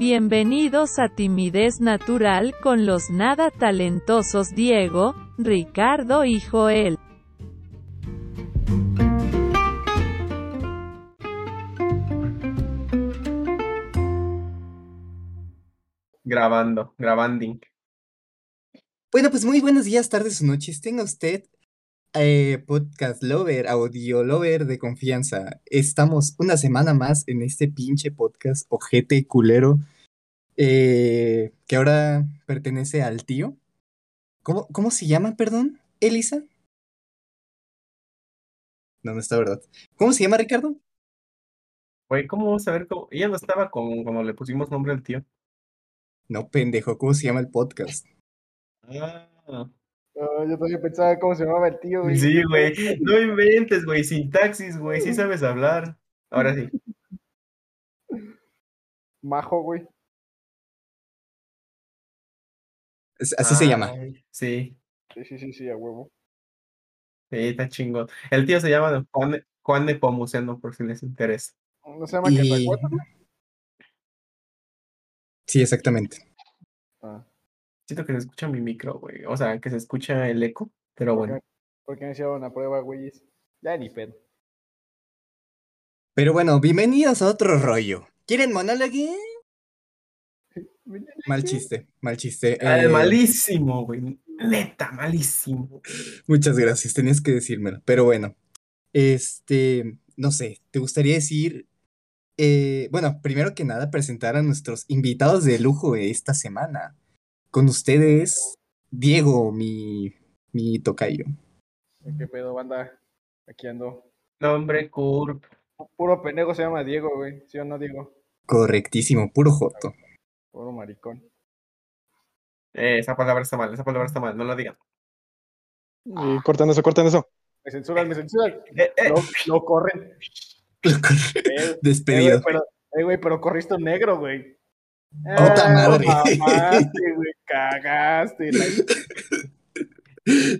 Bienvenidos a Timidez Natural con los nada talentosos Diego, Ricardo y Joel. Grabando, grabanding. Bueno, pues muy buenos días, tardes o noches. Tenga usted eh, podcast lover, audio lover de confianza. Estamos una semana más en este pinche podcast ojete culero eh, que ahora pertenece al tío. ¿Cómo, ¿Cómo se llama, perdón? ¿Elisa? No, no está verdad. ¿Cómo se llama, Ricardo? Güey, ¿cómo vamos a ver cómo? Ella no estaba con cuando le pusimos nombre al tío. No, pendejo, ¿cómo se llama el podcast? Ah. No, yo también pensaba cómo se llamaba el tío, güey. Sí, güey. No inventes, güey. Sintaxis, güey. Sí sabes hablar. Ahora sí. Majo, güey. Es- Así se llama. Sí. Sí, sí, sí, sí, a huevo. Sí, está chingón. El tío se llama Juan, Juan Nepomuceno, por si les interesa. ¿No se llama Y... Sí, exactamente. Ah, Siento que se escucha mi micro, güey. O sea, que se escucha el eco. Pero ¿por bueno. qué- ¿Por qué no hicieron una prueba, güeyes? Ya ni pedo. Pero bueno, bienvenidos a otro rollo. ¿Quieren monólogo? Mal chiste, mal chiste. Ah, Eh, malísimo, güey. Neta, malísimo. Muchas gracias, tenías que decírmelo. Pero bueno, este, no sé, ¿te gustaría decir, eh, bueno, primero que nada, presentar a nuestros invitados de lujo de esta semana? Con ustedes, Diego, mi, mi tocayo. ¿Qué pedo, banda? Aquí ando. Nombre, curp. Puro pendejo se llama Diego, güey. ¿Sí o no, Diego? Correctísimo, puro joto. Puro maricón. Eh, esa palabra está mal, esa palabra está mal, no la digan. Y cortan eso, cortan eso. Me censuran, me censuran. Eh, eh. No, no corren. Eh, eh, Despedido. güey, pero, eh, güey, pero corriste un negro, güey. ¡Puta madre! Mamaste, güey, cagaste. la-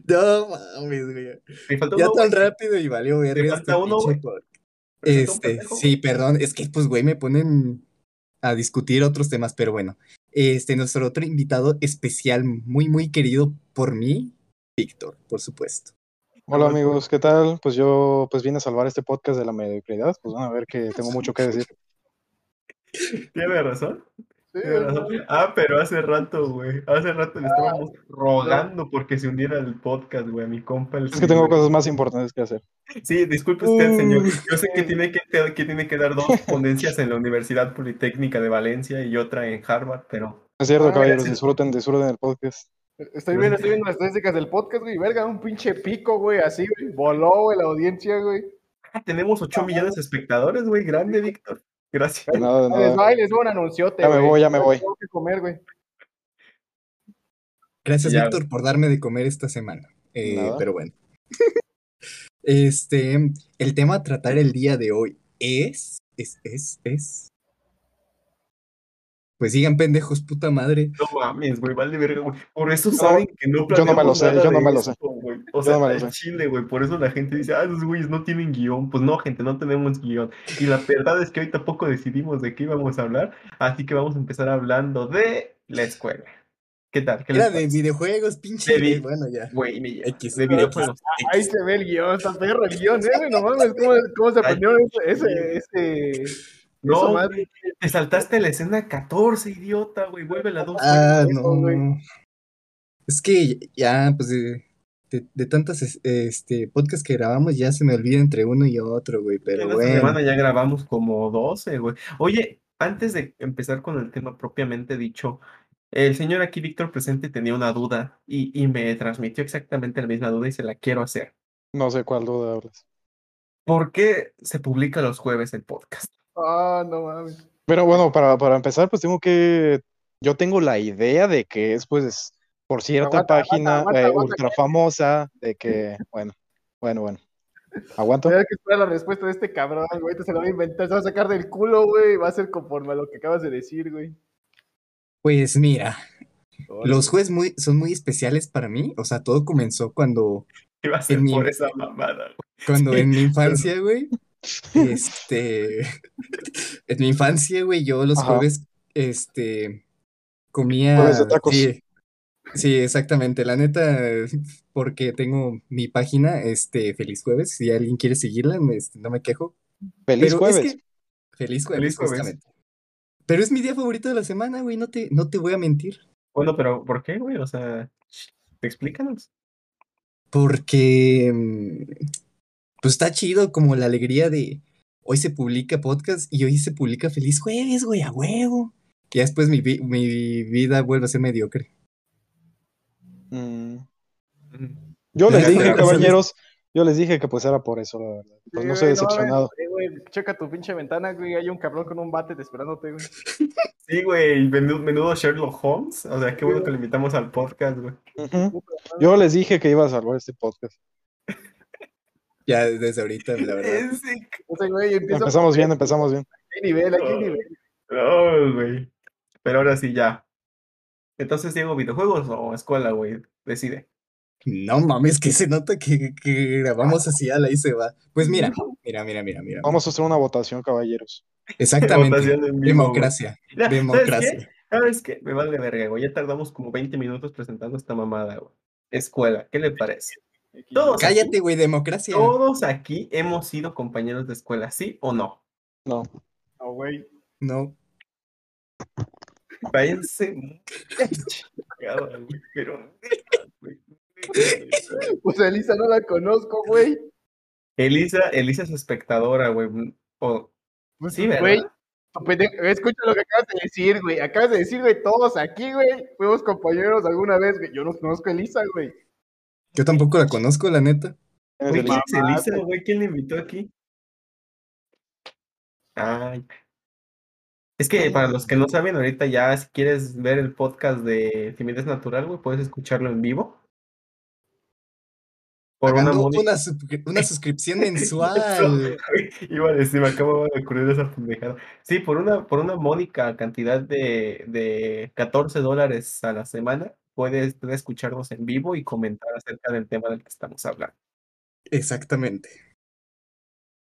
No mames, güey. Ya uno, tan güey. rápido y valió verga este uno, güey. Este, sí, perdón, es que pues, güey, me ponen a discutir otros temas, pero bueno. Este, nuestro otro invitado especial, muy, muy querido por mí, Víctor, por supuesto. Hola amigos, ¿qué tal? Pues yo pues vine a salvar este podcast de la mediocridad. Pues van a ver que tengo mucho que decir. Tiene razón. Sí. Ah, pero hace rato, güey. Hace rato le estábamos rogando porque se uniera al podcast, güey, a mi compa. El Es que tengo cosas más importantes que hacer. Sí, disculpe usted, señor. Uy. Yo sé que tiene que, que tiene que dar dos ponencias en la Universidad Politécnica de Valencia y otra en Harvard, pero Es cierto, Ah, caballeros, gracias. disfruten, disfruten el podcast. Estoy viendo, estoy viendo las estadísticas del podcast, güey. Verga, un pinche pico, güey, así, güey. Voló, güey, la audiencia, güey. Ah, tenemos 8 millones de espectadores, güey. Grande, Víctor. Gracias. Ahí les va, un anunciote, Ya me voy, ya me voy. Tengo que comer, güey. Gracias, Ya. Víctor, por darme de comer esta semana. Eh, pero bueno. Este, el tema a tratar el día de hoy es, es, es, es. Pues digan pendejos, puta madre. No mames, güey, vale verga, güey. Por eso No, saben que no yo no me lo sé, yo no me lo sé. O sea, no me lo al sé. chile, güey. Por eso la gente dice, ah, esos güeyes no tienen guion. Pues no, gente, no tenemos guion. Y la verdad es que hoy tampoco decidimos de qué íbamos a hablar. Así que vamos a empezar hablando de la escuela. ¿Qué tal? ¿Qué Era de videojuegos, pinche. De vi- Bueno, ya. Güey, me lleva. X, de X, videojuegos. Ahí se ve el guion, está perro el guion, eh, güey. No mames, ¿cómo, cómo se aprendió ese, ese, ese, No, madre? te saltaste la escena 14, idiota, güey. Vuelve la 2. Ah, no. güey. Es que ya, pues de, de, de tantas es- este, podcasts que grabamos, ya se me olvida entre uno y otro, güey. Pero Esta bueno. semana ya grabamos como 12, güey. Oye, antes de empezar con el tema propiamente dicho, el señor aquí, Víctor Presente, tenía una duda y, y me transmitió exactamente la misma duda y se la quiero hacer. No sé cuál duda hablas. ¿Por qué se publica los jueves el podcast? Ah, no mames. Pero bueno, para, para empezar, pues tengo que. Yo tengo la idea de que es, pues, por cierta Aguanta, página aguanta, eh, aguanta, ultra famosa, de que. Bueno, bueno, bueno. ¿Aguanto? Tienes que esperar la respuesta de este cabrón, güey. Te se lo va a inventar, se va a sacar del culo, güey. Va a ser conforme a lo que acabas de decir, güey. Pues mira, los jueces muy, son muy especiales para mí. O sea, todo comenzó cuando, Iba a ser En mi- por esa mamada, güey. cuando Sí, en mi infancia, güey. Este. en mi infancia, güey, yo los Ajá. jueves este, comía... Jueves de tacos. Sí, sí, exactamente. La neta, porque tengo mi página, este, Feliz Jueves. Si alguien quiere seguirla, este, no me quejo. Feliz Pero es jueves. que- Feliz Jueves, Feliz jueves. justamente. Pero es mi día favorito de la semana, güey, no te, no te voy a mentir. Bueno, pero ¿por qué, güey? O sea, explícanos. Porque pues está chido como la alegría de hoy se publica podcast y hoy se publica Feliz Jueves, güey, a huevo. Y ya después mi, vi- mi vida vuelve a ser mediocre. Mm. Ujú. Yo les Ya dije, caballeros, yo les dije que pues era por eso, la verdad. Pues Sí, no güey, decepcionado. güey, checa tu pinche ventana, güey. Hay un cabrón con un bate esperándote, güey. Sí, güey, menudo, menudo Sherlock Holmes. O sea, qué bueno que lo invitamos al podcast, güey. Ujú. Yo les dije que iba a salvar este podcast. Ya desde ahorita, la verdad. Güey Empezamos bien, empezamos bien. Aquí hay nivel, aquí hay nivel. No, güey. Pero ahora sí, ya. Entonces, Diego, ¿videojuegos o escuela, güey? Decide. No mames, que se nota que, que grabamos así a la y se va. Pues mira, mira, mira, mira, mira. Vamos a hacer una votación, caballeros. Exactamente. Votación en vivo, Democracia. Mira, ¿sabes qué? Democracia. ¿Sabes qué? Me vale verga, güey. Ya tardamos como 20 minutos presentando esta mamada, güey. Escuela, ¿qué le parece? Todos Cállate, güey, democracia. todos aquí hemos sido compañeros de escuela, ¿sí o no? No. No, güey. No. Váyanse muy chingada, güey, pero. Pues a Elisa no la conozco, güey. Elisa, Elisa es espectadora, güey. O, Pues, sí, ¿verdad? Güey, escucha lo que acabas de decir, güey. Acabas de decir, güey, todos aquí, güey, fuimos compañeros alguna vez, güey. Yo no conozco a Elisa, güey. Yo tampoco la conozco, la neta. ¿Quién es Güey? ¿quién es Elisa, güey? ¿Quién le invitó aquí? Ay. Es que para los que no saben, ahorita ya si quieres ver el podcast de Timidez Natural, güey, puedes escucharlo en vivo. Por una una, una suscripción mensual. Iba a decir, me acabo de ocurrir esa pendejada. Sí, por una, por una módica cantidad de, de 14 dólares a la semana, puedes, puedes escucharnos en vivo y comentar acerca del tema del que estamos hablando. Exactamente.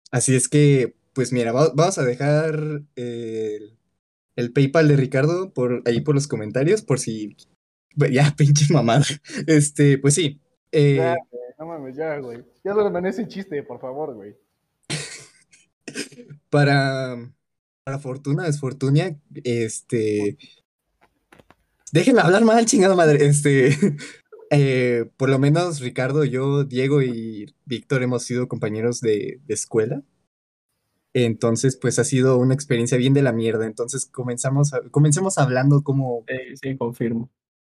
Así es que, pues mira, va- vamos a dejar el, el PayPal de Ricardo por ahí por los comentarios, por si. bueno, Ya, pinche mamada. Este, pues sí. eh, Ya, güey, no mames, ya, güey. Ya manejes ese chiste, por favor, güey. para, para fortuna, desfortunia, este. Déjenme hablar mal, chingada madre. Este. eh, por lo menos Ricardo, yo, Diego y Víctor hemos sido compañeros de, de escuela. Entonces, pues ha sido una experiencia bien de la mierda. Entonces, comenzamos a- comencemos hablando cómo, Eh, sí, confirmo.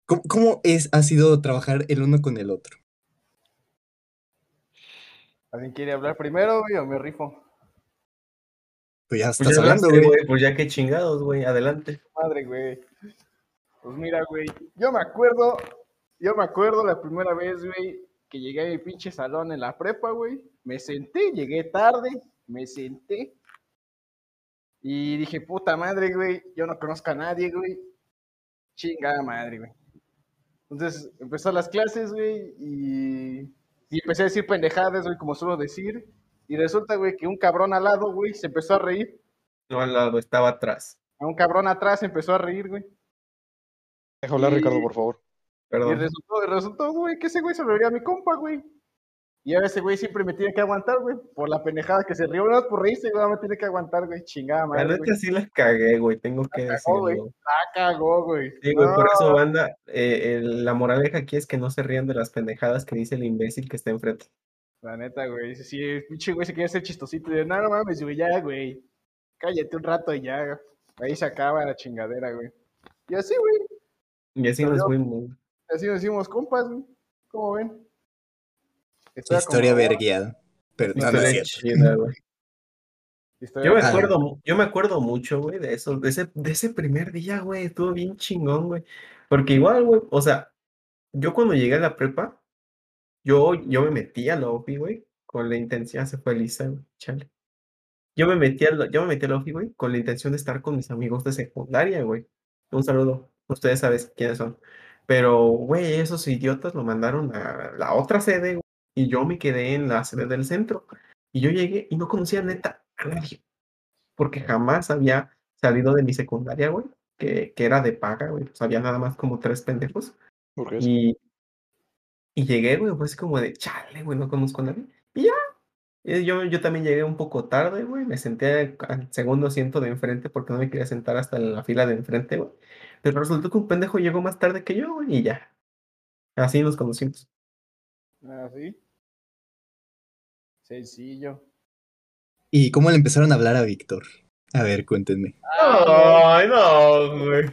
cómo, cómo es, ha sido trabajar el uno con el otro. ¿Alguien quiere hablar primero, güey, o me rifo? Pues ya Pues estás ya hablando, güey. güey, pues ya qué chingados, güey, adelante. Madre, güey. Pues mira, güey. Yo me acuerdo, yo me acuerdo la primera vez, güey, que llegué a mi pinche salón en la prepa, güey. Me senté, llegué tarde, me senté. Y dije, puta madre, güey, yo no conozco a nadie, güey. Chingada madre, güey. Entonces empezó las clases, güey, y, y empecé a decir pendejadas, güey, como suelo decir. Y resulta, güey, que un cabrón al lado, güey, se empezó a reír. No al lado, estaba atrás. A un cabrón atrás empezó a reír, güey. Deja hablar, Y- Ricardo, por favor. Y resultó, resultó, güey, que ese güey se lo vería a mi compa, güey. Y ahora ese güey siempre me tiene que aguantar, güey, por la pendejada que se rió. Una vez por reírse, güey, me tiene que aguantar, güey, chingada La madre, güey. neta sí la cagué, güey, tengo que cagó, güey. decirlo. Ah, cagó, güey. Sí, güey, por eso, banda, eh, el- la moraleja aquí es que no se rían de las pendejadas que dice el imbécil que está enfrente. La neta, güey. Si sí, el pinche güey se quiere hacer chistosito. Y de, no, no mames, güey, ya, güey. Cállate un rato y ya. Ahí se acaba la chingadera, güey. Y así, güey. Y así nos fuimos. Así nos hicimos compas, güey. ¿Cómo ven? Historia como- vergueada. Pero no, es cierto. Yo me acuerdo, yo me acuerdo mucho, güey, de eso, de ese, de ese primer día, güey, estuvo bien chingón, güey. Porque igual, güey, o sea, yo cuando llegué a la prepa, yo, yo me metí a la OFI, güey, con la intención, se fue Lisa, güey, chale. Yo me metí a la, yo me metí a la OFI, güey, con la intención de estar con mis amigos de secundaria, güey. Un saludo, ustedes saben quiénes son. Pero, güey, esos idiotas lo mandaron a la otra sede, güey, y yo me quedé en la sede del centro. Y yo llegué y no conocía neta a nadie porque jamás había salido de mi secundaria, güey. que, que era de paga, güey. Pues había nada más como tres pendejos. Y, y llegué, güey, pues como de, chale, güey, no conozco a nadie. Y ya. Yo, yo también llegué un poco tarde, güey. Me senté al segundo asiento de enfrente porque no me quería sentar hasta en la fila de enfrente, güey. Pero resultó que un pendejo llegó más tarde que yo, güey, y ya. Así nos conocimos. Así. Sencillo. ¿Y cómo le empezaron a hablar a Víctor? A ver, cuéntenme. Ay, no, güey.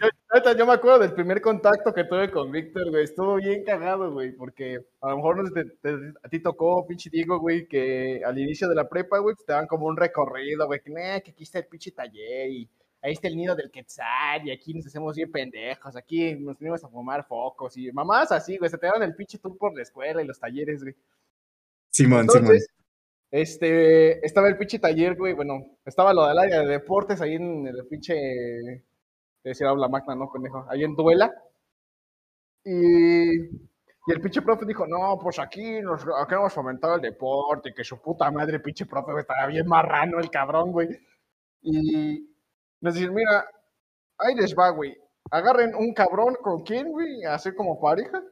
Yo me acuerdo del primer contacto que tuve con Víctor, güey. Estuvo bien cagado, güey, porque a lo mejor te- te- a ti tocó, pinche Diego, güey, que al inicio de la prepa, güey, te daban como un recorrido, güey, que, "Nah, que aquí está el pinche taller y ahí está el nido del Quetzal y aquí nos hacemos bien pendejos, aquí nos venimos a fumar focos y mamás así, güey, se te daban el pinche tour por la escuela y los talleres, güey. Simón, Simón. Entonces, este, estaba el pinche taller, güey, bueno, estaba lo del área de deportes ahí en el pinche, te decía habla magna, ¿no, conejo? Ahí en Duela. Y, y el pinche profe dijo, no, pues aquí nos aquí hemos fomentado el deporte, que su puta madre, pinche profe, güey, estaba bien marrano el cabrón, güey. Y nos dicen, mira, ahí les va, güey, agarren un cabrón con quién, güey, hacer como pareja.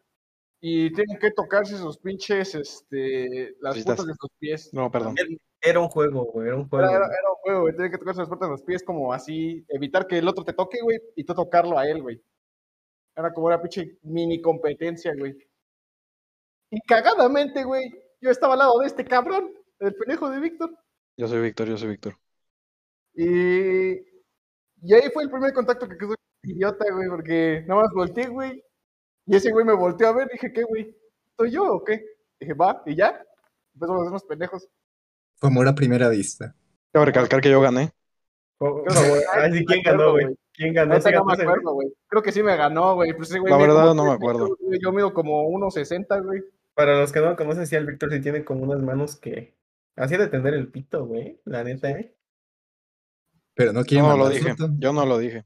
Y tienen que tocarse sus pinches, este, las Cositas. puntas de sus pies. No, perdón. Era un juego, güey, era un juego. Era, era, era un juego, güey. Tienen que tocarse las puertas de los pies como así, evitar que el otro te toque, güey, y tú tocarlo a él, güey. Era como una pinche mini competencia, güey. Y cagadamente, güey, yo estaba al lado de este cabrón, el pendejo de Víctor. Yo soy Víctor, yo soy Víctor. Y, y ahí fue el primer contacto que quedó idiota, güey, porque nada más volteé, güey. Y ese güey me volteó a ver, dije, ¿qué, güey? ¿Soy yo o qué? Dije, va, y ya. Empezamos a hacer unos pendejos. Fue amor a primera vista. Quiero recalcar que yo gané. Oh, ay, sí, ¿quién ganó, güey? ¿Quién ganó? Neta, ¿Sí no me acuerdo, güey. Creo que sí me ganó, güey. Pues güey La verdad, no me acuerdo. metros. Yo mido como 1.60, güey. Para los que no conocen, sí, el Víctor sí tiene como unas manos que... Así de tender el pito, güey. La neta, ¿eh? Pero no quiere No lo dije. Yo no lo dije.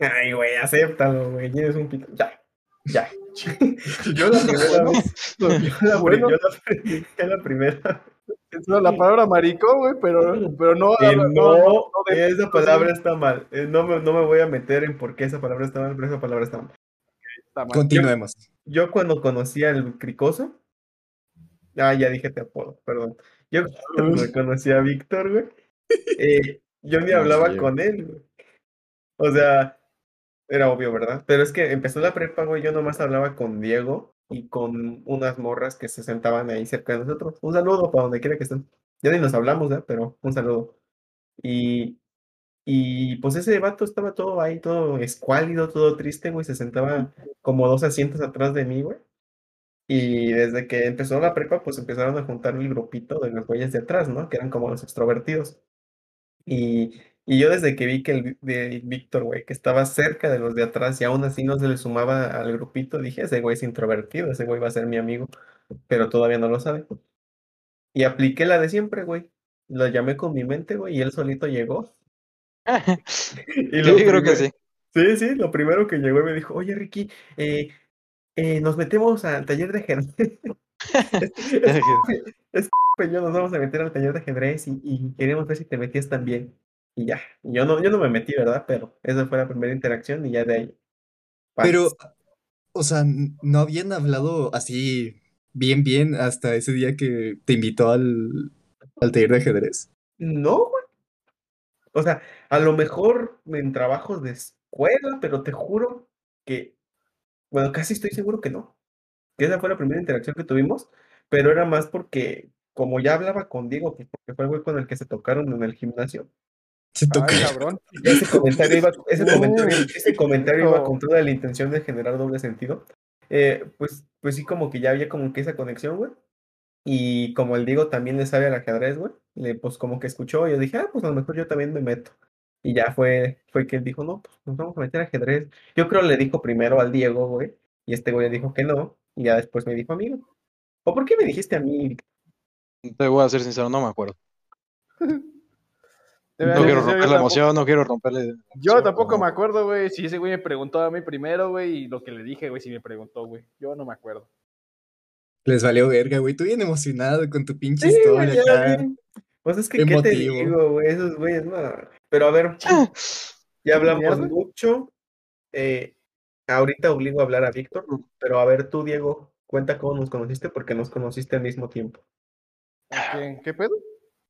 Ay, güey, acéptalo, güey. Tienes un pito. Ya, ya. yo la primera vez... Yo la, Bueno. yo la, yo la primera... Es la palabra maricón, güey, pero, pero no. No, esa palabra está mal. Eh, No me, no me voy a meter en por qué esa palabra está mal, pero esa palabra está mal. está mal. Continuemos. Yo cuando conocí al cricoso... Ah, ya dije te apodo, perdón. Yo cuando conocí a Víctor, güey, eh, yo ni No, hablaba con él, güey. O sea, era obvio, ¿verdad? Pero es que empezó la prepa, güey, yo nomás hablaba con Diego y con unas morras que se sentaban ahí cerca de nosotros. Un saludo para donde quiera que estén. Ya ni nos hablamos, ¿eh? Pero un saludo. Y, y pues ese vato estaba todo ahí, todo escuálido, todo triste, güey. Se sentaba como dos asientos atrás de mí, güey. Y desde que empezó la prepa, pues empezaron a juntar el grupito de los güeyes de atrás, ¿no? Que eran como los extrovertidos. Y, y yo desde que vi que el de Víctor, güey, que estaba cerca de los de atrás y aún así no se le sumaba al grupito, dije, ese güey es introvertido, ese güey va a ser mi amigo, pero todavía no lo sabe. Y apliqué la de siempre, güey. Lo llamé con mi mente, güey, y él solito llegó. Y Sí, lo creo que sí. Sí, sí, lo primero que llegó y me dijo, oye Ricky, eh, eh, nos metemos al taller de. Es- es que yo nos vamos a meter al taller de ajedrez y, y queremos ver si te metías también. Y ya, yo no, yo no me metí, ¿verdad? Pero esa fue la primera interacción y ya de ahí. Pero, o sea, no habían hablado así bien, bien hasta ese día que te invitó al, al taller de ajedrez. No, güey. O sea, a lo mejor en trabajos de escuela, pero te juro que, bueno, casi estoy seguro que no. Que esa fue la primera interacción que tuvimos, pero era más porque, como ya hablaba con Diego, pues porque fue el güey con el que se tocaron en el gimnasio. Se Ay, toca. cabrón. Ese comentario iba, ese comentario, ese comentario iba no. con toda la intención de generar doble sentido. Eh, pues, pues sí, como que ya había como que esa conexión, güey. Y como el Diego también le sabe al ajedrez, güey, le, pues como que escuchó, y yo dije, ah, pues a lo mejor yo también me meto. Y ya fue, fue que él dijo, no, pues nos vamos a meter a ajedrez. Yo creo le dijo primero al Diego, güey, y este güey le dijo que no, y ya después me dijo amigo. ¿O por qué me dijiste a mí? Te voy a ser sincero, no me acuerdo. No quiero romper la tampoco- emoción, no quiero romperle. la Yo tampoco me acuerdo, güey, si ese güey me preguntó a mí primero, güey, y lo que le dije, güey, si me preguntó, güey. Yo no me acuerdo. Les valió verga, güey. Tú bien emocionado con tu pinche Sí, güey, historia ya acá. Pues es que, ¿qué te digo, güey? Esos güeyes, no. Pero a ver, Ah. Ya hablamos Mierda. mucho. eh, ahorita obligo a hablar a Víctor, pero a ver tú, Diego, cuenta cómo nos conociste porque nos conociste al mismo tiempo. ¿Qué, ¿Qué pedo?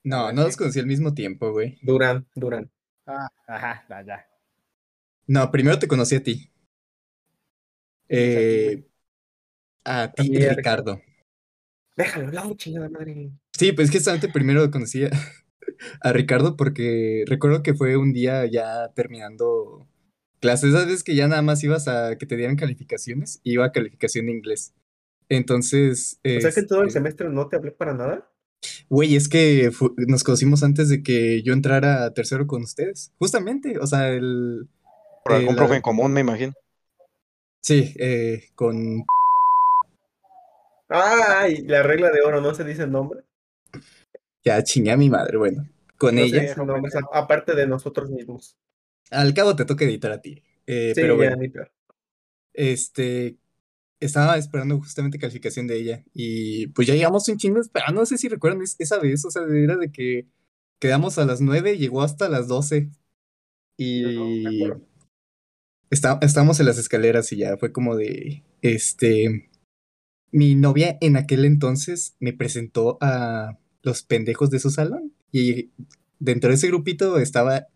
No, no los conocí al mismo tiempo, güey. Durán, Durán. Ah, ajá, ya, ya. No, primero te conocí a ti. Eh, a ti, También a Ricardo. Déjalo hablar, chingada madre. Sí, pues es que solamente primero conocí a, a Ricardo porque recuerdo que fue un día ya terminando clases, esas veces que ya nada más ibas a que te dieran calificaciones, iba a calificación de inglés. Entonces, O sea que todo el este, semestre no te hablé para nada. güey, es que nos conocimos antes de que yo entrara a tercero con ustedes. Justamente, o sea, el... Por algún la- profe en común, me imagino. Sí, eh, con... Ay, la regla de oro, no se dice el nombre. Ya chingué a mi madre, bueno, con No ella. aparte de nosotros mismos. Al cabo te toca editar a ti. Eh, Sí, pero ya, bueno, ni peor. este, estaba esperando justamente calificación de ella y pues ya llegamos un chingo esperando, no sé si recuerdan es- esa vez, o sea, era de que quedamos a las 9, llegó hasta las 12 y está, estábamos en las escaleras y ya fue como de, este, mi novia en aquel entonces me presentó a los pendejos de su salón y dentro de ese grupito estaba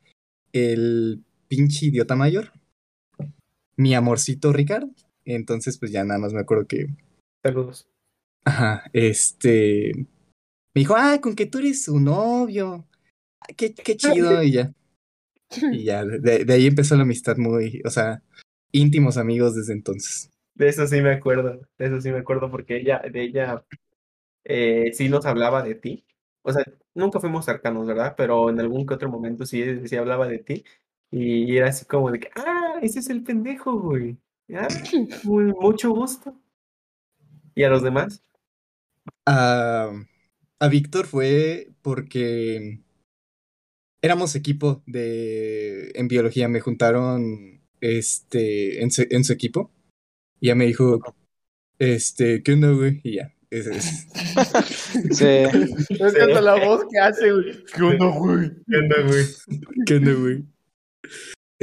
el pinche idiota mayor, mi amorcito Ricardo. Entonces, pues ya nada más me acuerdo que, Saludos. ajá, este, me dijo, ah, con que tú eres su novio, Ah, qué, qué chido, y ya, y ya, de, de ahí empezó la amistad muy, o sea, íntimos amigos desde entonces. De eso sí me acuerdo, de eso sí me acuerdo porque ella, de ella eh, sí nos hablaba de ti. O sea, nunca fuimos cercanos, ¿verdad? Pero en algún que otro momento sí, sí hablaba de ti. Y era así como de que, ah, ese es el pendejo, güey. Ah, muy- mucho gusto. ¿Y a los demás? A, a Víctor fue porque éramos equipo de en biología, me juntaron este en su, en su equipo. Y ya me dijo, este, ¿qué onda, güey? Y ya. ese es- Sí. Me encanta la voz que hace, güey. ¿Qué onda, güey? ¿Qué onda, güey? ¿Qué onda, güey?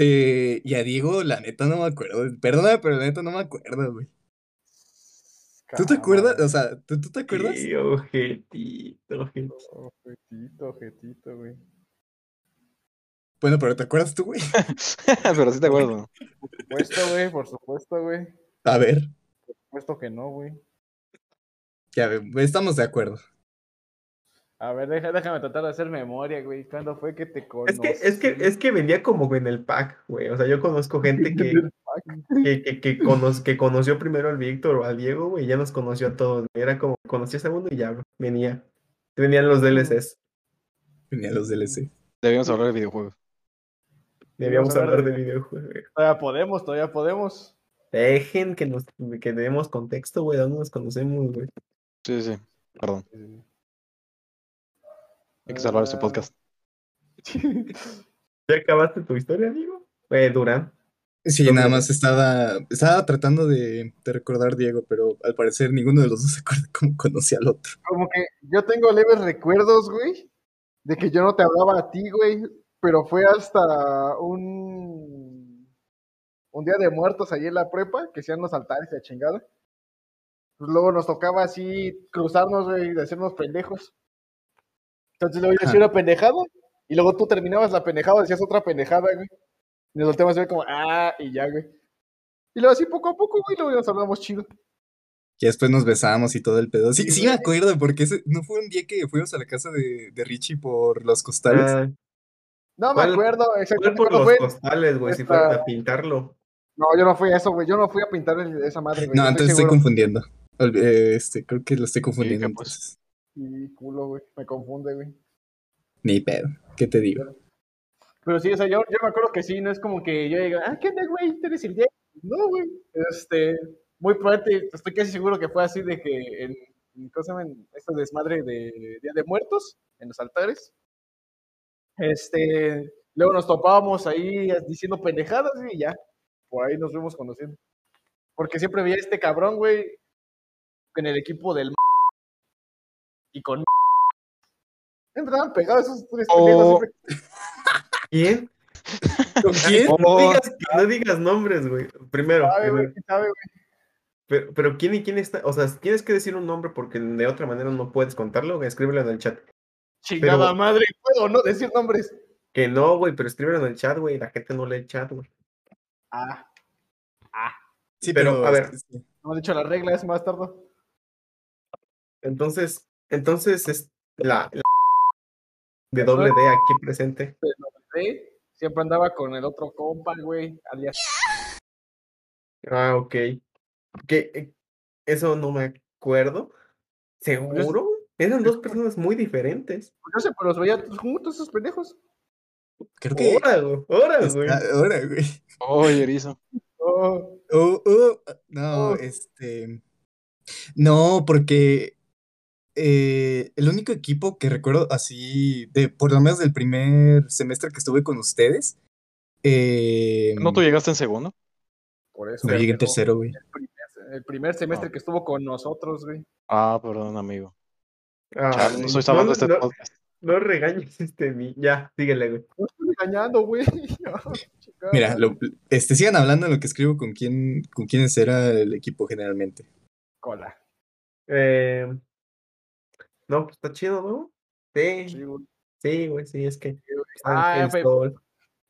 Eh, y a Diego, la neta, no me acuerdo. Perdóname, pero la neta no me acuerdo, güey. ¿Tú te acuerdas? O sea, ¿tú, tú te acuerdas? Sí, ojetito, ojetito. Ojetito, ojetito, güey. Bueno, pero ¿te acuerdas tú, güey? Pero sí te acuerdo. Por supuesto, güey, por supuesto, güey. A ver, Por supuesto que no, güey. ya estamos de acuerdo. A ver, deja- déjame tratar de hacer memoria, güey. ¿Cuándo fue que te Es conocí? que, es que, es que venía como en el pack, güey. O sea, yo conozco gente que, que, que, que, cono- que conoció primero al Víctor o al Diego, güey, y ya nos conoció a todos. Era como, conocías a uno y ya, venía. Venían los DLCs. Venía los DLC. Debíamos hablar de videojuegos. Debíamos hablar hablar de- de videojuegos. Todavía podemos, todavía podemos. Dejen que nos que demos contexto, güey, de dónde nos conocemos, güey. Sí, sí. Perdón. Hay que salvar este podcast. ¿Ya acabaste tu historia, Diego? Eh, Durán. Sí, nada más estaba, estaba tratando de, de recordar Diego, pero al parecer ninguno de los dos se acuerda cómo conocí al otro. Como que yo tengo leves recuerdos, güey, de que yo no te hablaba a ti, güey, pero fue hasta un un día de muertos allí en la prepa, que sean los altares y la chingada. Pues luego nos tocaba así cruzarnos, güey, y decirnos pendejos. Entonces luego yo hacía una pendejada, y luego tú terminabas la pendejada, decías otra pendejada, güey. Y nos volteamos a ver como, ah, y ya, güey. Y luego así poco a poco, güey, luego nos hablamos chido. Y después nos besamos y todo el pedo. Sí, sí me acuerdo, porque ese, no fue un día que fuimos a la casa de, de Richie por los costales. Ah, No me ¿Cuál- acuerdo fue exactamente por cuándo los fue. costales, güey, si fueran a pintarlo. No, yo no fui a eso, güey. Yo no fui a pintar el- esa madre, güey. no, entonces estoy confundiendo. Eh, Este, creo que lo estoy confundiendo. ¿qué, pues? entonces. Sí, culo, güey. Me confunde, güey. Ni pedo. ¿Qué te digo? Pero sí, o sea, yo, yo me acuerdo que sí, no es como que yo diga, ah, ¿qué onda, güey? ¿Tú eres el Diego? No, güey. Este, muy probablemente, estoy casi seguro que fue así de que en, ¿cómo se llama? En Esta desmadre de Día de Muertos, en los altares. Este, luego nos topábamos ahí diciendo pendejadas y ya. Por ahí nos fuimos conociendo. Porque siempre veía a este cabrón, güey, en el equipo del y con estaban pegados esos tres. Oh. ¿Quién? ¿Con quién? No Oh, digas, no digas nombres, güey. Primero, ¿Sabe, güey? primero. ¿Quién sabe, güey? Pero, pero quién y quién está, o sea, tienes que decir un nombre porque de otra manera no puedes contarlo, escríbelo en el chat. Chingada Pero- madre, ¿puedo no decir nombres? Que no, güey, pero escríbelo en el chat, güey, la gente no lee el chat, güey. Ah, Sí, Pero, pero, a ver. sí. no hemos dicho las reglas más tarde. Entonces, entonces es la, la de doble D aquí presente. Sí, siempre andaba con el otro compa, güey, alias. Ah, ok. Que eh, eso no me acuerdo. ¿Seguro? Eran dos personas muy diferentes. Yo sé, pero los veía juntos esos pendejos. Creo que Ahora, güey. Güey. está- ahora, güey. Oye, erizo. Oh, Oh, oh, no, Oh. este. No, porque eh, el único equipo que recuerdo así, de por lo menos del primer semestre que estuve con ustedes. eh, ¿No tú llegaste en segundo? por eso. no llegué en tercero, güey. El primer, el primer semestre que estuvo con nosotros, güey. Ah, perdón, amigo. Ah, Chale, no estoy no, este no, podcast. no regañes este ni. Ya, síguele, güey. No estoy güey. Chingada Mira, lo- este, sigan hablando en lo que escribo con quién, con quiénes era el equipo generalmente. Cola. Eh, no, pues está chido, ¿no? Sí, Sí, güey. sí, güey, sí, es que. Ah, Sol.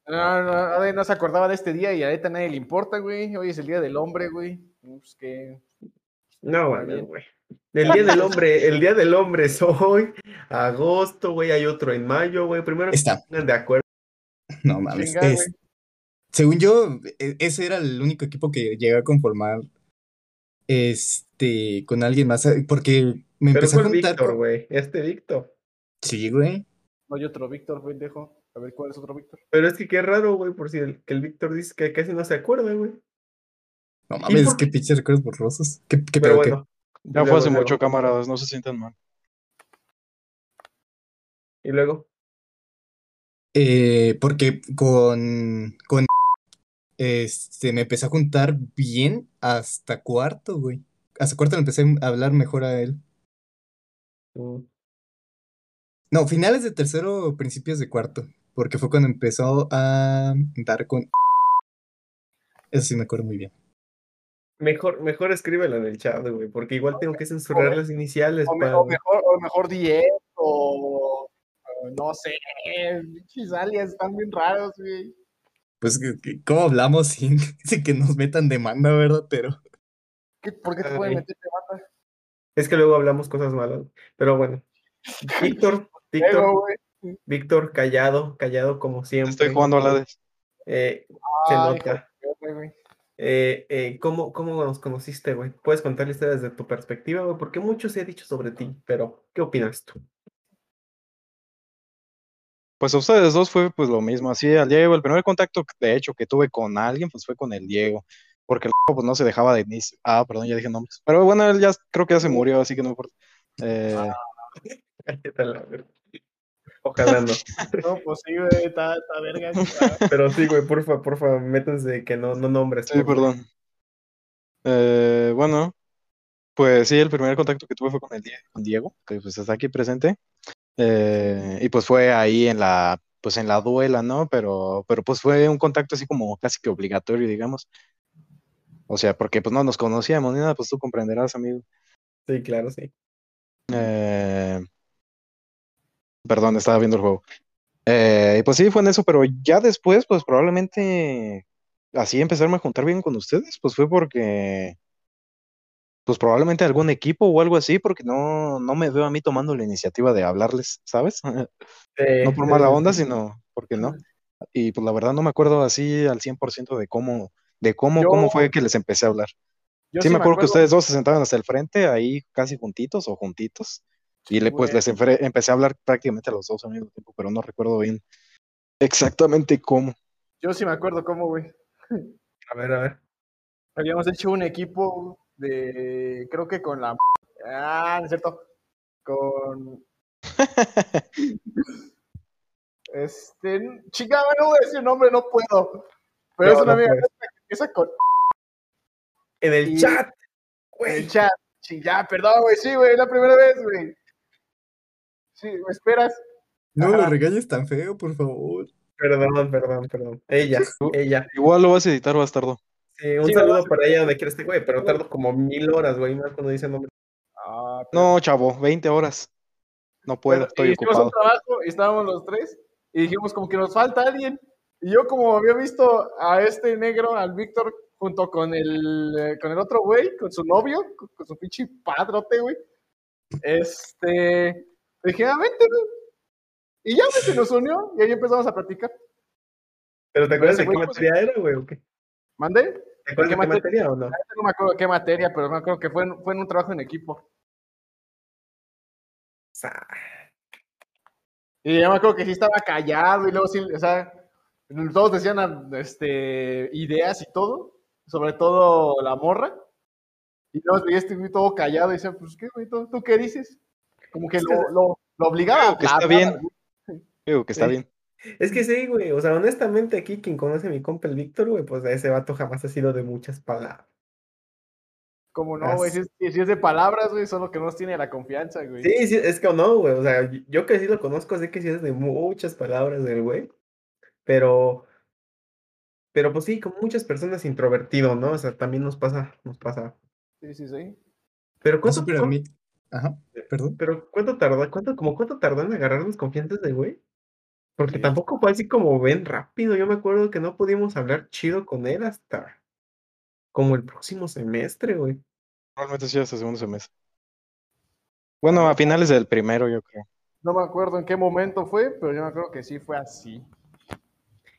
No, no, nadie no se acordaba de este día y a neta nadie le importa, güey. Hoy es el día del hombre, güey. Pues que. No, güey, güey. El día del hombre, el día del hombre es hoy, agosto, güey, hay otro en mayo, güey. Primero Está. de acuerdo. No mames. Chinga, es- güey. según yo, e- ese era el único equipo que llegué a conformar este con alguien más. eh, Porque me Pero empecé a juntar Víctor, güey. Este Víctor. Sí, güey. No hay otro Víctor, pendejo. A ver cuál es otro Víctor. Pero es que qué raro, güey, por si el, que el Víctor dice que casi no se acuerda, güey. No mames, por qué qué? pinches recuerdos borrosos. ¿Qué, qué Pero pedo, qué? bueno. Ya fue hace luego. mucho, camaradas, no se sientan mal. Y luego. Eh, porque con, con este me empecé a juntar bien hasta cuarto, güey. Hasta cuarto le empecé a hablar mejor a él. mm, No, finales de tercero, principios de cuarto. Porque fue cuando empezó a dar con. Eso sí me acuerdo muy bien. Mejor, mejor escríbelo en el chat, güey, porque igual tengo que censurar las iniciales. O, mejor, o mejor 10, o, o no sé, pinches alias están bien raros, güey. Pues, que- que- ¿cómo hablamos sin, sin que nos metan demanda, verdad? Pero. ¿Qué- ¿Por qué te pueden meter de banda? Es que luego hablamos cosas malas. Pero bueno. Víctor, Víctor. Víctor, callado, callado como siempre. Estoy jugando a la Eh, se nota. Eh, eh, ¿cómo, ¿Cómo nos conociste, güey? Puedes contar la historia desde tu perspectiva, güey, porque mucho se ha dicho sobre ti, pero ¿qué opinas tú? Pues a ustedes dos fue pues lo mismo, así al Diego, el primer contacto de hecho que tuve con alguien pues fue con el Diego, porque el pues no se dejaba de inicio. Ah, perdón, ya dije nombres. Pero bueno, él ya creo que ya se murió, así que no importa. Eh, Cállate a la verga. Ojalá no. No, pues sí, güey, está, está verga. Pero sí, güey, porfa, porfa, métanse que no, no nombres. sí, perdón. Eh, bueno, pues sí, el primer contacto que tuve fue con el con Diego, que pues está aquí presente. Eh, y pues fue ahí en la, pues en la duela, ¿no? Pero, pero pues fue un contacto así como casi que obligatorio, digamos. O sea, porque pues no nos conocíamos ni nada, pues tú comprenderás, amigo. Sí, claro, sí. Eh, perdón, estaba viendo el juego. Eh, y pues sí, fue en eso, pero ya después, pues probablemente así empezarme a juntar bien con ustedes, pues fue porque, pues probablemente algún equipo o algo así, porque no, no me veo a mí tomando la iniciativa de hablarles, ¿sabes? No por mala onda, sino porque no. Y pues la verdad no me acuerdo así al 100% de cómo, de cómo, Yo- cómo fue que les empecé a hablar. Yo Sí, me acuerdo que ustedes dos se sentaban hasta el frente, ahí casi juntitos o juntitos. Y le, pues les empecé a hablar prácticamente a los dos al mismo tiempo, pero no recuerdo bien exactamente cómo. Yo sí me acuerdo cómo, güey. A ver, a ver. Habíamos hecho un equipo de, creo que con la... Ah, no es cierto. Con... Este... Chica, no voy a decir nombre, no puedo. Pero No, es una no amiga puedes. que empieza con En el Y- chat, en el chat. Sí, ya, perdón, güey. Sí, güey, es la primera vez, güey. Sí, ¿me esperas? No lo regañes tan feo, por favor. Perdón, perdón, perdón. Ella, ella. Igual lo vas a editar, bastardo. Sí, un Sí, saludo ¿verdad? para ella donde quiera este güey, pero tardo como mil horas, güey, más cuando dice nombre. Ah, pero- No, chavo, 20 horas. No puedo, Bueno, estoy y hicimos ocupado. un trabajo y estábamos los tres y dijimos como que nos falta alguien. Y yo como había visto a este negro, al Víctor, junto con el, eh, con el otro güey, con su novio, con, con su pinche padrote, güey. Este, dije, ah, vente, güey. Y ya, güey, se nos unió y ahí empezamos a platicar. ¿Pero te acuerdas de qué pues, materia era, güey, o qué? ¿Mandé? ¿Te acuerdas de ¿Qué qué materia? materia o no? No me acuerdo qué materia, pero me acuerdo que fue en, fue en un trabajo en equipo. Y ya me acuerdo que sí estaba callado y luego sí, o sea, todos decían este, ideas y todo, sobre todo la morra. Y luego veía este güey todo callado y decía, pues qué güey, ¿tú, tú qué dices? Como que lo, lo, lo obligaba a que está bien. Digo que está Sí. bien. Es que sí, güey, o sea, honestamente aquí quien conoce a mi compa el Víctor, güey, pues ese vato jamás ha sido de muchas palabras. Como no, güey, si es, si es de palabras, güey, solo que no tiene la confianza, güey. Sí, sí, es que no, güey, o sea, yo que sí lo conozco, sé que sí es de muchas palabras del güey, pero, pero pues sí, como muchas personas introvertido, ¿no? O sea, también nos pasa, nos pasa. Sí, sí, sí. Pero No, ¿cuánto, sí, pero a mí. Ajá, perdón. pero cuánto tardó, cuánto, como cuánto tardó en agarrarnos confianzas del güey? Porque Sí. tampoco fue así como ven rápido, yo me acuerdo que no pudimos hablar chido con él hasta como el próximo semestre, güey. Probablemente sí hasta segundo semestre. Bueno, a finales del primero, yo creo. No me acuerdo en qué momento fue, pero yo me acuerdo que sí fue así.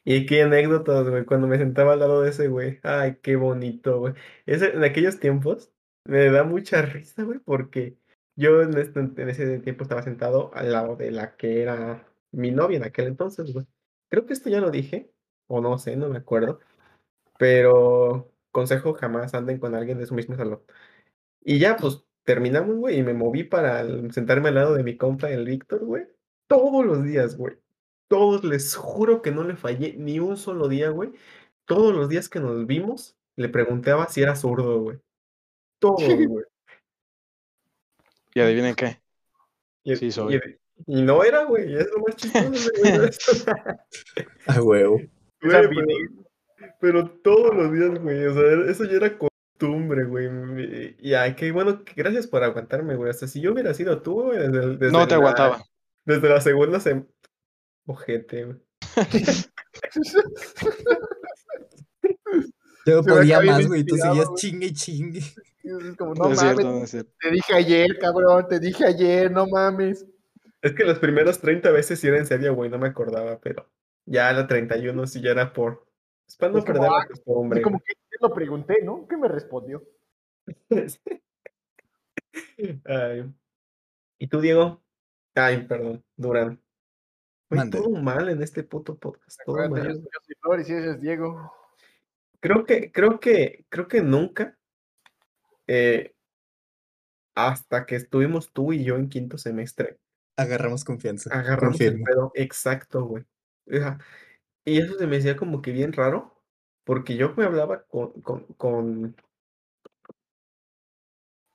Y qué anécdotas, güey, cuando me sentaba al lado de ese güey. Ay, qué bonito, güey. Ese, en aquellos tiempos me da mucha risa, güey, porque yo en, este- en ese tiempo estaba sentado al lado de la que era mi novia en aquel entonces, güey. Creo que esto ya lo dije, o no sé, no me acuerdo. Pero consejo, jamás anden con alguien de su mismo salón. Y ya, pues, terminamos, güey, y me moví para sentarme al lado de mi compa, el Víctor, güey. Todos los días, güey. Todos, les juro que no le fallé ni un solo día, güey. Todos los días que nos vimos, le preguntaba si era zurdo, güey. Todos, güey. Y adivinen qué. Y, Sí, soy. Y no era, güey. Es lo más chistoso, güey. A huevo. Güey, pero, pero todos los días, güey. O sea, eso ya era costumbre, güey. Y ay, qué bueno, que- gracias por aguantarme, güey. Hasta si yo hubiera sido tú, güey, desde, el- desde No te la- aguantaba. Desde la segunda semana. Ojete, güey. Yo Se podía más, güey. Tú seguías güey. chingue y chingue. Es como, No, no es mames, cierto, no es cierto. te dije ayer, cabrón, te dije ayer, no mames. Es que las primeras 30 veces sí era en serio, güey. No me acordaba, pero ya la 31 sí ya era por. Es para no Es como, perder ah, la costumbre. Y como que te lo pregunté, ¿no? ¿Qué me respondió? Ay. ¿Y tú, Diego? Ay, perdón, Durán. Güey, todo mal en este puto podcast. Todo mal. yo soy Flor y si ese es Diego. Creo que, creo que, creo que nunca, eh, hasta que estuvimos tú y yo en quinto semestre, Agarramos confianza. agarramos el confirmo. pedo exacto, güey. Y eso se me decía como que bien raro, porque yo me hablaba con, con, con,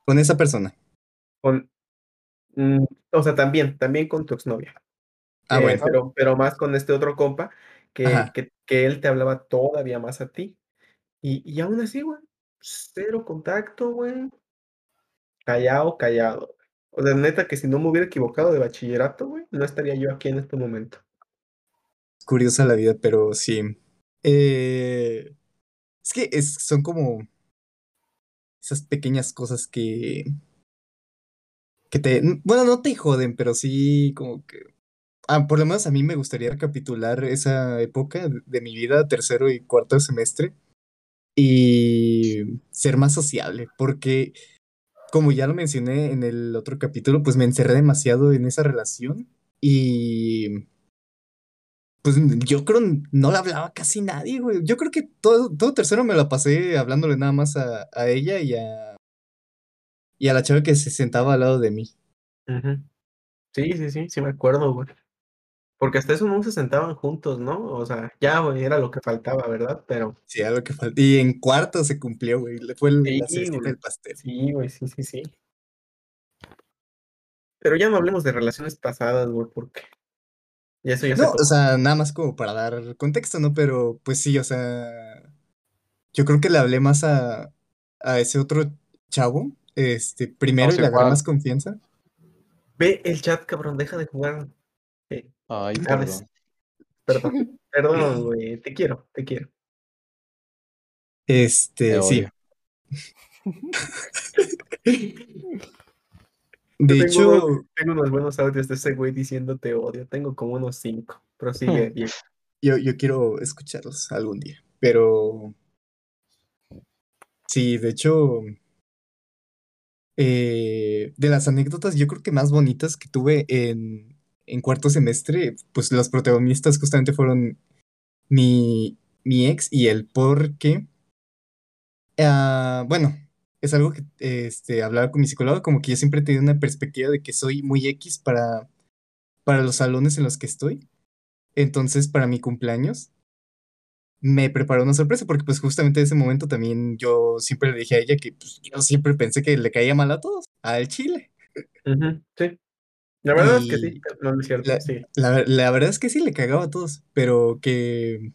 Con esa persona. con, mm, o sea, también, también con tu exnovia. Ah, eh, bueno. pero, pero más con este otro compa, que, que, que él te hablaba todavía más a ti. Y, y aún así, güey, cero contacto, güey. Callado, callado. O sea, neta que si no me hubiera equivocado de bachillerato, güey, no estaría yo aquí en este momento. Curiosa la vida, pero sí. Eh, es que es, son como esas pequeñas cosas que. que te. Bueno, no te joden, pero sí como que. Ah, por lo menos a mí me gustaría recapitular esa época de- mi vida, tercero y cuarto semestre, y ser más sociable, porque como ya lo mencioné en el otro capítulo, pues me encerré demasiado en esa relación y pues yo creo no le hablaba casi nadie, güey. Yo creo que todo, todo tercero me la pasé hablándole nada más a, a ella y a, y a la chava que se sentaba al lado de mí. Sí, sí, sí, sí me acuerdo, güey. Porque hasta eso no se sentaban juntos, ¿no? O sea, ya, güey, era lo que faltaba, ¿verdad? Pero Sí, algo que falta. Y en cuarto se cumplió, güey. Le fue el- Sí, del pastel. sí, güey, sí, sí, sí. Pero ya no hablemos de relaciones pasadas, güey, porque Y eso ya se No, fue. o sea, nada más como para dar contexto, ¿no? Pero pues sí, o sea, yo creo que le hablé más a, a ese otro chavo, este, primero No y le agarré más confianza. Ve el chat, cabrón, deja de jugar. Ay, ¿Sabes? perdón. perdón, perdón, güey. Te quiero, te quiero. Este, Te sí. De Tengo hecho, unos- tengo unos buenos audios de ese güey diciendo te odio. Tengo como unos cinco. Pero sigue bien. yo, yo quiero escucharlos algún día. Pero sí, de hecho, eh, de las anécdotas, yo creo que más bonitas que tuve en, en cuarto semestre, pues los protagonistas justamente fueron mi, mi ex y él, porque, ah, bueno, es algo que este, hablaba con mi psicólogo, como que yo siempre he tenido una perspectiva de que soy muy X para, para los salones en los que estoy. Entonces, para mi cumpleaños, me preparó una sorpresa, porque pues justamente en ese momento también yo siempre le dije a ella que pues, yo siempre pensé que le caía mal a todos, al chile. Sí. La verdad es que sí. No, no es cierto. La, Sí. la, la verdad es que sí le cagaba a todos, pero que,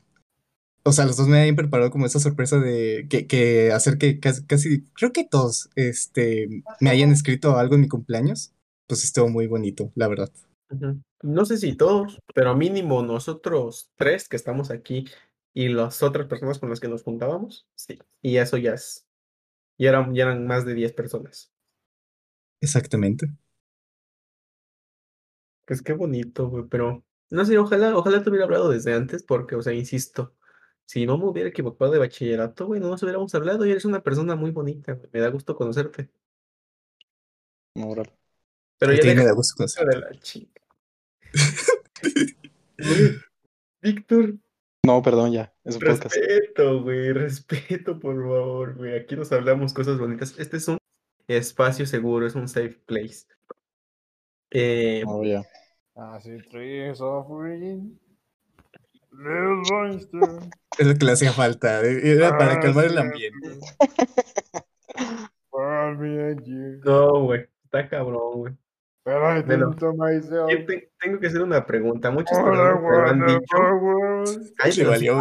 o sea, los dos me habían preparado como esa sorpresa de que, que hacer que casi, casi, creo que todos, este, me hayan escrito algo en mi cumpleaños, pues estuvo muy bonito, la verdad. No sé si todos, pero mínimo nosotros tres que estamos aquí y las otras personas con las que nos juntábamos, sí. Y eso ya es. Ya eran, ya eran más de 10 personas. Exactamente. Pues qué bonito, güey, pero no sé, ojalá, ojalá te hubiera hablado desde antes, porque, o sea, insisto, si no me hubiera equivocado de bachillerato, güey, no nos hubiéramos hablado y eres una persona muy bonita, güey, me da gusto conocerte. Órale. Pero A ya me da gusto conocer. de la chica. Víctor, No, perdón, ya. Es un podcast. respeto, güey, respeto, por favor, güey. Aquí nos hablamos cosas bonitas. Este es un espacio seguro, es un safe place. Eh, Oh, ya. Así trees. Little monster. Es lo que le hacía falta, eh, era para Ah, calmar el ambiente. No, güey, está cabrón, güey. Yo te- tengo que hacer una pregunta. Personas me lo han dicho. Le el valió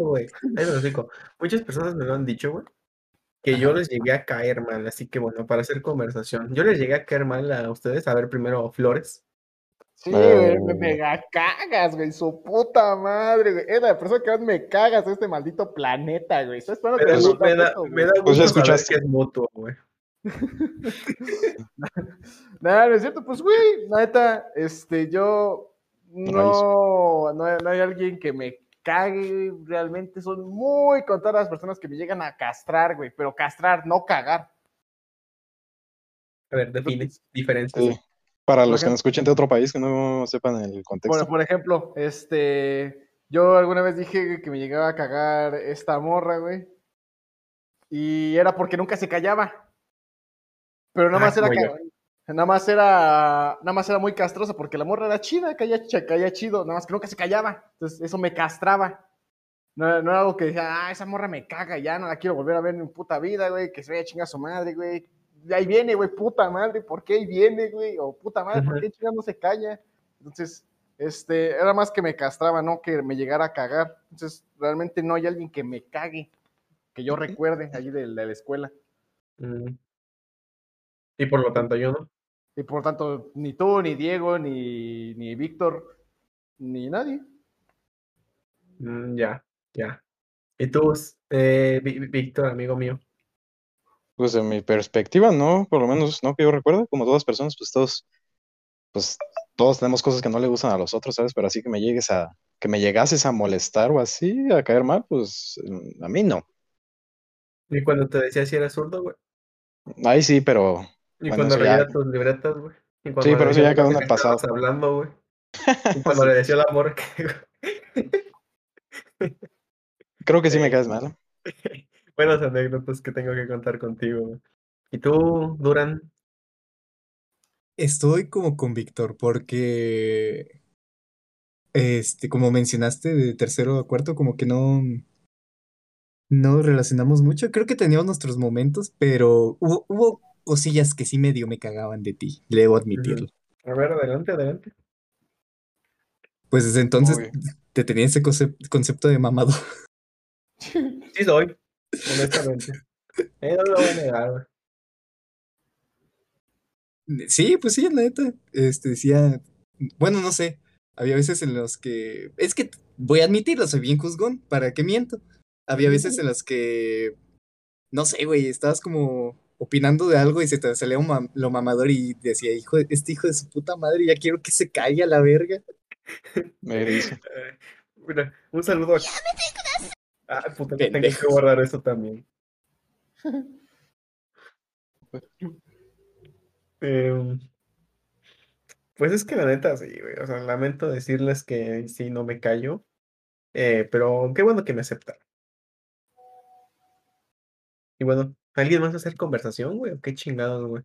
güey. Muchas personas me lo han dicho, güey, que yo les llegué a caer mal, así que bueno, para hacer conversación, yo les llegué a caer mal a ustedes, a ver primero Flores. Sí, güey, me Eh. mega cagas, güey, su puta madre, güey. Es la persona que más me cagas de este maldito planeta, güey. Estoy esperando Me que da, me da- me da Pues escuchaste. que es mutuo, güey. Nada, no es cierto, pues, güey, la neta, este, yo no, no, hay, no hay alguien que me cague, realmente son muy contadas las personas que me llegan a castrar, güey, pero castrar, no cagar. A ver, define diferencias. Sí. Para Por los que nos escuchen de otro país que no sepan el contexto. Por, por ejemplo, este, yo alguna vez dije que me llegaba a cagar esta morra, güey, y era porque nunca se callaba. Pero nada Ah, más era, como yo. ca- nada más era, nada más era muy castrosa porque la morra era chida, caía, caía chido, nada más que nunca se callaba. Entonces eso me castraba. No, no era algo que decía, ah, esa morra me caga, ya no la quiero volver a ver en mi puta vida, güey, que se vaya a chingar a su madre, güey. De ahí viene, güey, puta madre, ¿por qué ahí viene, güey? O puta madre, ¿por qué chingas no se calla? Entonces, este, era más que me castraba, no que me llegara a cagar. Entonces, realmente no hay alguien que me cague, que yo recuerde allí de, de la escuela. Y por lo tanto yo no. Y por tanto, ni tú, ni Diego, ni, ni Víctor, ni nadie. Mm, ya, ya. ¿Y tú, eh, Víctor, amigo mío? Pues en mi perspectiva, no, por lo menos no que yo recuerdo, como todas personas, pues todos, pues todos tenemos cosas que no le gustan a los otros, ¿sabes? Pero así que me llegues a, que me llegases a molestar o así, a caer mal, pues mm, a mí no. Y cuando te decía si eras zurdo, güey. Ahí sí, pero Y Bueno, cuando ya- leía tus libretas, güey. Sí, pero eso ya el pasado. estabas hablando, güey. Y cuando le decía al amor que... creo que sí me Sí. caes mal. Buenas anécdotas que tengo que contar contigo. ¿Y tú, Duran? Estoy como con Víctor porque, este, como mencionaste, de tercero a cuarto, como que no, no relacionamos mucho. Creo que teníamos nuestros momentos, pero hubo, hubo cosillas que sí medio me cagaban de ti, debo admitirlo. A ver, adelante, adelante. Pues desde entonces Obvio. te tenía ese conce- concepto de mamado. Sí soy, honestamente. Eh, no lo voy a negar, güey. Sí, pues sí, la neta. Este decía, bueno, no sé. Había veces en los que. Es que voy a admitirlo, soy bien juzgón, ¿para qué miento? Había veces en las que. No sé, güey, estabas como opinando de algo y se te salía un mam- lo mamador y decía, hijo, de- este hijo de su puta madre, ya quiero que se caiga la verga. Me dice. Eh, mira, un saludo a... Ah, puta, tengo que borrar eso también. Em, pues es que la neta sí, güey. O sea, lamento decirles que sí, no me callo. Eh, pero qué bueno que me aceptaron. Y bueno, ¿alguien más va a hacer conversación, güey? ¿O qué chingados, güey?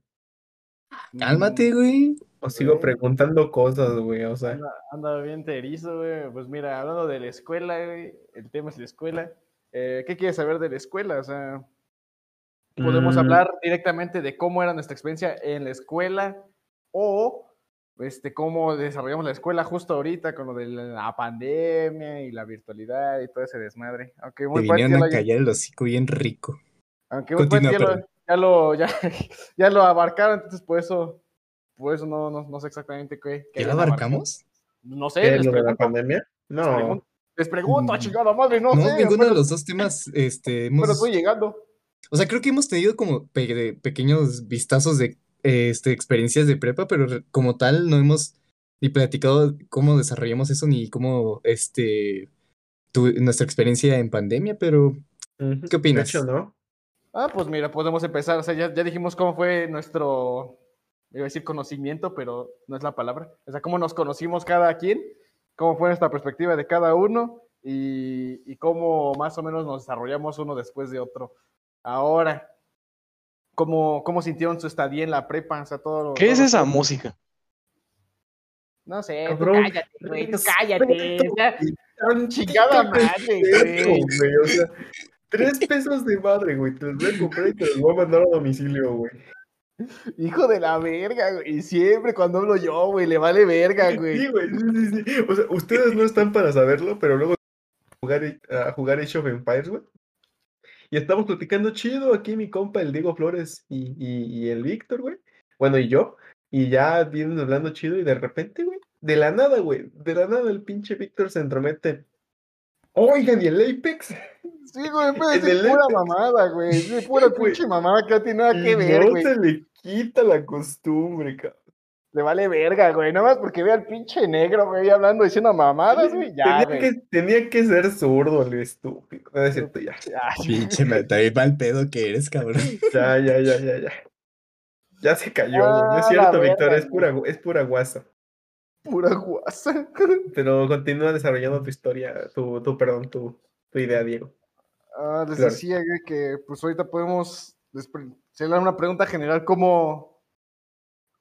Cálmate, güey. O sigo preguntando cosas, güey. O sea, Anda, anda bien terizo, güey. Pues mira, hablando de la escuela, güey, el tema es la escuela. Eh, ¿Qué quieres saber de la escuela? O sea, podemos mm, hablar directamente de cómo era nuestra experiencia en la escuela o este, cómo desarrollamos la escuela justo ahorita con lo de la pandemia y la virtualidad y todo ese desmadre. Aunque Te muy ya vinieron a callar el hocico bien rico. aunque muy parte Continúa, ya lo, perdón. ya lo, ya, ya lo abarcaron, entonces por eso, por eso no, no, no sé exactamente qué. qué ¿Ya abarcamos? No sé, ¿qué, lo de la pandemia? Les No. pregunto, les pregunto, Mm. chingada madre, no, No, sé. ninguno de los dos temas, este, Pero estoy llegando. O sea, creo que hemos tenido como pe- pequeños vistazos de eh, este, experiencias de prepa, pero como tal no hemos ni platicado cómo desarrollamos eso ni cómo este tu- nuestra experiencia en pandemia, pero ¿Qué opinas? De hecho, ¿no? Ah, pues mira, podemos empezar. O sea, ya, ya dijimos cómo fue nuestro, iba a decir conocimiento, pero no es la palabra. O sea, cómo nos conocimos cada quien, cómo fue nuestra perspectiva de cada uno y, y cómo más o menos nos desarrollamos uno después de otro. Ahora, ¿cómo, cómo sintieron su estadía en la prepa? O sea, todo lo- ¿Qué es todo- esa música? No sé, tú cállate, güey, tú cállate. Tantito Chingada madre, güey. güey. O sea, tres pesos de madre, güey. Te los voy a comprar y te los voy a mandar a domicilio, güey. Hijo de la verga, güey. Y siempre cuando hablo yo, güey, le vale verga, güey. Sí, güey. Sí, sí, sí. O sea, ustedes no están para saberlo, pero luego jugar, a jugar Age of Empires, güey. Y estamos platicando chido aquí mi compa, el Diego Flores y, y, y el Víctor, güey. Bueno, y yo. Y ya vienen hablando chido y de repente, güey, de la nada, güey, de la nada el pinche Víctor se entromete. Oigan, ¿y el Apex? Sí, güey, pero es el pura Apex. mamada, güey. Es pura Güey. pinche mamada que no tiene nada que Y ver, no güey. se le quita la costumbre, cabrón. Le vale verga, güey. Nada más porque ve al pinche negro, güey, hablando, diciendo mamadas, güey. Ya, tenía, güey. que, tenía que ser zurdo, el estúpido. No es cierto, ya. Ay, pinche ma- también mal pedo que eres, cabrón. Ya, ya, ya, ya, ya. Ya se cayó, güey. No Ah, es cierto, la Víctor, es pura, es pura guasa. Pura guasa. Pero continúa desarrollando tu historia, tu, tu perdón, tu, tu idea, Diego. Ah, les Claro. decía, que pues ahorita podemos hacerle una pregunta general. ¿Cómo,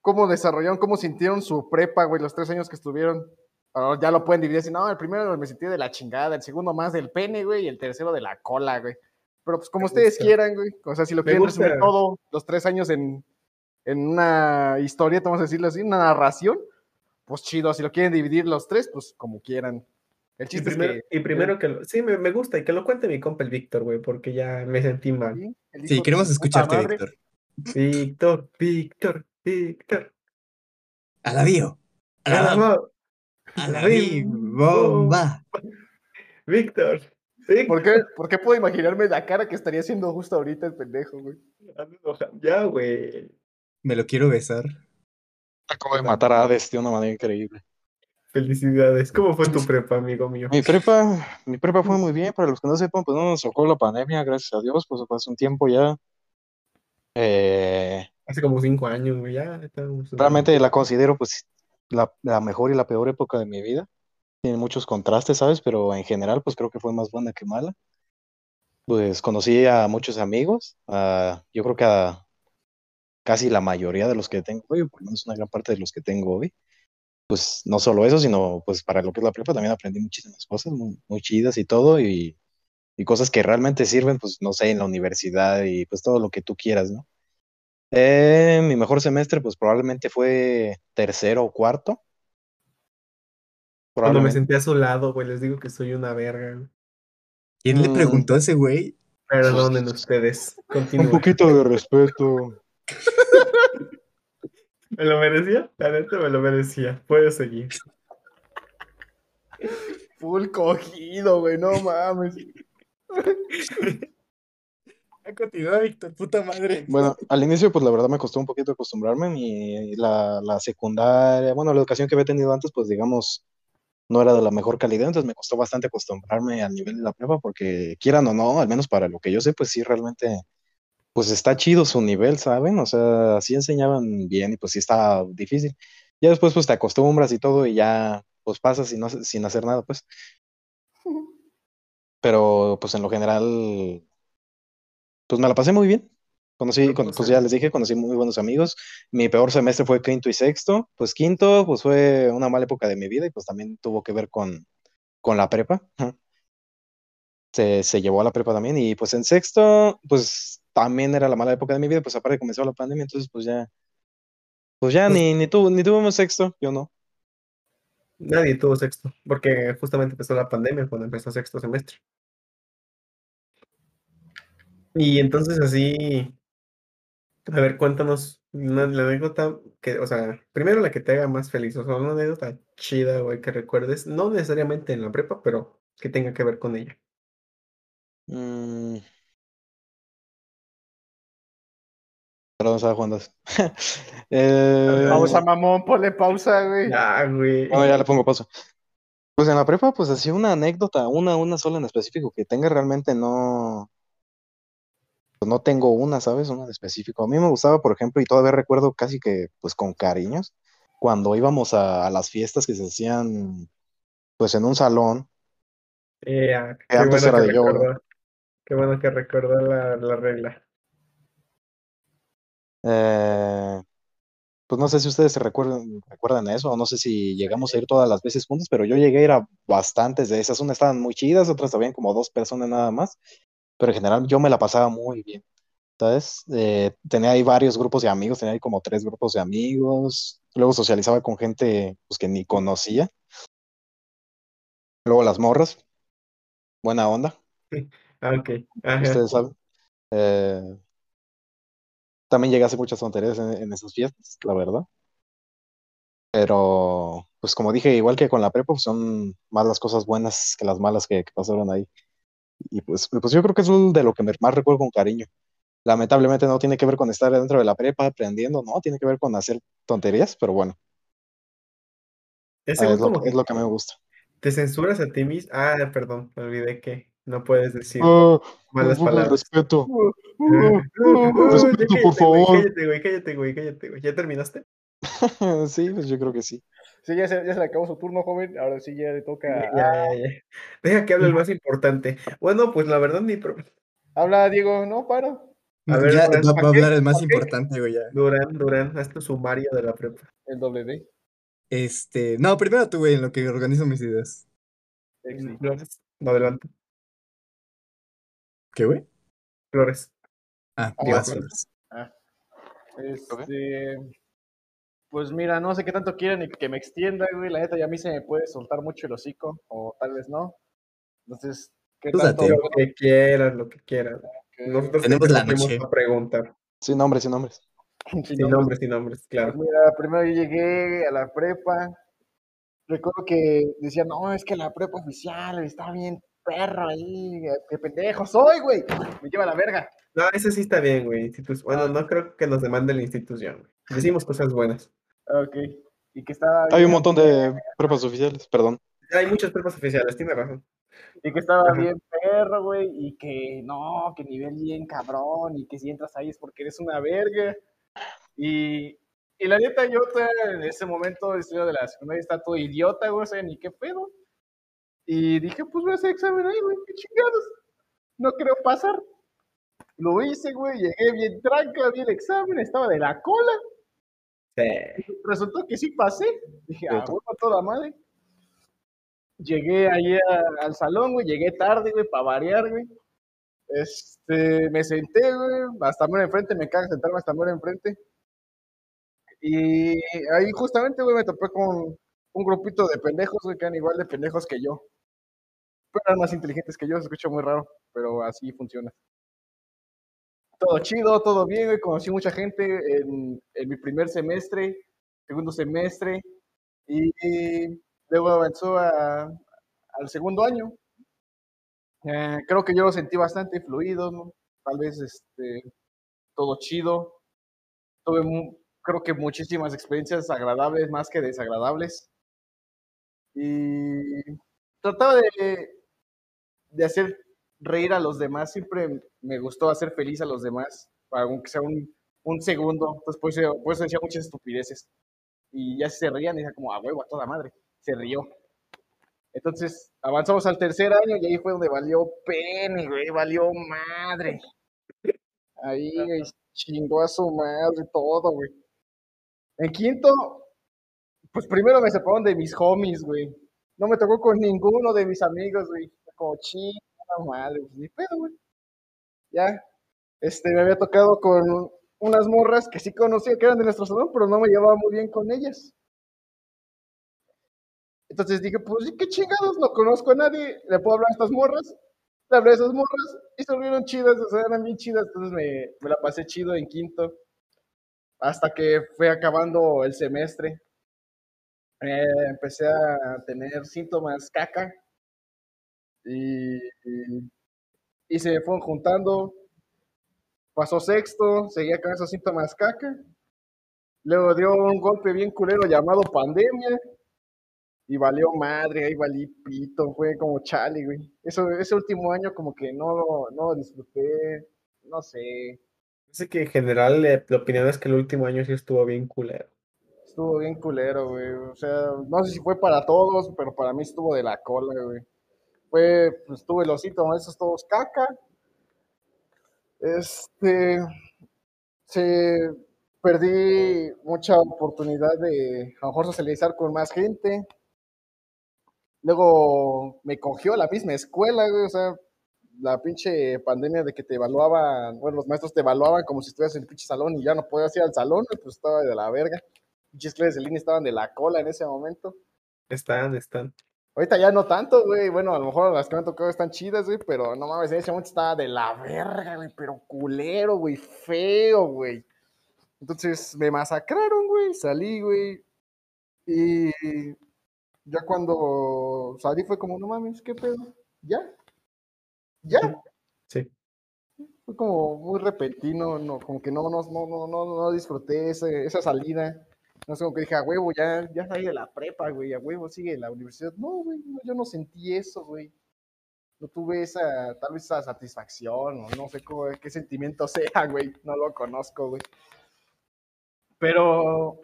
¿Cómo desarrollaron, cómo sintieron su prepa, güey, los tres años que estuvieron? Ah, ya lo pueden dividir así, no, el primero me sentí de la chingada, el segundo más del pene, güey, y el tercero de la cola, güey. Pero pues como ustedes quieran, güey. O sea, si lo Me quieren gusta. resumir todo, los tres años en, en una historieta, vamos a decirlo así, una narración, pues chido. Si lo quieren dividir los tres, pues como quieran. El Y chiste primero, es y primero que lo, sí, me, me gusta y que lo cuente mi compa el Víctor, güey, porque ya me sentí que... mal. ¿sí? Queremos escucharte. Víctor. Víctor, Víctor, Víctor. A la bio. A la, a la bomba. Víctor. ¿Por qué, ¿Por qué puedo imaginarme la cara que estaría haciendo justo ahorita el pendejo, güey? Ya, güey. Me lo quiero besar. Acabo de matar a Hades de una manera increíble. Felicidades. ¿Cómo fue tu prepa, amigo mío? Mi prepa, mi prepa fue muy bien, para los que no sepan, pues no nos tocó la pandemia, gracias a Dios, pues hace un tiempo ya. Eh, Hace como cinco años, güey. Ya estamos. realmente la considero pues la, la mejor y la peor época de mi vida. Tiene muchos contrastes, ¿sabes? Pero en general pues creo que fue más buena que mala. Pues conocí a muchos amigos, a- yo creo que a casi la mayoría de los que tengo hoy, o por lo menos una gran parte de los que tengo hoy. Pues no solo eso, sino pues para lo que es la prepa también aprendí muchísimas cosas muy, muy chidas y todo, y, y cosas que realmente sirven, pues no sé, en la universidad y pues todo lo que tú quieras, ¿no? Eh, mi mejor semestre, pues probablemente fue tercero o cuarto. Cuando me senté a su lado, güey, les digo que soy una verga. güey. ¿Quién le Mm. preguntó a ese güey? Perdonen ustedes. Un poquito de respeto. ¿Me lo merecía? La neta me lo merecía. Puedes seguir. Full cogido, güey, no mames. Continúa, Víctor, puta madre. Bueno, al inicio, pues la verdad me costó un poquito acostumbrarme. Mi, la, la secundaria, bueno, la educación que había tenido antes, pues digamos, no era de la mejor calidad, entonces me costó bastante acostumbrarme al nivel de la prepa, porque quieran o no, al menos para lo que yo sé, pues sí, realmente, pues está chido su nivel, ¿saben? O sea, sí enseñaban bien y pues sí está difícil. Ya después, pues te acostumbras y todo y ya, pues pasas sin, no- sin hacer nada, pues. Pero, pues en lo general, pues me la pasé muy bien. Conocí, con- pues, ya les dije, conocí muy buenos amigos. Mi peor semestre fue quinto y sexto. Pues quinto, pues fue una mala época de mi vida y pues también tuvo que ver con, con la prepa. Se, se llevó a la prepa también y pues en sexto, pues también era la mala época de mi vida, pues aparte comenzó la pandemia, entonces pues ya, pues ya Pues- ni, ni, tu, ni tuvimos sexto, yo no. Nadie tuvo sexto, porque justamente empezó la pandemia cuando empezó sexto semestre. Y entonces así, a ver, cuéntanos una anécdota que, o sea, primero la que te haga más feliz, o sea, una anécdota chida, güey, que recuerdes, no necesariamente en la prepa, pero que tenga que ver con ella. Mm. Perdón, estaba jugando. Eh, Pausa, mamón, ponle pausa, güey. Ah, güey. Bueno, ya le pongo pausa. Pues en la prepa, pues así una anécdota, una, una sola en específico que tenga realmente no, pues no tengo una, ¿sabes? Una en específico. A mí me gustaba, por ejemplo, y todavía recuerdo casi que, pues con cariños, cuando íbamos a, a las fiestas que se hacían, pues en un salón, Eh, ah, que qué antes bueno era que de yoga. recordó, qué bueno que recordó la, la regla. Eh, pues no sé si ustedes se recuerdan, recuerdan eso, o no sé si llegamos a ir todas las veces juntos, pero yo llegué a ir a bastantes de esas. Unas estaban muy chidas, otras habían como dos personas nada más, pero en general yo me la pasaba muy bien. ¿Sabes? Eh, tenía ahí varios grupos de amigos, tenía ahí como tres grupos de amigos. Luego socializaba con gente pues, que ni conocía. Luego las morras, buena onda, Ah, ok. Ajá. ustedes saben. Eh, también llegué a hacer muchas tonterías en, en esas fiestas, la verdad. Pero, pues como dije, igual que con la prepa, pues son más las cosas buenas que las malas que, que pasaron ahí. Y pues, pues yo creo que es de lo que más recuerdo con cariño. Lamentablemente no tiene que ver con estar dentro de la prepa aprendiendo, no, tiene que ver con hacer tonterías, pero bueno, es güey lo, como es lo que me gusta. te censuras a ti mismo. Ah, perdón, me olvidé que no puedes decir Ah, malas palabras. respeto. Uh, uh, uh, Respeto, Ya por favor. Cállate, güey, cállate, güey, cállate, güey. ¿Ya terminaste? Sí, pues yo creo que sí. Sí, ya se, ya se le acabó su turno, joven. Ahora sí ya le toca. Ya, ya, ya. Deja que hable el más importante. Bueno, pues la verdad, ni pro- Habla, Diego. No, para. A ver, ya Durán, va, va a hablar el más importante, güey, ya. Durán, Durán, haz tu sumario de la prepa. El doble D. Este, no, primero tú, güey, en lo que organizo mis ideas. Adelante. ¿Qué, güey? Flores. Ah, Ah, bueno. Flores. Este. Pues mira, no sé qué tanto quieren y que me extienda, güey. La neta, ya a mí se me puede soltar mucho el hocico, o tal vez no. Entonces, ¿qué Tú tanto? Lo que quieras, lo que quieras. Nosotros Tenemos la noche. a preguntar. Sin nombres, sin nombres. sin Sin nombres. nombres, sin nombres, Pues claro. mira, primero yo llegué a la prepa. Recuerdo que decían, no, es que la prepa oficial está bien perro ahí. Qué pendejo soy, güey. Me lleva la verga. No, ese sí está bien, güey. institu- Bueno, no creo que nos demande la institución. güey. Decimos cosas buenas. Ok. Y que estaba Hay bien, un montón de prepas oficiales, perdón. Hay muchas prepas oficiales, tiene razón. y que estaba Ajá. bien perro, güey. Y que no, que nivel bien cabrón. Y que si entras ahí es porque eres una verga. Y, y la neta, yo en ese momento, estudio de la secundaria, está todo idiota, güey. O sea, ni qué pedo. Y dije, pues voy a hacer examen ahí, güey. Qué chingados. No creo pasar. Lo hice, güey. Llegué bien tranca, vi el examen. Estaba de la cola. Sí. Resultó que sí pasé. Dije, ah, a toda madre. Llegué ahí a- al salón, güey. Llegué tarde, güey, para variar, güey. Este, me senté, güey. Hasta mero enfrente, me caga sentarme hasta mero enfrente. Y ahí justamente, güey, me topé con, un grupito de pendejos, güey, que eran igual de pendejos que yo. Eran más inteligentes que yo, se escucha muy raro, pero así funciona. Todo chido, todo bien, conocí mucha gente en, en mi primer semestre, segundo semestre, y luego avanzó a- al segundo año. Eh, creo que yo lo sentí bastante fluido. Tal vez este, todo chido. Tuve, creo que muchísimas experiencias agradables más que desagradables. Y trataba de, de hacer reír a los demás. Siempre me gustó hacer feliz a los demás, aunque sea un, un segundo. Entonces, por eso, por eso decía muchas estupideces. Y ya se reían, y decía como, a huevo, a toda madre. Se rió. Entonces, avanzamos al tercer año y ahí fue donde valió pene, güey, valió madre. Ahí, güey, chingó a su madre todo, güey. En quinto, pues primero me separaron de mis homies, güey. No me tocó con ninguno de mis amigos, güey. Como chingada madre, pues ni pedo, güey. Ya, este, me había tocado con unas morras que sí conocía que eran de nuestro salón, pero no me llevaba muy bien con ellas. Entonces dije, pues, ¿qué chingados? No conozco a nadie, le puedo hablar a estas morras. Le hablé a esas morras y se volvieron chidas, o sea, eran bien chidas. Entonces me, me la pasé chido en quinto. Hasta que fue acabando el semestre. Eh, empecé a tener síntomas caca. Y, y, y se fueron juntando. Pasó sexto, seguía con esos síntomas caca. Luego dio un golpe bien culero llamado pandemia. Y valió madre, ahí valí pito, fue como chale, güey. Eso, ese último año como que no lo, no lo disfruté, no sé, Sé que en general eh, la opinión es que el último año sí estuvo bien culero. estuvo bien culero, güey. O sea, no sé si fue para todos, pero para mí estuvo de la cola, güey. Fue, pues tuve los síntomas esos todos caca. Este, se perdí mucha oportunidad de a lo mejor socializar con más gente. Luego me cogió la misma escuela, o sea, la pinche pandemia de que te evaluaban, bueno, los maestros te evaluaban como si estuvieras en el pinche salón y ya no podías ir al salón, pues estaba de la verga. Pinches clases de línea estaban de la cola en ese momento. Están, están. Ahorita ya no tanto, güey. Bueno, a lo mejor las que me han tocado están chidas, güey, pero no mames, en ese momento estaba de la verga, güey, pero culero, güey, feo, güey. Entonces me masacraron, güey, salí, güey. Y ya cuando salí fue como, no mames, ¿qué pedo? ¿Ya? ¿Ya? Sí. Fue como muy repentino, no, como que no, no, no, no, no, no disfruté ese- esa salida. No sé, como que dije, a huevo, ya, ya salí de la prepa, güey, a huevo, sigue la universidad. No, güey, no, yo no sentí eso, güey. No tuve esa, tal vez esa satisfacción, o no sé cómo, qué sentimiento sea, güey, no lo conozco, güey. Pero,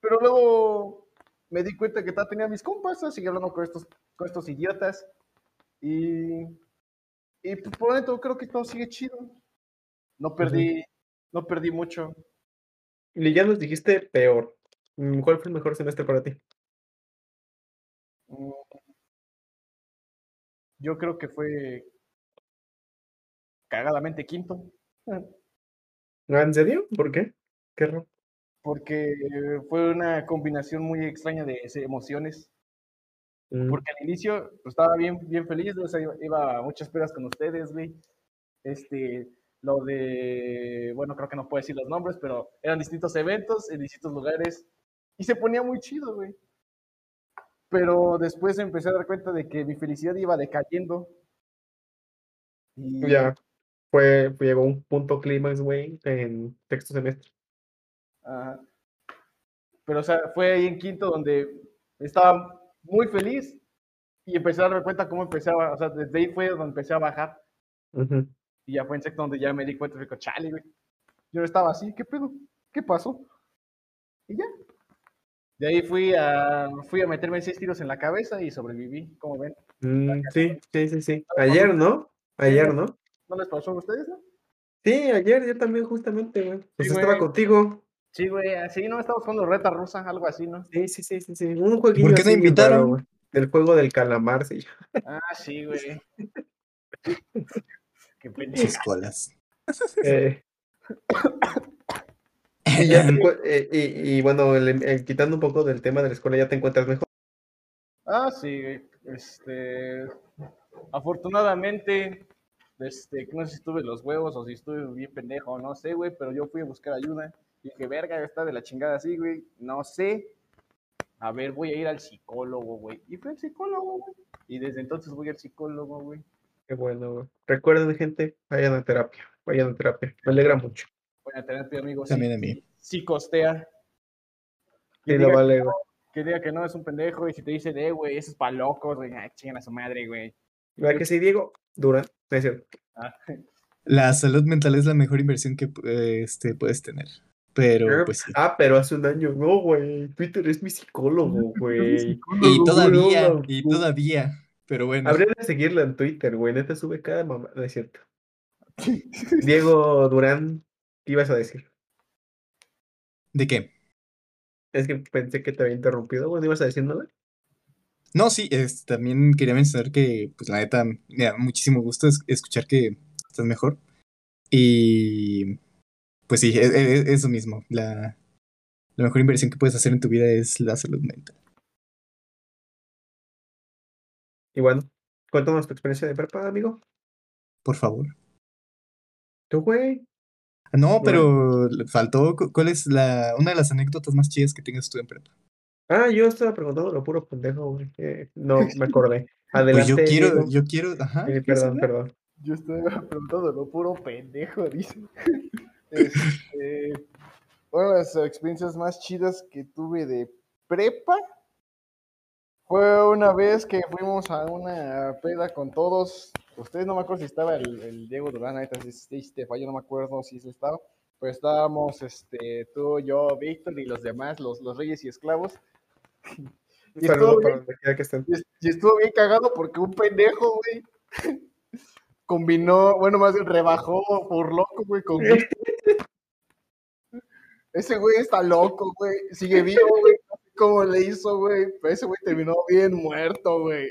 pero luego me di cuenta que todavía tenía mis compas, seguí hablando con estos, con estos idiotas, y, y pues, por dentro creo que todo sigue chido. No perdí, no perdí mucho. Y ya nos dijiste peor. Mm, ¿Cuál fue el mejor semestre para ti? Mm, Yo creo que fue cagadamente quinto, Ah, ¿En serio? ¿Por qué? Qué raro. porque fue una combinación muy extraña de emociones. Mm, Porque al inicio pues, estaba bien, bien feliz, o sea, iba, iba a muchas pedas con ustedes, güey. Este, lo de, bueno, creo que no puedo decir los nombres, pero eran distintos eventos en distintos lugares y se ponía muy chido, güey. Pero después empecé a dar cuenta de que mi felicidad iba decayendo. Y Ya. Fue, llegó un punto clímax, güey, en sexto semestre. Ajá. Pero, o sea, fue ahí en quinto donde estaba muy feliz y empecé a darme cuenta cómo empecé a, o sea, desde ahí fue donde empecé a bajar Ujú. Y ya fue en sexto donde ya me di cuenta, digo, chale, güey. Yo estaba así, ¿qué pedo? ¿Qué pasó? Y ya. De ahí fui a, fui a meterme seis tiros en la cabeza y sobreviví, como ven. Mm, sí, sí, sí, sí. Ayer, ¿no? Ayer, ¿no? ¿No les pasó a ustedes, no? Sí, ayer yo también justamente, güey. Pues Sí, estaba güey. contigo. Sí, güey, así, ¿no? Estamos jugando reta rusa, algo así, ¿no? Sí, sí, sí, sí, sí. Un jueguillo ¿Por qué no invitaron? güey. Del juego del calamar, sí. Ah, sí, güey. Qué pendejo. Sus colas. Eh, y, ya te encuent- eh, y, y bueno, el- el- quitando un poco del tema de la escuela, ya te encuentras mejor. Ah, sí, este, afortunadamente, este, no sé si tuve los huevos o si estuve bien pendejo, no sé, güey, pero yo fui a buscar ayuda. Y dije, verga, está de la chingada así, güey, no sé. A ver, voy a ir al psicólogo, güey. Y fui al psicólogo, güey. Y desde entonces voy al psicólogo, güey. Qué bueno, güey. Recuerden, gente, vayan a terapia. Vayan a terapia. Me alegra mucho. Voy a terapia, amigos. También a mí. Sí costea. Sí, lo vale, güey. que diga que no es un pendejo y si te dice de, güey, eso es pa' locos, güey, ah, chingan a su madre, güey. ¿Verdad que sí, Diego? Durán. No es cierto. Ah, La salud mental es la mejor inversión que eh, este, puedes tener. Pero, Pero- pues sí. Ah, pero hace un año. No, güey. Twitter es mi psicólogo, güey. Y todavía, y todavía. Pero bueno. Habría de seguirla en Twitter, güey. Neta sube cada mamá. No es cierto. Diego Durán, ¿qué ibas a decir? ¿De qué? Es que pensé que te había interrumpido, güey. ¿No ibas a decir nada? No, sí, es, también quería mencionar que, pues la neta, me da muchísimo gusto es- escuchar que estás mejor. Y pues sí, es, es- eso mismo. La, la mejor inversión que puedes hacer en tu vida es la salud mental. Y bueno, cuéntanos tu experiencia de prepa, amigo. Por favor. Tú, güey. No, pero faltó, cu- ¿cuál es la, una de las anécdotas más chidas que tengas tú en prepa? Ah, yo estaba preguntando lo puro pendejo, güey. Eh, no me acordé. Pues Adelante. yo quiero, yo quiero, ajá. Eh, ¿quieres perdón, perdón. Yo estoy preguntando lo puro pendejo, dice. Este, una de las experiencias más chidas que tuve de prepa fue una vez que fuimos a una peda con todos. Ustedes no me acuerdo si estaba el, el Diego Durán, ahorita si si Estefa, yo no me acuerdo si se estaba. Pero estábamos este, tú, yo, Víctor y los demás, los, los reyes y esclavos. Y estuvo para bien- que estén. y, y estuvo bien cagado porque un pendejo, güey, combinó, bueno, más bien rebajó por loco, güey, con Víctor. Ese güey está loco, güey. Sigue vivo, güey. Cómo le hizo, güey. Pero ese güey terminó bien muerto, güey.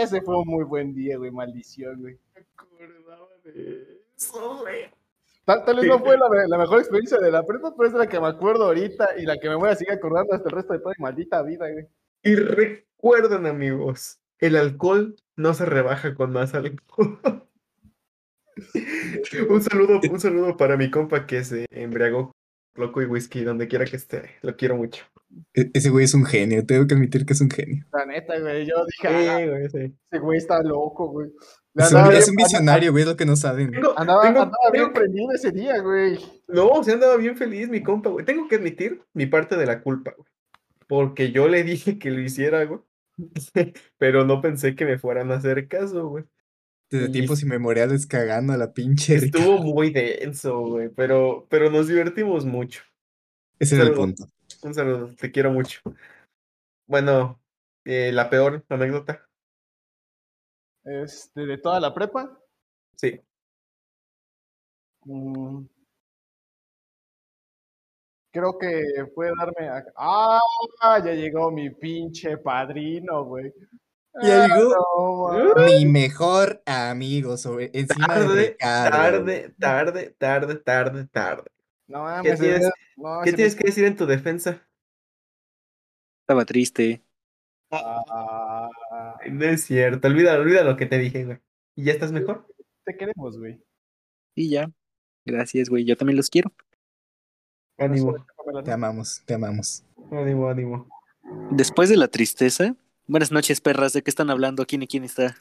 Ese fue un muy buen día, güey. Maldición, güey. Tal, tal vez no fue la, me- la mejor experiencia de la prepa, pero es de la que me acuerdo ahorita y la que me voy a seguir acordando hasta el resto de toda mi maldita vida, güey. Y recuerden, amigos, el alcohol no se rebaja con más alcohol. un saludo, un saludo para mi compa que se embriagó loco y whisky donde quiera que esté. Lo quiero mucho. E- ese güey es un genio, tengo que admitir que es un genio. La neta, güey. Yo dije, ah, Sí, güey, sí. ese güey está loco, güey. Le Es un, es un visionario, güey, es lo que no saben. Tengo- Andaba, tengo- andaba bien tengo- prendido ese día, güey. No, se andaba bien feliz mi compa, güey. Tengo que admitir mi parte de la culpa, güey. Porque yo le dije que lo hiciera, güey. Pero no pensé que me fueran a hacer caso, güey. Desde Y tiempos inmemoriales cagando a la pinche. Estuvo muy denso, güey. Pero, pero nos divertimos mucho. Ese era el punto. Un saludo, te quiero mucho. Bueno, eh, la peor anécdota. Este, de toda la prepa. Sí. mm, Creo que fue darme a... ¡Ah! Ya llegó mi pinche padrino, güey. Ya Ah, no, mi mejor amigo sobre encima de Tarde, Ricardo. tarde, tarde, tarde, tarde, tarde. No mames, tienes- no, ¿Qué tienes me- que decir en tu defensa? Estaba triste. Ah, No es cierto, olvida, olvida lo que te dije, güey. ¿Y ya estás mejor? te queremos, güey. Y ya. Gracias, güey. Yo también los quiero. Ánimo, Te amamos, te amamos. ánimo, ánimo. Después de la tristeza. Buenas noches, perras. ¿De qué están hablando? ¿Quién y quién está?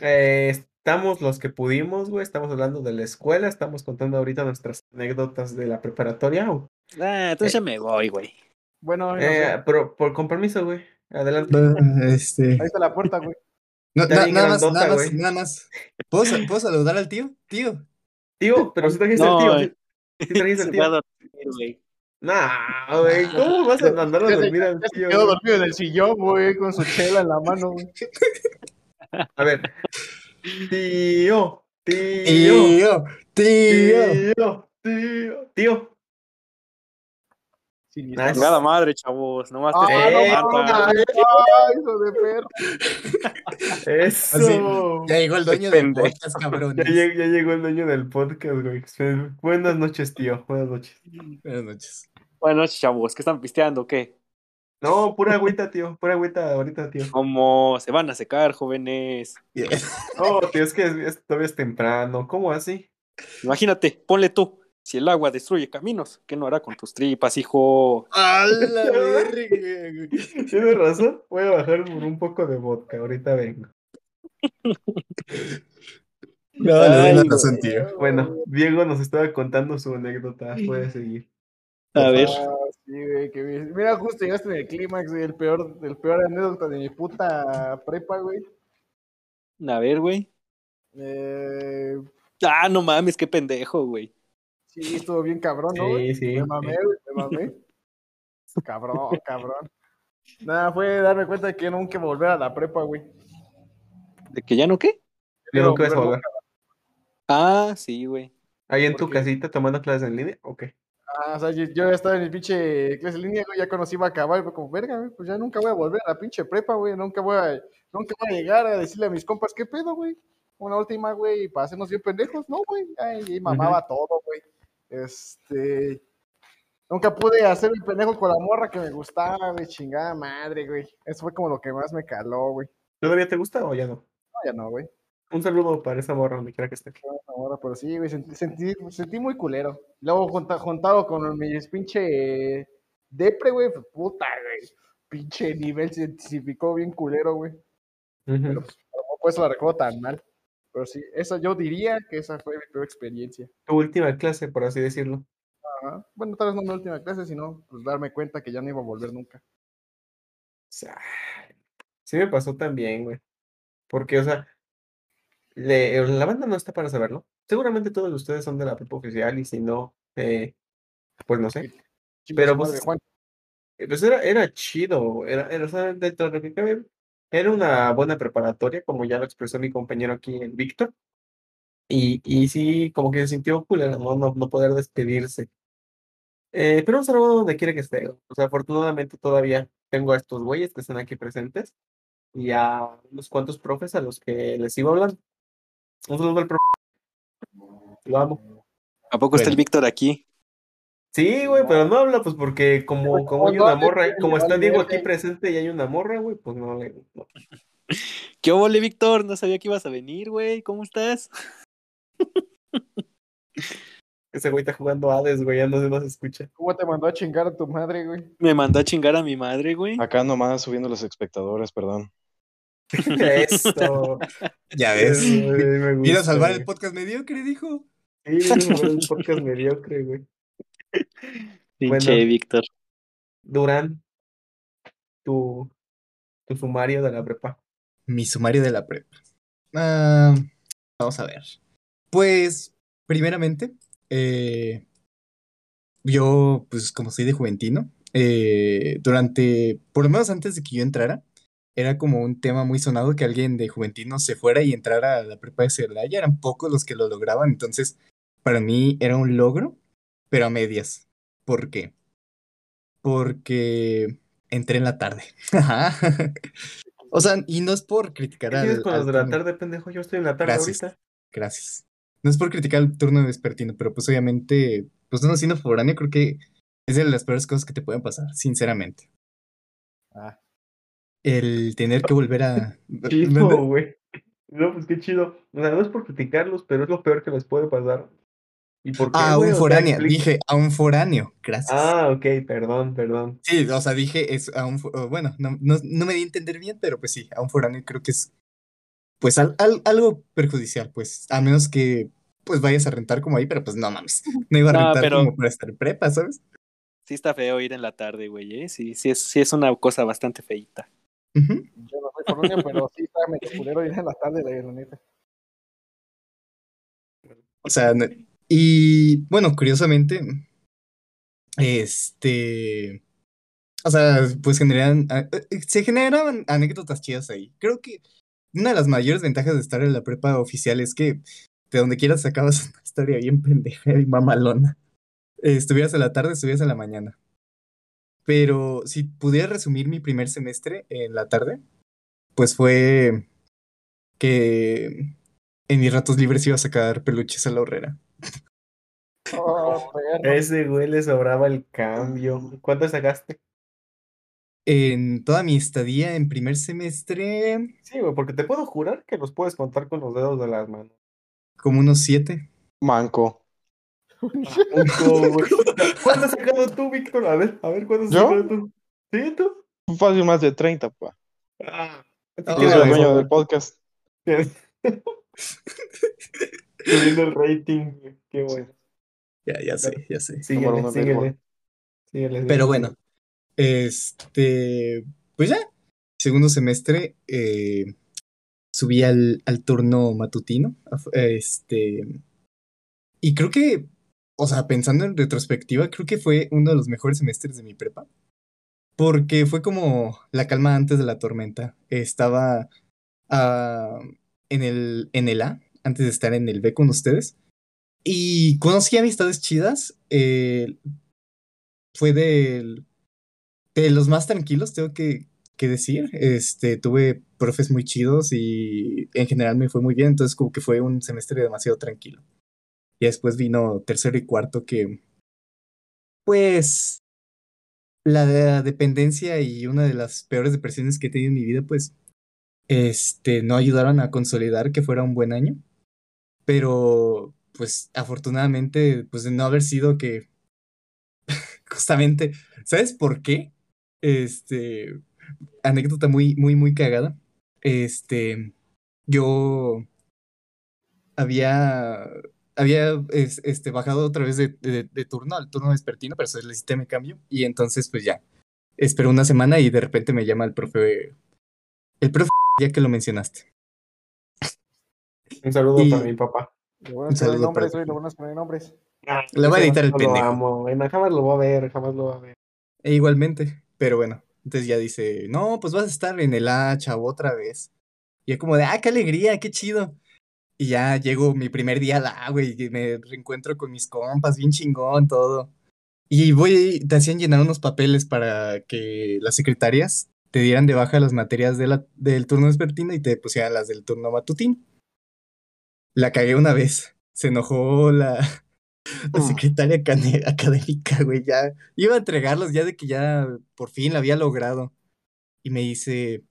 Eh, estamos los que pudimos, güey. Estamos hablando de la escuela. Estamos contando ahorita nuestras anécdotas de la preparatoria. o- Ah, entonces ya me voy, güey. Bueno, no sé. Eh, pero por compromiso, güey. Adelante. Este. ahí está la puerta, güey. No, na- nada más, nada más, nada más. ¿Puedo, sa- ¿Puedo saludar al tío? Tío. Tío, pero si trajiste No, al tío. eh. Sí, sí trajiste al tío. dormir, güey. Nah, güey. ¿Cómo vas a mandar a dormir al tío? quedó dormido en el sillón, güey, con su chela en la mano, güey. A ver. Tío, tío, Tío, tío. tío, tío, tío. Sí, Ah, Chingada madre, chavos. Nomás Ah, te Eh, no, hijo de perro. Eso. Así, Ya llegó el dueño del podcast, Ya, lleg- ya llegó el dueño del podcast, güey. Buenas noches, tío. Buenas noches. Buenas noches. Buenas noches, chavos. ¿Qué están pisteando? o ¿Qué? No, pura agüita, tío. Pura agüita ahorita, tío. ¿Cómo se van a secar, jóvenes? No, tío, es que es- es- todavía es temprano. ¿Cómo así? Imagínate, ponle tú. Si el agua destruye caminos, ¿qué no hará con tus tripas, hijo? ¡A la verga! Tienes razón. Voy a bajar por un poco de vodka. Ahorita vengo. No, güey. razón, tío. Bueno, Diego nos estaba contando su anécdota. Puede seguir. A ver. Ah, sí, güey, qué bien. Mira, justo llegaste en el clímax, güey, el peor, el peor anécdota de mi puta prepa, güey. A ver, güey. Eh, Ah, no mames, qué pendejo, güey. sí, estuvo bien cabrón, ¿no? Sí, güey? sí, Me mamé, güey, me mamé. Cabrón, cabrón. Nada, fue darme cuenta de que nunca volver a la prepa, güey. ¿De que ya no qué? Yo nunca a volver. Ah, sí, güey. ¿Ahí en tu Porque- casita tomando clases en línea? Ok. Ah, o sea, yo, yo ya estaba en mi pinche clase en línea, güey, ya conocí a acabar, y fue como, verga, güey, pues ya nunca voy a volver a la pinche prepa, güey, nunca voy a, nunca voy a llegar a decirle a mis compas, ¿qué pedo, güey? Una última, güey, para hacernos bien pendejos, no, güey, ay, y mamaba todo, güey, este, nunca pude hacer el pendejo con la morra que me gustaba, güey, chingada madre, güey, eso fue como lo que más me caló, güey, ¿Todavía te gusta o ya no? no, ya no, güey, Un saludo para esa morra donde quiera que esté. esa morra, pero sí, güey, sentí, sentí, sentí muy culero, luego junta- juntado con mis pinche depre, güey, pues, puta, güey, pinche nivel se intensificó bien culero, güey. Ujú. Pero pues, la recuerdo tan mal. Pero sí, esa yo diría que esa fue mi peor experiencia. Tu última clase, por así decirlo. Ajá. Bueno, tal vez no mi última clase, sino pues darme cuenta que ya no iba a volver nunca. O sea, sí me pasó también, güey. Porque, o sea, le- la banda no está para saberlo. Seguramente todos ustedes son de la prepa oficial y si no, eh, pues no sé. Chinga Pero, pues. Eh, Pues era, era chido, era, era, dentro de lo que era una buena preparatoria, como ya lo expresó mi compañero aquí, el Víctor. Y, y sí, como que se sintió culero, ¿no? No, no poder despedirse. Eh, pero un saludo donde quiera que esté. O sea, afortunadamente todavía tengo a estos güeyes que están aquí presentes y a unos cuantos profes a los que les iba a hablar. Un saludo al profe. Lo amo. ¿A poco está el Víctor aquí? Sí, güey, pero no habla, pues porque como, como hay no una morra, como está Diego aquí presente y hay una morra, güey, pues no le. no. ¿Qué óvole, Víctor? No sabía que ibas a venir, güey. ¿Cómo estás? Ese güey está jugando Hades, güey, ya no se nos escucha. ¿Cómo te mandó a chingar a tu madre, güey? Me mandó a chingar a mi madre, güey. Acá nomás subiendo los espectadores, perdón. Eso. Ya ves. Eso, güey, me Vino a gusta, salvar el podcast mediocre, dijo. Sí, vino a salvar el podcast mediocre, güey. Pinche Bueno. Víctor. Durán, tu, tu sumario de la prepa. Mi sumario de la prepa. Ah, vamos a ver. Pues, primeramente, eh, yo, pues como soy de Juventino, eh, durante, por lo menos antes de que yo entrara, era como un tema muy sonado que alguien de Juventino se fuera y entrara a la prepa de Celaya. Eran pocos los que lo lograban, entonces para mí era un logro, pero a medias. ¿Por qué? Porque entré en la tarde. O sea, y no es por criticar ¿Qué al, con los de la tarde, pendejo? Yo estoy en la tarde Gracias. ahorita. Gracias. No es por criticar el turno vespertino, pero pues obviamente, pues uno siendo foráneo creo que es de las peores cosas que te pueden pasar, sinceramente. Ah. El tener que volver a... Chido, güey. No, pues qué chido. O sea, no es por criticarlos, pero es lo peor que les puede pasar. ¿Y por qué, Ah, güey? un O sea, foráneo. Dije, a un foráneo. Gracias. Ah, ok, perdón, perdón. Sí, o sea, dije, es a un... Bueno, no, no, no me di a entender bien, pero pues sí, a un foráneo creo que es... Pues al- al- algo perjudicial, pues. A menos que pues vayas a rentar como ahí, pero pues no mames. No iba a No, rentar pero- como para estar prepa, ¿sabes? Sí está feo ir en la tarde, güey, ¿eh? Sí, sí es, sí es una cosa bastante feita. Yo no soy foráneo, pero sí estaba medio culero ir en la tarde, la neta. O sea, y bueno, curiosamente, este, o sea, pues generan, ah, eh, se generaban anécdotas chidas ahí. Creo que una de las mayores ventajas de estar en la prepa oficial es que de donde quieras sacabas una historia bien pendeja y mamalona. Eh, estuvieras en la tarde, estuvieras en la mañana. Pero si pudiera resumir mi primer semestre en la tarde, pues fue que en mis ratos libres iba a sacar peluches a la horrera. Oh. Ese güey le sobraba el cambio. ¿Cuánto sacaste? en toda mi estadía en primer semestre, Sí, güey, porque te puedo jurar que los puedes contar con los dedos de las manos. como unos siete. Manco. Manco, güey. ¿Cuánto has sacado tú, Víctor? A ver, a ver, ¿cuánto has ¿Yo? sacado tú? ¿Sí, tú? Fácil más de 30, pues. Ah, Ah, Yo Tienes soy el razón. dueño del podcast. Subiendo el rating. Qué bueno. Ya, ya sé, ya sé. Síguele, síguele. Pero bueno, este, pues ya, segundo semestre, eh, subí al, al turno matutino, este, y creo que, o sea, pensando en retrospectiva, creo que fue uno de los mejores semestres de mi prepa, porque fue como la calma antes de la tormenta. Estaba ah, en el, en el A, antes de estar en el B con ustedes, y conocí amistades chidas. eh, fue del- de los más tranquilos, tengo que, que decir. Este, tuve profes muy chidos y en general me fue muy bien, entonces como que fue un semestre demasiado tranquilo. Y después vino tercero y cuarto que, pues, la de- dependencia y una de las peores depresiones que he tenido en mi vida, pues, este, no ayudaron a consolidar que fuera un buen año. Pero, pues, afortunadamente, pues de no haber sido que justamente, ¿sabes por qué? Este, anécdota muy, muy, muy cagada. Este, yo había, había es- este, bajado otra vez de, de- de turno al turno vespertino, pero solicité mi cambio y entonces pues ya, esperé una semana y de repente me llama el profe, el profe, ya que lo mencionaste. Un saludo Y- para mi papá. Bueno Un es poner saludo para nombres, güey, lo bueno es poner nombres. Ah, Le voy a editar el vato lo pendejo. amo, güey. No, jamás lo va a ver, jamás lo va a ver. E igualmente, pero bueno, entonces ya dice, no, pues vas a estar en el A, chavo, otra vez. Y es como de, ah, qué alegría, qué chido. Y ya llego mi primer día al A, güey, y me reencuentro con mis compas, bien chingón, todo. Y voy, te hacían llenar unos papeles para que las secretarias te dieran de baja las materias de la, del turno vespertino y te pusieran las del turno matutino. La cagué una vez. Se enojó la, la Mm. secretaria académica, güey, ya iba a entregarlos ya de que ya por fin la había logrado. Y me dice,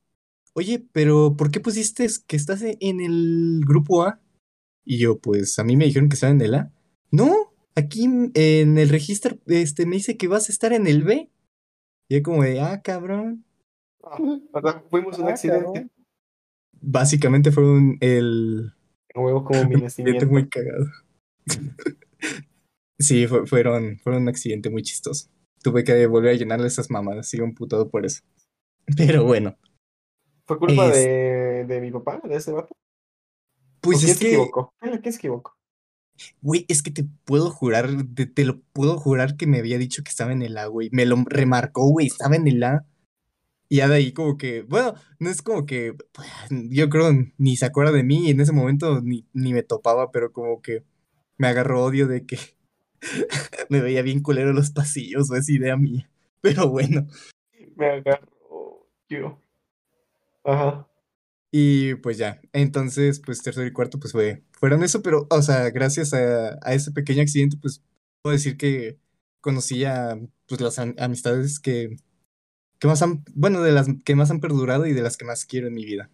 oye, pero ¿por qué pusiste que estás e- en el grupo A? Y yo, pues a mí me dijeron que estaba en el A. No, aquí en el registro este, me dice que vas a estar en el B. Y yo como de, ah, cabrón. Sea, fuimos un Ah, accidente. cabrón. Básicamente fue un, el huevo como mi un accidente nacimiento. muy cagado. Sí, fue- fueron, fueron un accidente muy chistoso. Tuve que volver a llenarle esas mamadas, sigo emputado por eso. Pero bueno, ¿Fue culpa Es- de, de mi papá, de ese vato? pues ¿O quién es se que, equivocó? ¿Quién se equivocó? güey, es que te puedo jurar, te, te lo puedo jurar que me había dicho que estaba en el A, güey. Me lo remarcó, güey, estaba en el A. Y ya de ahí como que, bueno, no es como que, pues, yo creo ni se acuerda de mí y en ese momento ni, ni me topaba, pero como que me agarró odio de que me veía bien culero en los pasillos, o es idea mía. Pero bueno. Me agarró yo. Ajá. Y pues ya, entonces, pues tercero y cuarto, pues fue, fueron eso, pero, o sea, gracias a, a ese pequeño accidente, pues puedo decir que conocí a, pues, las am- amistades que, que más han, bueno, de las que más han perdurado y de las que más quiero en mi vida.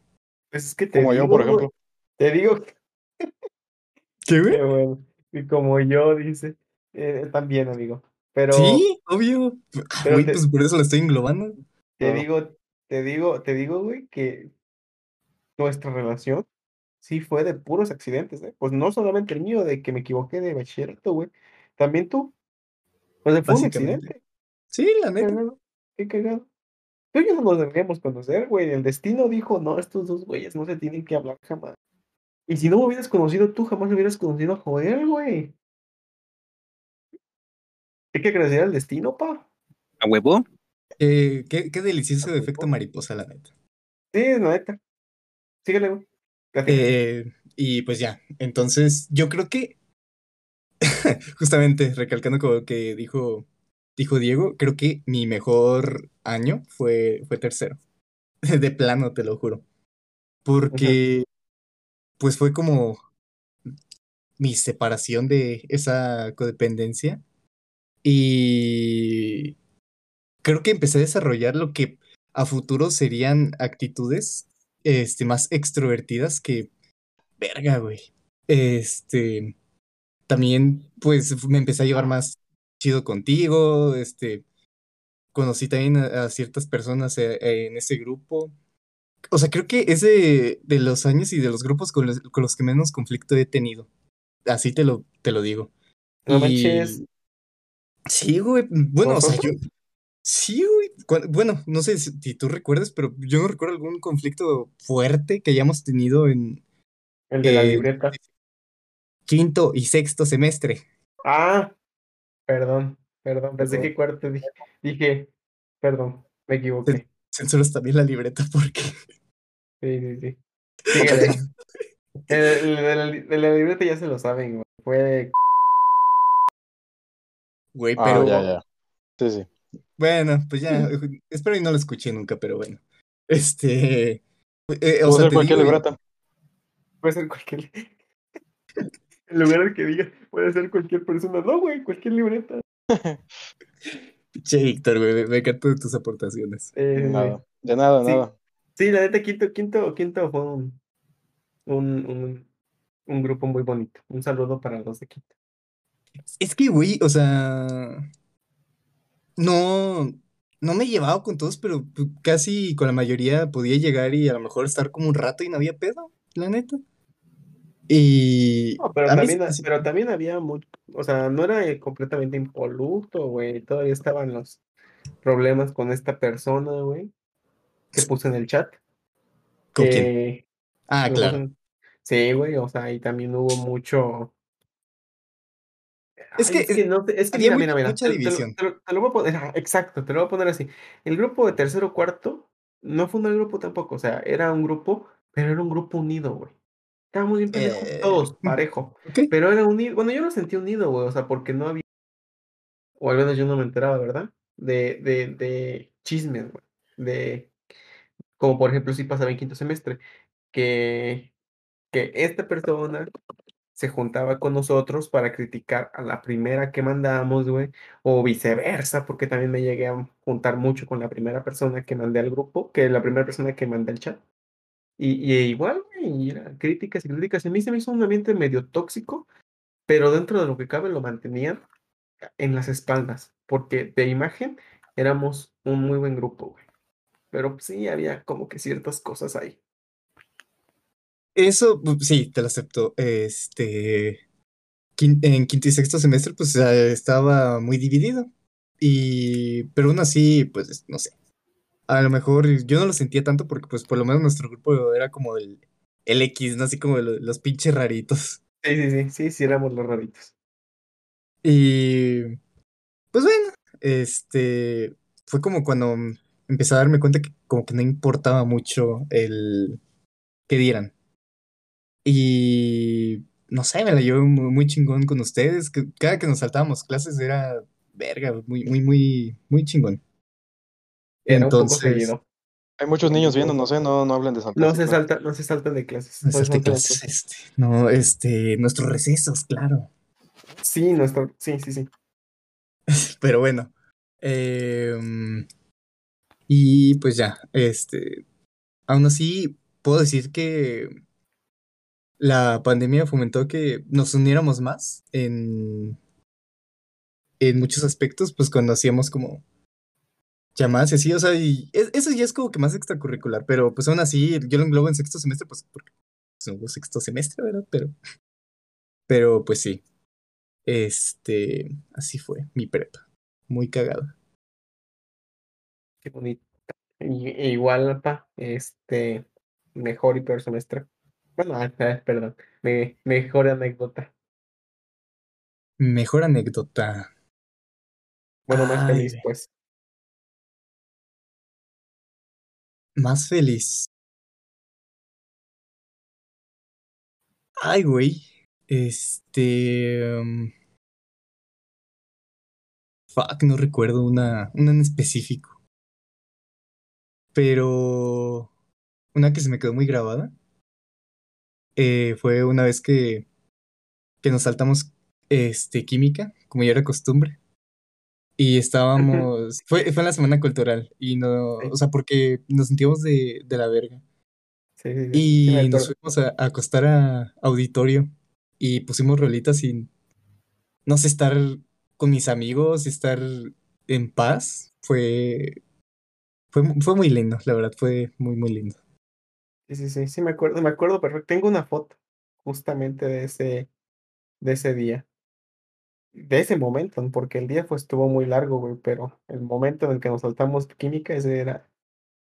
Pues es que te Como yo, por güey, ejemplo. Te digo ¿Qué, que bueno. Y como yo, dice. eh, también, amigo. Pero Sí, obvio. Ah, pero Güey, te- pues por eso lo estoy englobando. te digo, te digo, te digo, güey, que nuestra relación sí fue de puros accidentes, ¿eh? Pues no solamente el mío, de que me equivoqué de bachillerato, güey. También tú. Sea, fue un accidente. Sí, la Qué neta. cagado, qué cagado. Tú y yo no nos deberíamos conocer, güey. El destino dijo, no, estos dos güeyes no se tienen que hablar jamás. Y si no me hubieras conocido tú, jamás hubieras conocido a Joel, güey. Hay que agradecer al destino, pa. ¿A huevo? Eh, qué, qué delicioso Ah, efecto mariposa, la neta. Sí, la neta. Síguele. Eh, y pues ya, entonces yo creo que, justamente recalcando como que dijo, dijo Diego, creo que mi mejor año fue, fue tercero. De plano, te lo juro. Porque, pues fue como mi separación de esa codependencia. Y creo que empecé a desarrollar lo que a futuro serían actitudes este, más extrovertidas que verga, güey. Este, también, pues, me empecé a llevar más chido contigo, este, conocí también a, a ciertas personas eh, en ese grupo. O sea, creo que es de, de los años y de los grupos con los, con los que menos conflicto he tenido. Así te lo, te lo digo. No Y- manches. Sí, güey. Bueno, o sea, yo. Sí, güey. Bueno, no sé si tú recuerdas, pero yo no recuerdo algún conflicto fuerte que hayamos tenido en El de la eh, libreta. quinto y sexto semestre. Ah, perdón, perdón, pensé Perdón. que cuarto dije, dije, perdón, me equivoqué. Censuras también la libreta porque. Sí, sí, sí. Síguele. El, el de la, li- de la libreta ya se lo saben, güey. Fue Güey, Ah, pero. ya, ya. Sí, sí. Bueno, pues ya. Espero y no lo escuché nunca, pero bueno. Este. eh, o Puede sea, ser te cualquier digo, libreta. puede ser cualquier. En lugar de que diga, puede ser cualquier persona. No, güey, cualquier libreta. Che, Víctor, güey, me- me encantan tus aportaciones. Eh. Nada. De nada, Sí. nada. Sí, la neta, quinto, quinto, quinto fue un, un, un, un grupo muy bonito. Un saludo para los de quinto. Es que, güey, o sea. No. No me he llevado con todos, pero casi con la mayoría podía llegar y a lo mejor estar como un rato y no había pedo, la neta. Y. No, pero mí también, se- pero también había mucho, o sea, no era eh, completamente impoluto, güey. Todavía estaban los problemas con esta persona, güey, que puse en el chat. ¿Con quién? que Ah, claro. en- Sí, güey, o sea, y también hubo mucho. Es que, es que no es que mira, muy- mira, mira, mucha te, te lo- división. te lo, te lo voy a poner, exacto, te lo voy a poner así. El grupo de tercero cuarto no fue un mal grupo tampoco, o sea, era un grupo, pero era un grupo unido, güey. Estábamos bien pendejos Eh, todos, mm, parejo. Ok. Pero era unido, bueno, yo lo sentí unido, güey, o sea, porque no había, o al menos yo no me enteraba, ¿verdad? De, de, de chismes, güey. De, como por ejemplo, si pasaba en quinto semestre, que, que esta persona se juntaba con nosotros para criticar a la primera que mandamos, güey, o viceversa, porque también me llegué a juntar mucho con la primera persona que mandé al grupo, que la primera persona que mandé al chat. Y, y igual, güey, críticas y críticas. A mí se me hizo un ambiente medio tóxico, pero dentro de lo que cabe lo mantenían en las espaldas, porque de imagen éramos un muy buen grupo, güey. Pero sí había como que ciertas cosas ahí. Eso, pu- sí, te lo acepto. Este. en quinto y sexto semestre, pues estaba muy dividido. Y. Pero aún así, pues, no sé. A lo mejor yo no lo sentía tanto porque, pues, por lo menos nuestro grupo era como el, el X, ¿no? Así como lo- los pinches raritos. Sí, sí, sí, sí, sí éramos los raritos. Y. Pues bueno, este. Fue como cuando empecé a darme cuenta que, como que no importaba mucho el. que dieran. Y no sé, me la llevé muy, muy chingón con ustedes. que cada que nos saltábamos clases era verga, muy, muy, muy, muy chingón. Era un poco Entonces, seguido. Hay muchos niños viendo, no sé, no, no hablen de saltar. No se salta, no se saltan de clases. no se salte saltan de clases, clases. este, no, este, nuestros recesos, claro. Sí, nuestro, sí, sí, sí. Pero bueno. em, y pues ya, este. Aún así, puedo decir que la pandemia fomentó que nos uniéramos más en, en muchos aspectos, pues cuando hacíamos como llamadas y así, o sea, y es- eso ya es como que más extracurricular, pero pues aún así yo lo englobo en sexto semestre, pues porque pues, no hubo sexto semestre, ¿verdad? Pero, pero pues sí, este, así fue mi prepa, muy cagada. Qué bonito. E igual, pa, este, mejor y peor semestre. Bueno, ah, ah, perdón. Me, mejor anécdota. Mejor anécdota. Bueno, más Ay, feliz, pues. Más feliz. Ay, güey. Este. um, fuck, no recuerdo una, una en específico. Pero. Una que se me quedó muy grabada. Eh, fue una vez que. Que nos saltamos. Este, química, como ya era costumbre. Y estábamos, fue, fue en la semana cultural y no, Sí. o sea, porque nos sentíamos de, de la verga. Sí, sí, Y nos fuimos a, a acostar a auditorio y pusimos rolitas y, no sé, estar con mis amigos y estar en paz fue, fue, fue muy lindo, la verdad, fue muy, muy lindo. Sí, sí, sí, sí me acuerdo, me acuerdo perfecto. Tengo una foto justamente de ese, de ese día, de ese momento, porque el día pues estuvo muy largo, güey, pero el momento en el que nos saltamos química, ese era,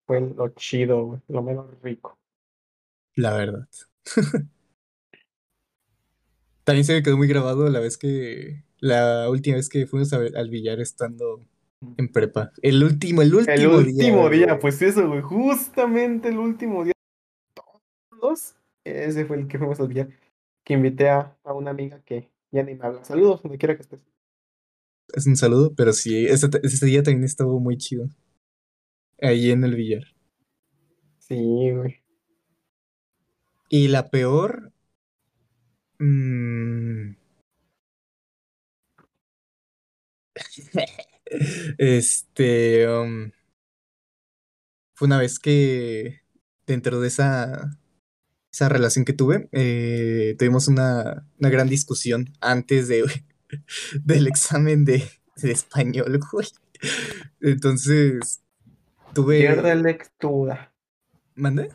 fue lo chido, güey, lo menos rico. La verdad. También se me quedó muy grabado la vez que, la última vez que fuimos a al billar estando en prepa. El último, el último El día. último día, pues eso, güey, justamente el último día, todos, ese fue el que fuimos al billar, que invité a, a una amiga que ya ni me habla. Saludos, donde quiera que estés. Es un saludo, pero sí, ese, ese día también estuvo muy chido. Ahí en el billar. Sí, güey. Y la peor. mm, este. um, fue una vez que dentro de esa, esa relación que tuve, eh, tuvimos una, una gran discusión antes de, del examen de, de español, güey. Entonces, Taller de tuve. lectura. ¿Mandé?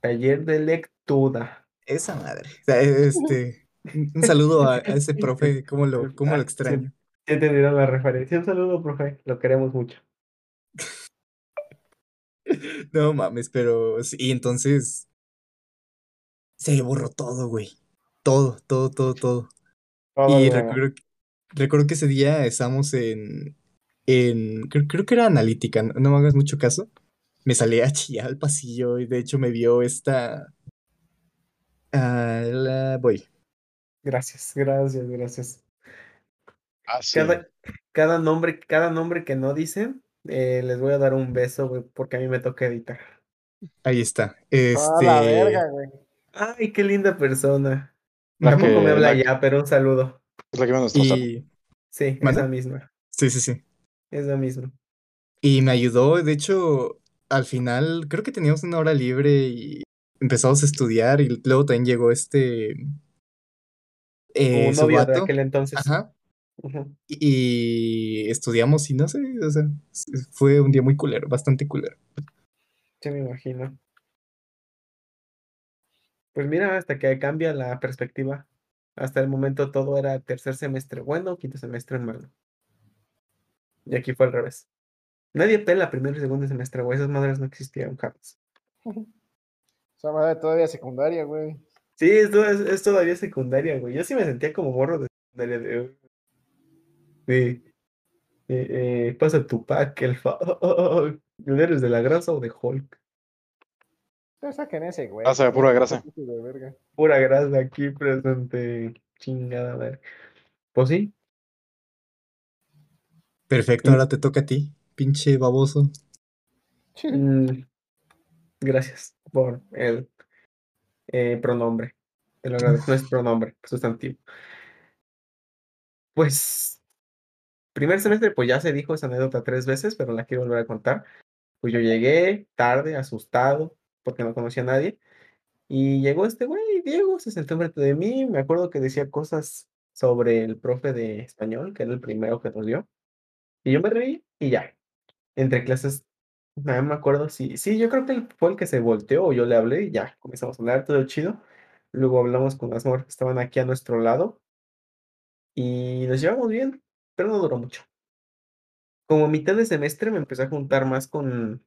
Taller de lectura. Esa madre. O sea, este. Un saludo a, a ese profe, cómo lo, cómo lo Ah, extraño. sí entendieron la referencia. Un saludo, profe. Lo queremos mucho. No mames, pero y entonces se borró todo, güey. Todo, todo, todo, todo. Todo Y recuerdo, que- recuerdo que ese día estábamos en, en creo, creo que era analítica, no, no me hagas mucho caso. Me salí a chillar al pasillo y de hecho me vio esta... ah, la, voy. Gracias, gracias, gracias. Ah, sí. Cada, cada nombre, cada nombre que no dicen, eh, les voy a dar un beso, güey, porque a mí me toca editar. Ahí está. Ah, la Este... verga, güey. Ay, qué linda persona. La Tampoco que- me habla la- ya, pero un saludo. Es la que salón. Y... Sí, ¿Mande? esa misma. Sí, sí, sí. Esa misma. Y me ayudó, de hecho, al final creo que teníamos una hora libre y empezamos a estudiar y luego también llegó este... eh, Un novio de aquel entonces. Ajá. Y estudiamos y no sé, o sea, fue un día muy culero, bastante culero. Sí, me imagino. Pues mira, hasta que cambia la perspectiva. Hasta el momento todo era tercer semestre bueno, quinto semestre malo. Y aquí fue al revés. Nadie pela primero y segundo semestre, güey. Esas madres no existían jamás. Esa madre todavía secundaria, güey. Sí, esto es, es todavía secundaria, güey. Yo sí me sentía como morro de secundaria. De, de- eh, eh, pasa tu pack, el fa... ¿Eres de la grasa o de Hulk? Saquen ese, güey. Pura grasa. Pura grasa aquí presente. Chingada madre. Pues sí, Perfecto, ahora te toca a ti, pinche baboso. Mm, gracias por el eh, pronombre. Te lo agradezco. No es pronombre, sustantivo. Pues, primer semestre, pues ya se dijo esa anécdota tres veces, pero la quiero volver a contar. Pues yo llegué tarde, asustado, porque no conocía a nadie. Y llegó este güey, Diego, se sentó enfrente de mí. Me acuerdo que decía cosas sobre el profe de español, que era el primero que nos dio. Y yo me reí y ya. Entre clases, no me acuerdo si. Sí, yo creo que fue el que se volteó o yo le hablé y ya. Comenzamos a hablar todo chido. Luego hablamos con las morras que estaban aquí a nuestro lado. Y nos llevamos bien, pero no duró mucho. Como a mitad de semestre me empecé a juntar más con.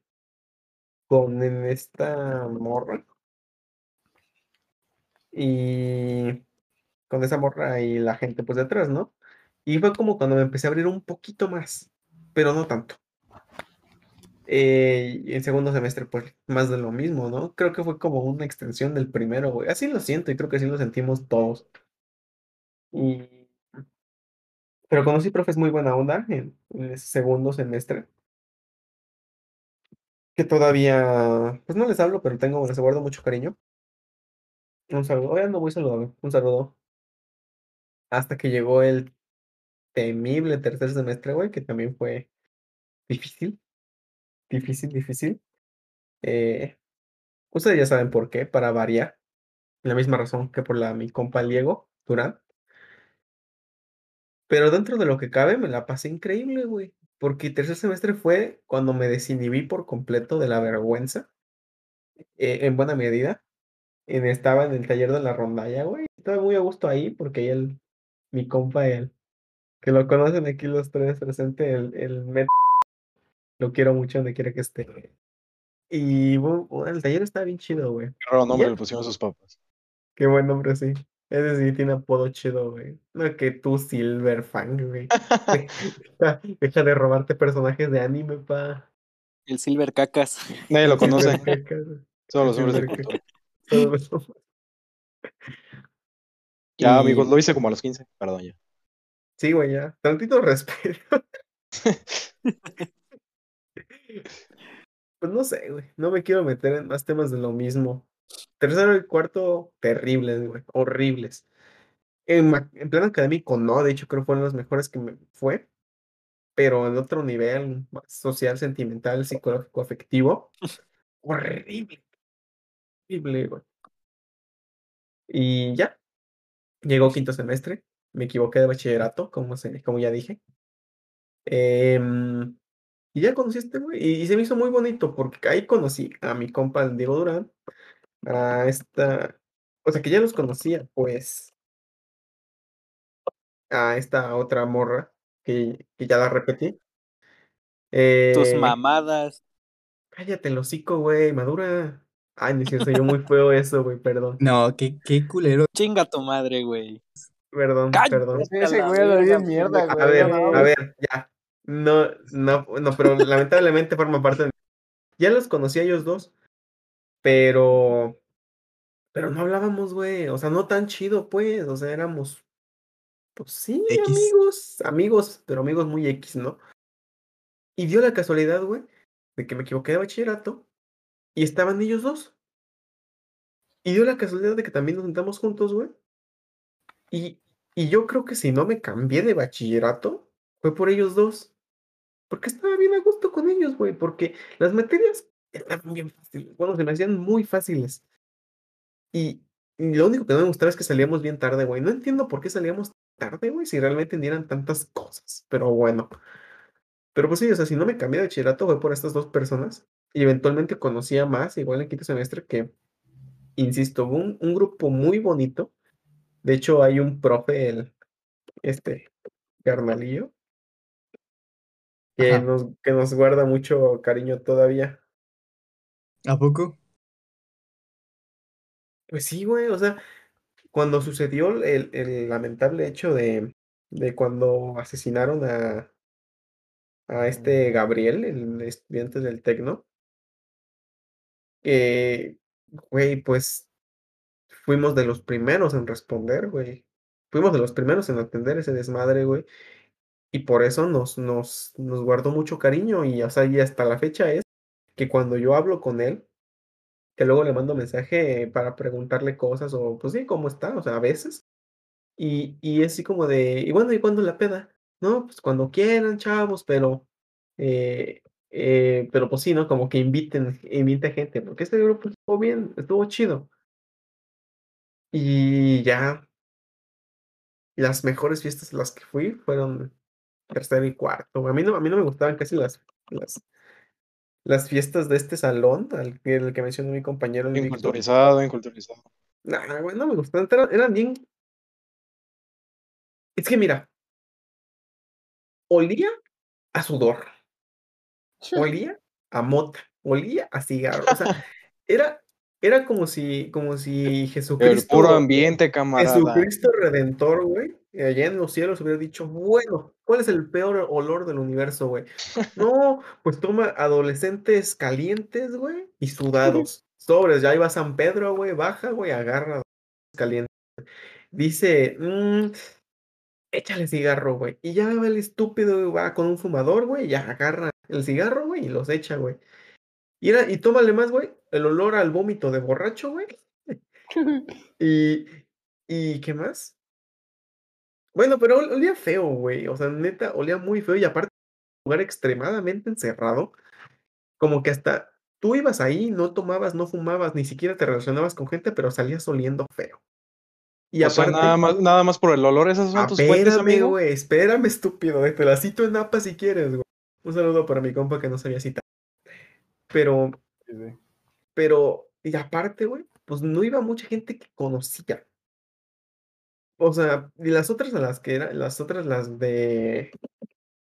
Con esta morra. Y con esa morra y la gente pues detrás, ¿no? Y fue como cuando me empecé a abrir un poquito más, pero no tanto. Eh, en segundo semestre, pues más de lo mismo, ¿no? Creo que fue como una extensión del primero, güey. Así lo siento y creo que así lo sentimos todos. Y... Pero conocí profes muy buena onda en, en ese segundo semestre. Que todavía, pues no les hablo, pero tengo, les guardo mucho cariño. Un saludo, hoy ando muy saludable, un saludo. Hasta que llegó el temible tercer semestre, güey, que también fue difícil. Difícil, difícil. Eh, ustedes ya saben por qué, para variar. La misma razón que por la mi compa Diego Durán. Pero dentro de lo que cabe, me la pasé increíble, güey. Porque tercer semestre fue cuando me desinhibí por completo de la vergüenza. eh, en buena medida. En- estaba en el taller de la rondalla, güey. Estaba muy a gusto ahí porque él, mi compa, él, que lo conocen aquí los tres presentes, el, el Met- lo quiero mucho donde quiera que esté. Y el taller está bien chido, güey. Qué raro nombre le pusieron sus papás. Qué buen nombre, sí. Ese sí tiene apodo chido, güey. No que tú, Silverfang, güey. Deja, deja de robarte personajes de anime, pa. El Silver Cacas. Nadie lo conoce. Solo los hombres de cultura. Todos los- Ya, Y- amigos, lo hice como a los 15. Perdón, ya. Sí, güey, ya. Tantito respeto. Pues no sé, güey. No me quiero meter en más temas de lo mismo. Tercero y cuarto, terribles, güey. Horribles. En, en plan académico, no. De hecho, creo que fueron los mejores que me fue. Pero en otro nivel, social, sentimental, psicológico, afectivo. Horrible. Horrible, güey. Y ya. Llegó quinto semestre. Me equivoqué de bachillerato, como, se, como ya dije. Em, y ya conocí a este güey. Y, y se me hizo muy bonito porque ahí conocí a mi compa Diego Durán. A esta. O sea que ya los conocía, pues. A esta otra morra. Que, que ya la repetí. Tus Eh, mamadas. cállate el hocico, güey, madura. Ay, no cierto, yo muy feo eso, güey, perdón. No, qué, qué culero. Chinga tu madre, güey. Perdón, Cállate. perdón. Ese güey lo bien mierda, A güey. ver, no, a ver, ya. No, no, no, pero lamentablemente forma parte de. Ya los conocí a ellos dos, pero. Pero no hablábamos, güey. O sea, no tan chido, pues. O sea, éramos. Pues sí, X. amigos. Amigos, pero amigos muy X, ¿no? Y dio la casualidad, güey, de que me equivoqué de bachillerato y estaban ellos dos. Y dio la casualidad de que también nos sentamos juntos, güey. Y, y yo creo que si no me cambié de bachillerato, fue por ellos dos. Porque estaba bien a gusto con ellos, güey. Porque las materias estaban bien fáciles. Bueno, se me hacían muy fáciles. Y, y lo único que no me gustaba es que salíamos bien tarde, güey. No entiendo por qué salíamos tarde, güey, si realmente ni eran tantas cosas. Pero bueno. Pero pues sí, o sea, si no me cambié de bachillerato fue por estas dos personas. Y eventualmente conocía más, igual en quinto semestre, que, insisto, un, un grupo muy bonito. De hecho, hay un profe, el, este, carnalillo, que Ajá. nos, que nos guarda mucho cariño todavía. ¿A poco? Pues sí, güey, o sea, cuando sucedió el, el lamentable hecho de, de cuando asesinaron a, a este Gabriel, el estudiante del Tecno, eh, güey, pues fuimos de los primeros en responder, güey. Fuimos de los primeros en atender ese desmadre, güey. Y por eso nos, nos, nos guardó mucho cariño. Y, o sea, y hasta la fecha es que cuando yo hablo con él, que luego le mando mensaje para preguntarle cosas o, pues sí, ¿cómo está? O sea, a veces. Y, y así como de, y bueno, ¿y cuándo la peda? No, pues cuando quieran, chavos, pero, eh, eh, pero pues sí, ¿no? Como que inviten, invite gente, porque este grupo estuvo bien, estuvo chido. Y ya, las mejores fiestas a las que fui fueron tercero y cuarto. A mí no, a mí no me gustaban casi las, las, las fiestas de este salón, al que, el que mencionó mi compañero el Víctor. Inculturizado, inculturizado. Nah, güey, no me gustaban, eran, eran bien. Es que mira, olía a sudor, olía a mota, olía a cigarro. O sea, era, era como si, como si El Jesucristo. puro ambiente, camarada. Jesucristo Redentor, güey, allá en los cielos hubiera dicho, bueno, ¿cuál es el peor olor del universo, güey? No, pues toma adolescentes calientes, güey, y sudados. Sobres, ya iba San Pedro, güey, baja, güey, agarra calientes. Dice, "Mm, échale cigarro, güey. Y ya va el estúpido, güey, va con un fumador, güey, ya agarra el cigarro, güey, y los echa, güey. Y, era, y tómale más, güey, el olor al vómito de borracho, güey. Y, ¿y qué más? Bueno, pero ol- olía feo, güey. O sea, neta, olía muy feo. Y aparte, un lugar extremadamente encerrado. Como que hasta tú ibas ahí, no tomabas, no fumabas, ni siquiera te relacionabas con gente, pero salías oliendo feo. Y O sea, aparte, nada más, nada más por el olor, esas son tus fuentes, espérame, amigo. güey, espérame, estúpido. eh, Te la cito en APA si quieres, güey. Un saludo para mi compa que no sabía citar. Pero, Sí, sí. pero, y aparte, güey, pues no iba mucha gente que conocía. O sea, y las otras a las que eran, las otras, las de,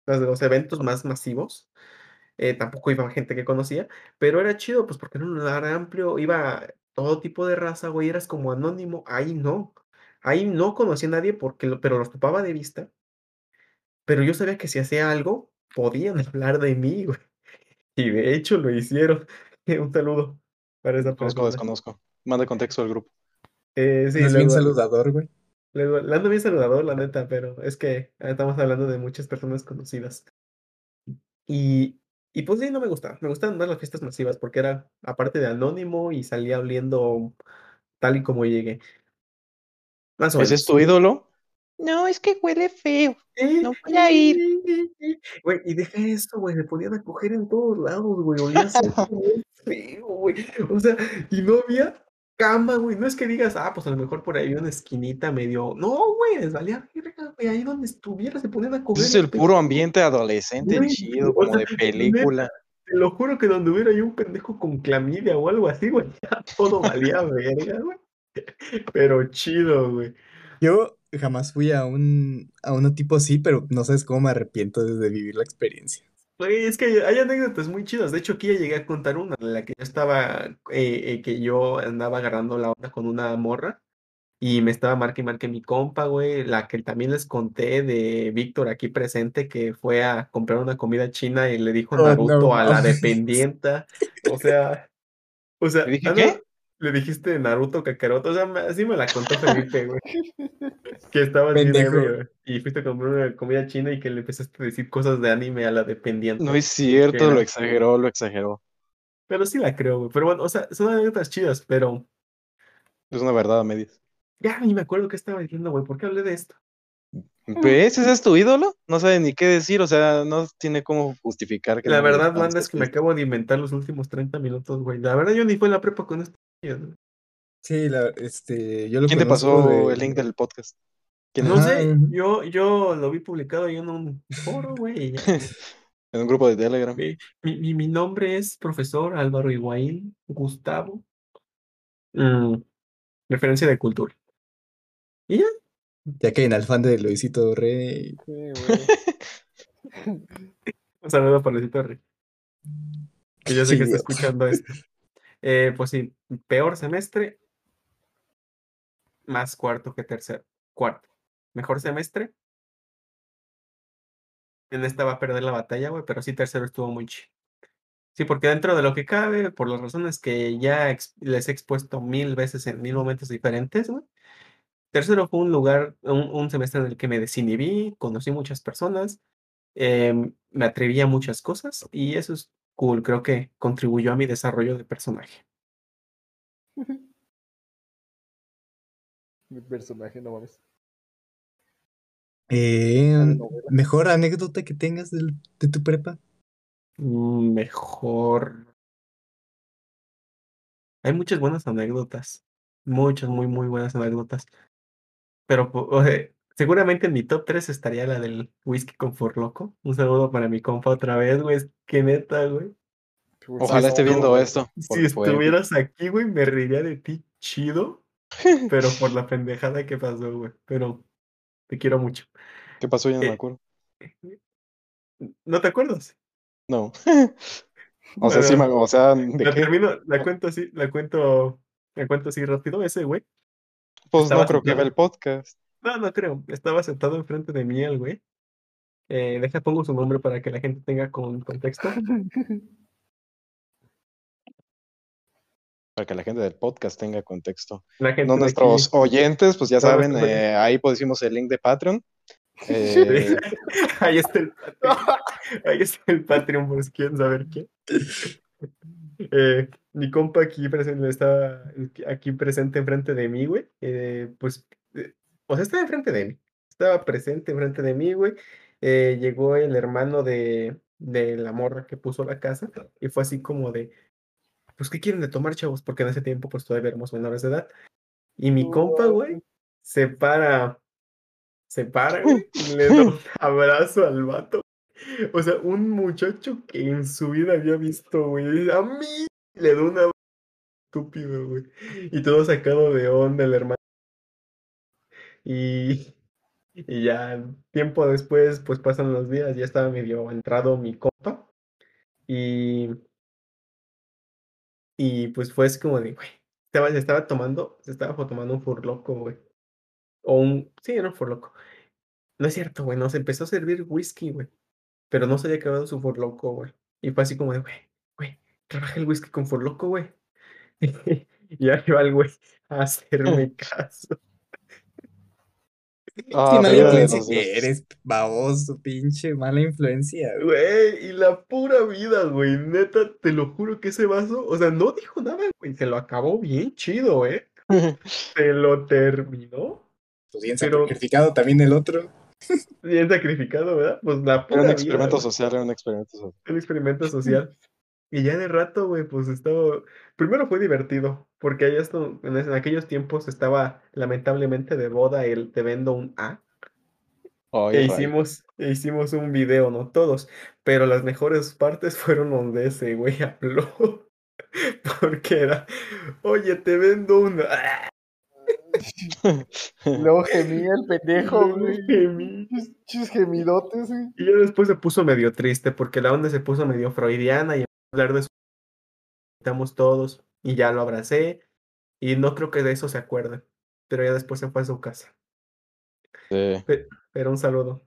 las de los eventos más masivos, eh, tampoco iba gente que conocía, pero era chido, pues porque era un lugar amplio, iba todo tipo de raza, güey, eras como anónimo, ahí no, ahí no conocía a nadie porque, lo- pero los topaba de vista, pero yo sabía que si hacía algo, podían hablar de mí, güey, y de hecho lo hicieron. Un saludo para esa Conozco, persona. desconozco. Manda contexto al grupo. Eh, sí, No es bien saludador, güey. Luego- le ando bien saludador, la neta, pero es que estamos hablando de muchas personas conocidas. Y, y pues sí, no me gusta. Me gustan más las fiestas masivas porque era aparte de anónimo y salía oliendo tal y como llegué. Más o ¿Ese menos. es tu ídolo? No, es que huele feo. No voy a ir. Güey, y deja esto, güey, se podían acoger en todos lados, güey, olía feo, güey. O sea, y no había cama, güey. No es que digas, ah, pues a lo mejor por ahí había una esquinita medio. No, güey, les valía verga, güey. Ahí donde estuviera se ponían a coger. Es el puro ambiente adolescente Güey, chido, o como sea, de película. Te lo juro que donde hubiera yo un pendejo con clamidia o algo así, güey, ya todo valía verga, güey. Pero chido, güey. Yo jamás fui a un, a uno tipo así, pero no sabes cómo me arrepiento de vivir la experiencia. Güey, es que hay anécdotas muy chidas. De hecho, aquí ya llegué a contar una, en la que yo estaba, eh, eh, que yo andaba agarrando la onda con una morra y me estaba marque y marque mi compa, güey. La que también les conté de Víctor aquí presente, que fue a comprar una comida china y le dijo Oh, no Naruto a la dependienta. O sea, o sea, ¿Le dije anda- qué? Le dijiste Naruto Kakaroto, o sea, me- así me la contó Felipe, güey. Que estabas bien y fuiste a comprar una comida china y que le empezaste a decir cosas de anime a la dependiente. No es cierto, lo exageró, lo exageró. Pero sí la creo, güey. Pero bueno, o sea, son anécdotas chidas, pero Es una verdad a medias. ya ni me acuerdo qué estaba diciendo, güey. ¿Por qué hablé de esto? ¿Ves? ¿Ese es tu ídolo? No sabe ni qué decir, o sea, no tiene cómo justificar que La no verdad, banda, es que me acabo de inventar los últimos 30 minutos, güey. La verdad, yo ni fue en la prepa con esto. Sí, la, este, yo lo ¿Quién te pasó de- el link del podcast? ¿Quién No es? Sé, yo, yo lo vi publicado ahí en un foro, güey. En un grupo de Telegram. Mi, mi- mi- nombre es profesor Álvaro Higuaín Gustavo. Mm, referencia de cultura. Y ya, Ya que en el fan de Luisito Rey. Sí, güey. un saludo para Luisito Rey, Que yo sé Sí, que está escuchando esto. Eh, pues sí, peor semestre, más cuarto que tercero. Cuarto. Mejor semestre. En esta va a perder la batalla, güey, pero sí tercero estuvo muy chido. Sí, porque dentro de lo que cabe, por las razones que ya les he expuesto mil veces en mil momentos diferentes, güey. Tercero fue un lugar, un, un semestre en el que me desinhibí, conocí muchas personas, em, me atreví a muchas cosas y eso es cool, creo que contribuyó a mi desarrollo de personaje. Mi personaje, no mames. Eh, novela. mejor anécdota que tengas de tu prepa. Mm, Mejor. Hay muchas buenas anécdotas, muchas, muy, muy buenas anécdotas. Pero sea, seguramente en mi top 3 estaría la del whisky con Loco. Un saludo para mi compa otra vez, güey. Que neta, güey. Ojalá esté viendo esto. Si fue- estuvieras aquí, güey, me reiría de ti chido. Pero por la pendejada que pasó, güey. Pero te quiero mucho. ¿Qué pasó? Ya no me Eh, acuerdo. ¿No te acuerdas? No. O sea, sí, me- o sea, ¿de La qué? termino, la cuento así, la cuento, la cuento así rápido. Ese güey. Pues estaba no creo que vea el podcast. No, no creo. Estaba sentado enfrente de mí el güey. Eh, deja, pongo su nombre para que la gente tenga con contexto. Para que la gente del podcast tenga contexto. La gente No nuestros aquí- oyentes, pues ya saben, eh, ahí pusimos el link de Patreon. Eh, Ahí está el Patreon. Ahí está el Patreon, por si quieren saber quién. Eh, mi compa aquí presente, está aquí presente enfrente de mí, güey. Eh, pues, o sea, está enfrente de mí. estaba presente enfrente de mí, güey. Eh, llegó el hermano de, de la morra que puso la casa y fue así como de, pues, ¿qué quieren de tomar, chavos? Porque en ese tiempo, pues, todavía éramos menores de edad. Y mi compa, güey, se para, se para, güey, y le da un abrazo al vato. O sea, un muchacho que en su vida había visto, güey, a mí le da un abrazo estúpido, güey. Y todo sacado de onda el hermano. Y, y ya tiempo después, pues pasan los días, ya estaba medio entrado mi compa. Y, y pues fue así como de, güey, estaba, se estaba tomando, se estaba tomando un furloco, güey. O un, sí, era un furloco. No es cierto, güey, no, se empezó a servir whisky, güey. Pero no se había acabado su furloco, güey. Y fue así como de, güey, güey, trabaja el whisky con furloco, güey. y ahí va el güey a hacerme caso. Ah, Qué mala influencia que eres, baboso, pinche mala influencia. güey. Güey, y la pura vida, güey. Neta, te lo juro que ese vaso, o sea, no dijo nada, güey. Se lo acabó bien chido, ¿eh? Se lo terminó. Pues bien Pero- sacrificado también el otro. Bien sacrificado, ¿verdad? Pues la Era pura un vida, experimento güey. social, era un experimento social. un experimento social. Y ya de rato, güey, pues estaba. Primero fue divertido, porque allá esto, en, aquellos tiempos estaba lamentablemente de boda el Te vendo un A. E hicimos, e hicimos un video, no todos, pero las mejores partes fueron donde ese güey habló. Porque era, oye, te vendo un A. Luego gemía el pendejo, Luego güey. gemí. Chis- gemidotes, güey. Y ya después se puso medio triste, porque la onda se puso medio freudiana y hablar de su. Estamos todos, y ya lo abracé, y no creo que de eso se acuerde, pero ya después se fue a su casa. Sí. Pe- Pero un saludo.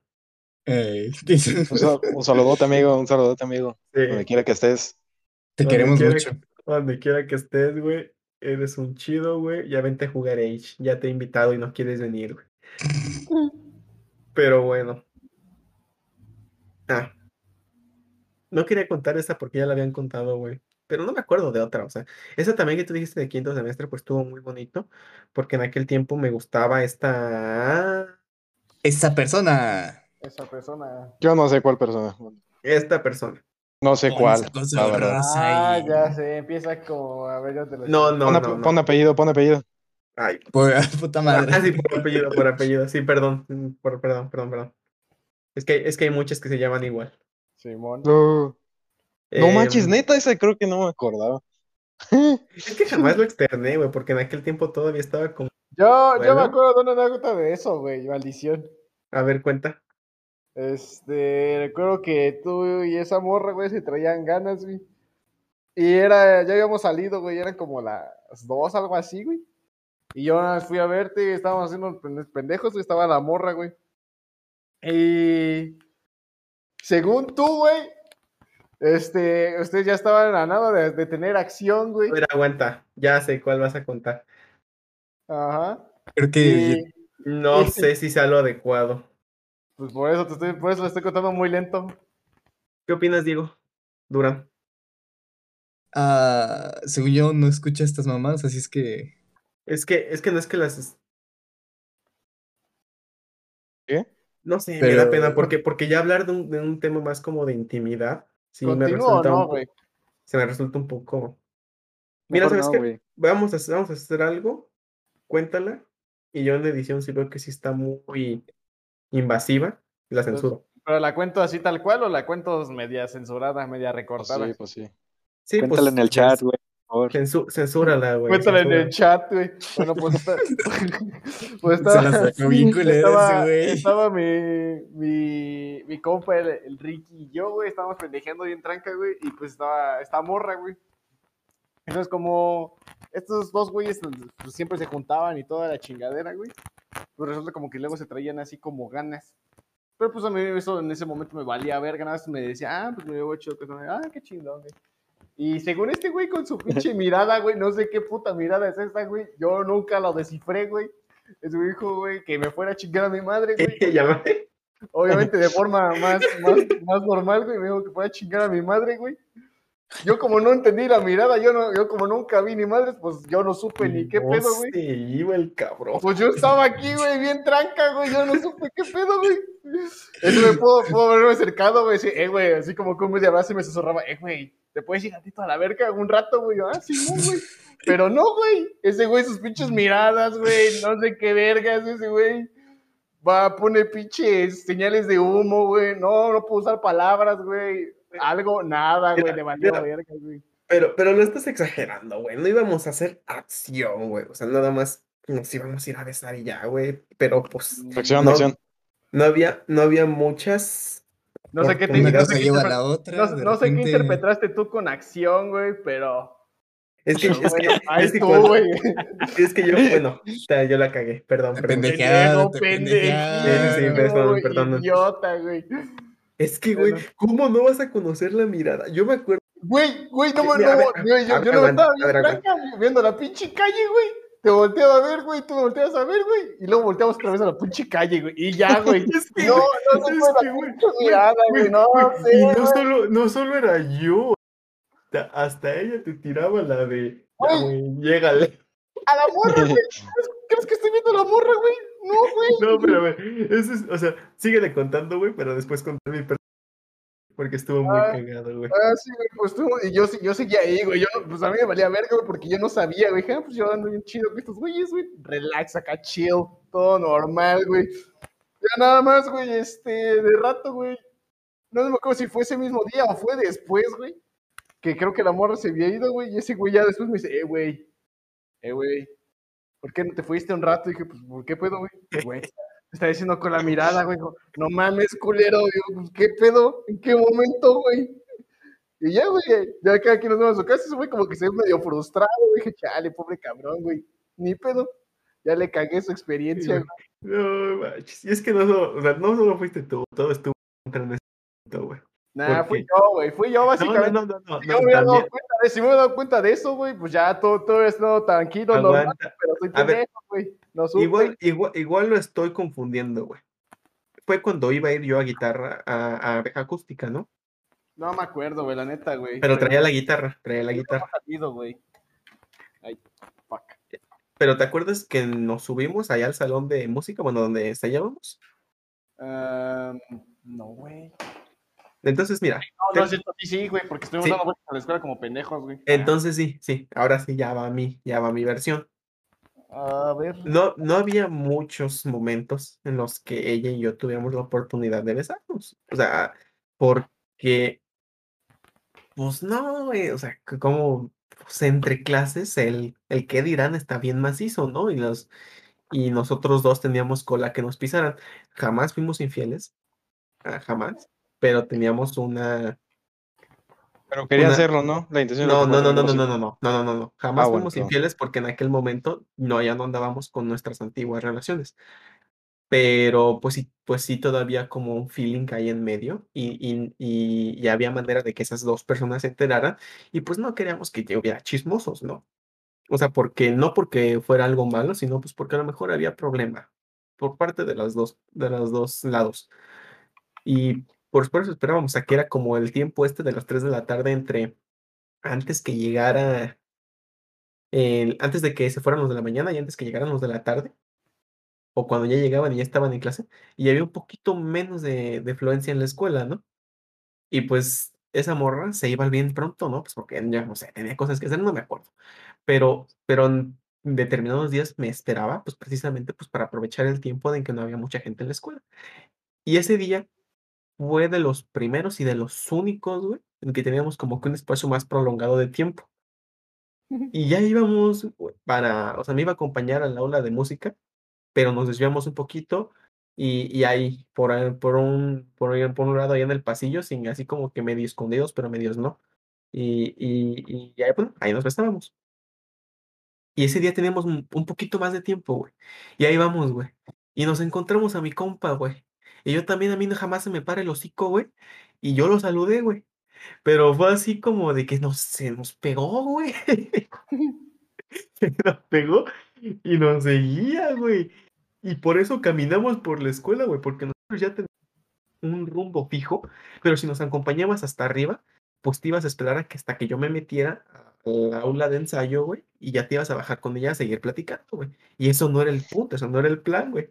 Ey, Un, sal- un saludote, amigo, un saludote, amigo. Sí, Donde quiera que estés. te donde queremos quiera mucho. donde quiera que estés, güey, eres un chido, güey. Ya vente a jugar Age, ya te he invitado y no quieres venir, güey. Pero bueno. Ah. No quería contar esa porque ya la habían contado, güey. Pero no me acuerdo de otra, o sea, esa también que tú dijiste de quinto semestre, pues estuvo muy bonito, porque en aquel tiempo me gustaba esta, Esa persona. Esa persona. Yo no sé cuál persona. esta persona. No sé Con cuál, esa cosa la verdad. Ah, y- ya sé, empieza como, a ver, yo te lo No, no, Pon, no, no. pon apellido, pon apellido. Ay, Por puta madre. ah, sí, por apellido, por apellido, sí, perdón, mm, por, perdón, perdón, perdón. Es que, es que hay muchas que se llaman igual. Simón. No, no manches, neta, ese creo que no me acordaba. Es que jamás lo externé, güey, porque en aquel tiempo todavía estaba como, Yo, yo me acuerdo de una anécdota de eso, güey, maldición. a ver, cuenta. Este, recuerdo que tú y esa morra, güey, se traían ganas, güey. Y era, ya habíamos salido, güey, eran como las dos, algo así, güey. Y yo fui a verte y estábamos haciendo pende- pendejos, güey, estaba la morra, güey. Y según tú, güey, este, ustedes ya estaban a nada de, de tener acción, güey. Ver, aguanta, ya sé cuál vas a contar. Ajá. Creo que Y No Sí. sé si sea lo adecuado. pues por eso te estoy, por eso lo estoy contando muy lento. ¿Qué opinas, Diego? Durán. ah, según yo no escucha estas mamás, así es que Es que, es que no es que las. ¿Qué? No sé, me da Pero- pena, porque, porque ya hablar de un, de un tema más como de intimidad, sí me ¿Continúo o resulta no, güey? se me resulta un poco. Mira, Mejor ¿sabes no, qué? Vamos a, vamos a hacer algo, cuéntala, y yo en la edición sí veo que sí está muy invasiva, y la Entonces, censuro. ¿Pero la cuento así tal cual o la cuento media censurada, media Pues recortada? sí, pues sí. Sí, Cuéntala pues, en el chat, güey. Favor. censu- censúrala, güey. Cuéntala en el chat, güey. Bueno, pues, está, pues se estaba, la sacó bien culera estaba, ese güey. estaba mi, mi, mi compa, el, el Ricky y yo, güey, estábamos pendejeando bien tranca, güey, y pues estaba esta morra, güey. Entonces, como estos dos güeyes pues, siempre se juntaban y toda la chingadera, güey, pues resulta como que luego se traían así como ganas. Pero pues a mí eso en ese momento me valía ver ganas, me decía, ah, pues me veo chido, que son- ah, qué chingón, güey. Y según este güey con su pinche mirada, güey, no sé qué puta mirada es esta, güey, yo nunca lo descifré, güey. Es me dijo, güey, que me fuera a chingar a mi madre, güey. Llamé. Obviamente de forma más, más, más normal, güey, me dijo que fuera a chingar a mi madre, güey. Yo como no entendí la mirada, yo no, yo como nunca vi ni madres, pues yo no supe ni qué No pedo, güey. se iba el cabrón. Pues yo estaba aquí, güey, bien tranca, güey, yo no supe qué pedo, güey. Eso me puedo, puedo haberme acercado, güey, eh, güey, así como con media abrazo y me susurraba, eh, güey, ¿te puedes ir tantito a la verga un rato, güey? Ah, sí, no, güey. Pero no, güey, ese güey, sus pinches miradas, güey, no sé qué vergas ese güey. Va, pone pinches señales de humo, güey, no, no puedo usar palabras, güey. Algo, nada, güey, Mira, le valió mira. verga, güey. Pero, pero lo estás exagerando, güey. No íbamos a hacer acción, güey. O sea, nada más nos íbamos a ir a besar y ya, güey. Pero pues Acción, No. acción. no había, no había muchas. No sé qué te no sé qué la otra. No, no sé qué interpretaste tú con acción, güey, pero. Es que, es que, es que tú, cuando- güey. es que yo, bueno, ta- yo la cagué, perdón, pendejeado, pendejeado. Sí, sí, perdón, perdón. Idiota, güey. Es que, güey. ¿cómo no vas a conocer la mirada? Yo me acuerdo. Güey, güey, no No, güey, yo, yo no estaba tranca, viendo la pinche calle, güey. Te volteaba a ver, güey, tú me volteabas a ver, güey. Y luego volteamos otra vez a la pinche calle, güey. Y ya, güey. Es que, No, no se es que, güey, pinche mirada, güey. No sé, y no solo, no solo era yo. hasta- ella te tiraba la de. Güey, llégale. A la morra, güey. ¿Crees- ¿Crees que estoy viendo la morra, güey? No, güey. No, pero ver, eso es, o sea, síguele contando, güey, pero después contar mi per- porque estuvo muy Ah. cagado, güey. Ah, sí, güey, pues tú, y yo, sí- yo seguía ahí, güey, yo, pues a mí me valía verga, güey, porque yo no sabía, güey, dije, ah, pues yo ando bien chido con estos güeyes, güey, relax acá, chill, todo normal, güey, ya nada más, güey, este, de rato, güey, no me acuerdo si fue ese mismo día o fue después, güey, que creo que la morra se había ido, güey, y ese güey ya después me dice, eh, güey, eh, güey, ¿por qué no te fuiste un rato? Y dije, pues, ¿por qué pedo, güey? Güey, me está diciendo con la mirada, güey, no mames, culero, digo, pues, ¿qué pedo? ¿En qué momento, güey? Y ya, güey, ya cada quien nos vemos a su casa, ese güey como que se ve medio frustrado, güey, dije, chale, pobre cabrón, güey, ni pedo, ya le cagué su experiencia, güey. No, manches, y es que no solo, o sea, no solo fuiste tú, todo estuvo en ese momento, güey. Nah, ¿Por fui yo, güey, fui yo No, no, básicamente. no, no, no, Si no, yo me hubiera dado cuenta de, si me hubiera dado cuenta de eso, güey, pues ya todo, todo ha estado tranquilo, normal, pero soy pendejo, güey, no. Igual, igual, igual lo estoy confundiendo, güey. Fue cuando iba a ir yo a guitarra, a, a abeja acústica, ¿no? No me acuerdo, güey, la neta, güey. Pero traía la guitarra, traía la guitarra. salido, güey. Ay, fuck. Pero ¿te acuerdas que nos subimos allá al salón de música, bueno, donde ensayábamos? Ah, no, güey. Entonces, mira, No, te- no, es cierto, sí, sí, güey, porque estuvimos Sí. dando vueltas a la escuela como pendejos, güey. entonces sí, sí, ahora sí ya va mi, ya va mi versión. A ver. No, no había muchos momentos en los que ella y yo tuviéramos la oportunidad de besarnos. O sea, porque, pues no, güey, o sea, como pues, entre clases el, el qué dirán está bien macizo, ¿no? Y los, y nosotros dos teníamos cola que nos pisaran. Jamás fuimos infieles, ah, jamás, pero teníamos una, Pero quería Una- hacerlo, ¿no? La intención no, no, no, no, no, no, no, no, no, no, no. Jamás Ah, bueno, fuimos perdón. infieles porque en aquel momento no, ya no andábamos con nuestras antiguas relaciones. Pero pues sí, pues sí todavía como un feeling hay en medio y, y, y, y había manera de que esas dos personas se enteraran y pues no queríamos que hubiera chismosos, ¿no? O sea, porque no porque fuera algo malo, sino pues porque a lo mejor había problema por parte de las dos, de los dos lados. Y por por eso esperábamos a que era como el tiempo este de las 3 de la tarde entre antes que llegara, el, antes de que se fueran los de la mañana y antes que llegaran los de la tarde, o cuando ya llegaban y ya estaban en clase, y había un poquito menos de, de fluencia en la escuela, ¿no? Y pues esa morra se iba bien pronto, ¿no? Pues porque ya no sé, tenía cosas que hacer, no me acuerdo. Pero, pero en determinados días me esperaba, pues precisamente pues para aprovechar el tiempo de en que no había mucha gente en la escuela. Y ese día fue de los primeros y de los únicos, güey, en que teníamos como que un espacio más prolongado de tiempo. Y ya íbamos güey, para, o sea, me iba a acompañar al aula de música, pero nos desviamos un poquito y, y ahí, por, por, un, por, un lado, ahí en el pasillo, sin así como que medio escondidos, pero medios no. Y, y, y ahí, bueno, ahí nos besábamos. Y ese día teníamos un, un poquito más de tiempo, güey. Y ahí vamos, güey. Y nos encontramos a mi compa, güey. Y yo también, a mí no jamás se me para el hocico, güey. Y yo lo saludé, güey. Pero fue así como de que nos, se nos pegó, güey. Se nos pegó y nos seguía, güey. Y por eso caminamos por la escuela, güey, porque nosotros ya tenemos un rumbo fijo, pero si nos acompañabas hasta arriba, pues te ibas a esperar hasta que yo me metiera al aula de ensayo, güey, y ya te ibas a bajar con ella a seguir platicando, güey. Y eso no era el punto, eso no era el plan, güey.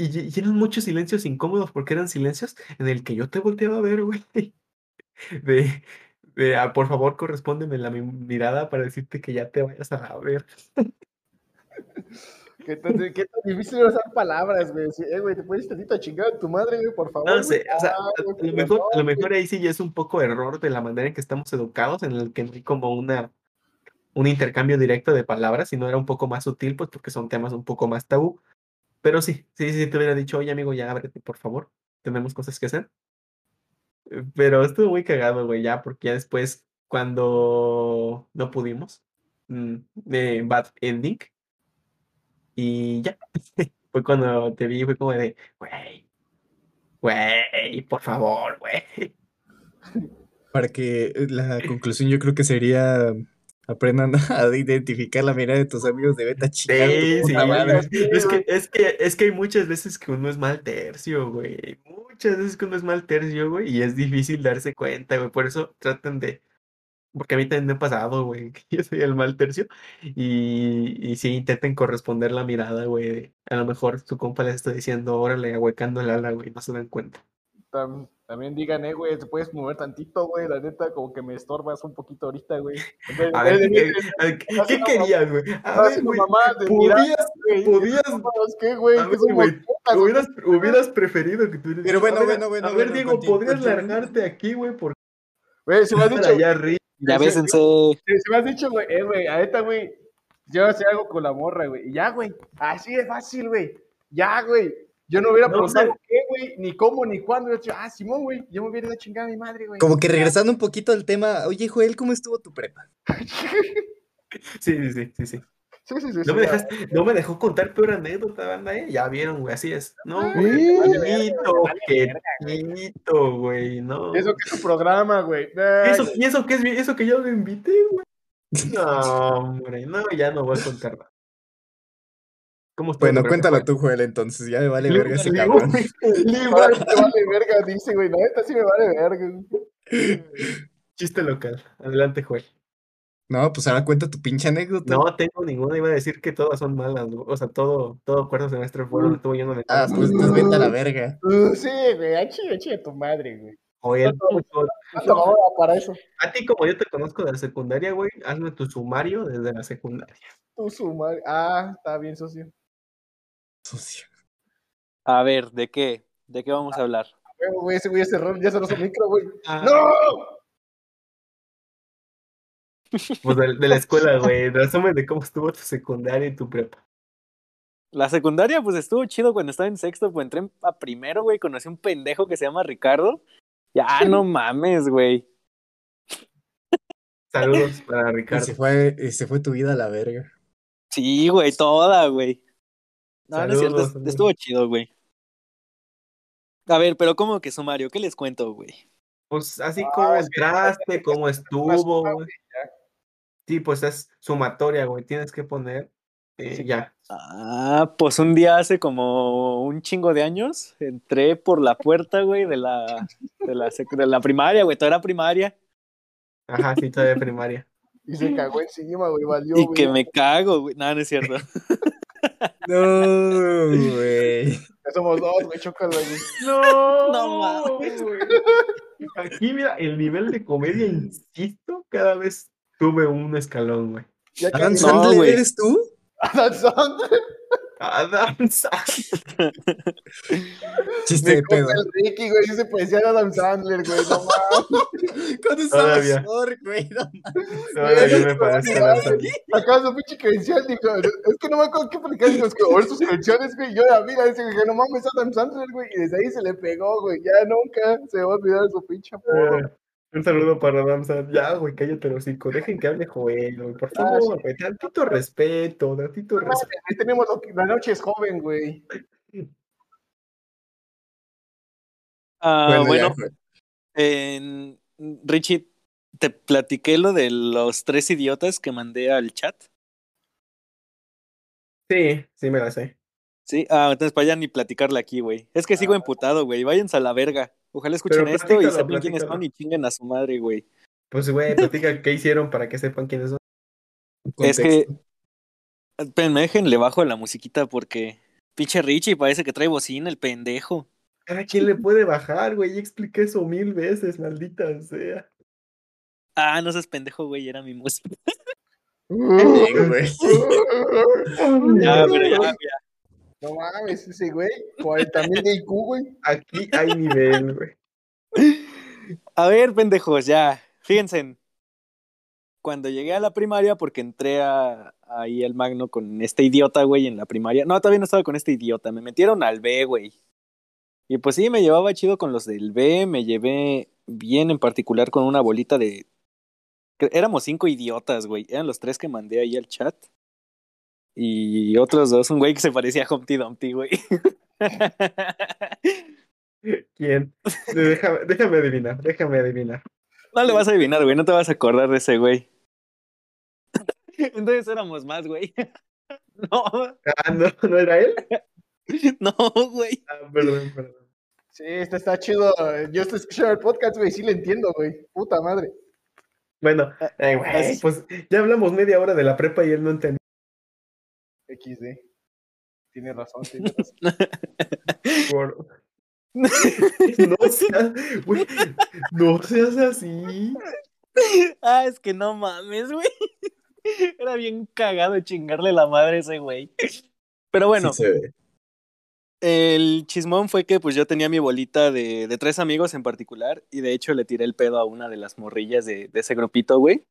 Y, y eran muchos silencios incómodos porque eran silencios en el que yo te volteaba a ver, güey. De, de, "Ah, por favor, correspóndeme la mi- mirada para decirte que ya te vayas a ver. ¿Qué tan, qué tan difícil usar palabras, güey? Sí, eh, güey, te puedes tantito a chingar a tu madre, güey, por favor. No sé, o sea, Ah, a, lo mejor, a lo mejor ahí sí ya es un poco error de la manera en que estamos educados, en el que no hay como una, un intercambio directo de palabras, sino era un poco más sutil, pues porque son temas un poco más tabú. Pero sí, sí, sí, te hubiera dicho, oye amigo, ya ábrete, por favor, tenemos cosas que hacer. Eh, Pero estuvo muy cagado, güey, ya, porque ya después, cuando no pudimos, mm, eh, bad ending, y ya, fue cuando te vi, fue como de, güey, güey, por favor, güey. Para que eh, la conclusión yo creo que sería aprendan a identificar la mirada de tus amigos de beta chingada. Sí, sí, madre. Es que, es que, es que hay muchas veces que uno es mal tercio, güey. Muchas veces que uno es mal tercio, güey, y es difícil darse cuenta, güey. Por eso traten de, porque a mí también me ha pasado, güey, que yo soy el mal tercio, y, y sí, intenten corresponder la mirada, güey. A lo mejor su compa les está diciendo, órale, ahuecando el ala, güey, no se dan cuenta. Tam- también digan, eh, güey, te puedes mover tantito, güey, la neta, como que me estorbas un poquito ahorita, güey. A ver, ¿qué, ¿qué- querías, güey? A ver, güey, podías, güey, podías, ¿sabes qué, güey? a Que ver, somos güey, putas, güey. hubieras, hubieras preferido que tú Pero bueno, bueno, bueno, A ver, Diego, podrías largarte aquí, güey, porque Güey, se me has dicho. Ya bésense. se se me has dicho, güey, eh, güey, a neta, güey, yo hacer algo con la morra, güey, y ya, güey, así de fácil, güey, ya, güey. Yo no hubiera No, preguntado qué, güey, ni cómo, ni cuándo. Yo dicho, ah, Simón, güey, yo me hubiera ido a chingar a mi madre, güey. Como que regresando un poquito al tema, oye Joel, ¿cómo estuvo tu prepa? Sí, sí, sí, sí, sí. Sí, sí, sí. No sí, me, dejaste, no me dejó contar peor anécdota, banda, ¿eh? Ya vieron, güey, así es. No, Ay, güey, quietito, güey, no. Eso que es tu programa, güey. ¿Y Ay, eso, y eso que es eso que yo lo invité, güey? No, hombre, no, ya no voy a contar nada. ¿Cómo Bueno, cuéntalo tú, Joel, entonces, ya me vale verga ese cabrón. sí te vale verga, dice, güey. La neta sí me vale verga. Chiste local. Adelante, Joel. No, pues ahora cuenta tu pinche anécdota. No tengo ninguna, iba a decir que todas son malas, güey. o sea, todo, todo cuarto semestre fueron, estuvo lleno de Ah, pues entonces vete a la verga. Uh, sí, güey, a chinga, a chinga tu madre, güey. ¿Cuánto ahora para eso? a ti como yo te conozco de la secundaria, güey, hazme tu sumario desde la secundaria. Tu su madre. Ah, está bien, socio. Sucio. A ver, ¿de qué? ¿De qué vamos a hablar? Güey, güey, ese güey ya cerró, ya cerró su micro, güey. Ah, ¡No! Pues de, de la escuela, güey. Resumen de cómo estuvo tu secundaria y tu prepa. La secundaria, pues estuvo chido cuando estaba en sexto, pues entré en- a primero, güey, conocí a un pendejo que se llama Ricardo. Ya, no mames, güey. Saludos para Y Ricardo. se fue, y se fue tu vida a la verga. Sí, güey, toda, güey. No, no es cierto, estuvo chido, güey. A ver, pero ¿cómo que sumario? ¿Qué les cuento, güey? Pues así Ah, como entraste, cómo una estuvo, güey. Sí, pues es sumatoria, güey. Tienes que poner eh, Sí, ya. Ah, pues un día hace como un chingo de años, entré por la puerta, güey, de la, de la, de la primaria, güey, toda era primaria. Ajá, sí, todavía primaria. Y se cagó encima, güey, valió, Y güey. que me cago, güey. No, no es cierto. No, güey. Ya somos dos, güey, chócala, güey. No, No mames. güey. Aquí, mira, el nivel de comedia, insisto, cada vez sube un escalón, güey. ¿Adam No, Sandler güey. eres tú? Adam Sandler. Adam Sandler. Chiste Me de pedo. el Ricky, güey, se parecía a Adam Sandler, güey, no mames. Con un sabor, güey. no Todavía me parece Adam Sandler. Acá su pinche credencial, dijo, es que no me acuerdo qué película dijo, es que a ver sus credenciales, güey, yo la mira, dice, que no mames, Adam Sandler, güey, y desde ahí se le pegó, güey, ya nunca se va a olvidar de su pinche apodo. Un saludo para Adam Sandler. Ya, güey, cállate los hocico. Dejen que hable Joel, güey. Por Ah, favor, güey. Tantito respeto, tantito respeto. Ahí tenemos lo que- la noche es joven, güey. Ah, Bueno, bueno, ya, güey. en- Richie, te platiqué lo de los tres idiotas que mandé al chat. Sí, sí me la sé. Sí, ah, entonces para ya ni platicarle aquí, güey. Es que sigo emputado, güey. Váyanse a la verga. Ojalá escuchen Pero esto y sepan quiénes son y chinguen a su madre, güey. Pues, güey, platica qué hicieron para que sepan quiénes son. Es que- Contexto. Espérenme, déjenle bajo la musiquita porque pinche Richie parece que trae bocina, el pendejo. ¿A quién le puede bajar, güey? Ya expliqué eso mil veces, maldita sea. Ah, no seas pendejo, güey, era mi música. Ya, pero ya, ya. No mames, ese güey. 40 mil de IQ, güey. Aquí hay nivel, güey. A ver, pendejos, ya. Fíjense. Cuando llegué a la primaria, porque entré a, ahí al Magno con este idiota, güey, en la primaria. No, todavía no estaba con este idiota. Me metieron al B, güey. Y pues sí, me llevaba chido con los del B. Me llevé bien en particular con una bolita de. Éramos cinco idiotas, güey. Eran los tres que mandé ahí al chat. Y otros dos, un güey que se parecía a Humpty Dumpty, güey. ¿Quién? Déjame, déjame adivinar, déjame adivinar. No le vas a adivinar, güey, no te vas a acordar de ese güey. Entonces éramos más, güey. No, Ah, no, ¿no era él? no, güey. Ah, perdón, perdón. Sí, este está chido. Yo estoy escuchando el podcast, güey. Sí le entiendo, güey. Puta madre. Bueno, eh, güey, así- pues ya hablamos media hora de la prepa y él no entendió. XD. Tiene razón, tiene razón. Por- No seas, güey, no seas así. Ah, es que no mames, güey. Era bien cagado chingarle la madre a ese güey. Pero bueno, Sí se ve. el chismón fue que pues yo tenía mi bolita de, de tres amigos en particular y de hecho le tiré el pedo a una de las morrillas de, de ese grupito, güey.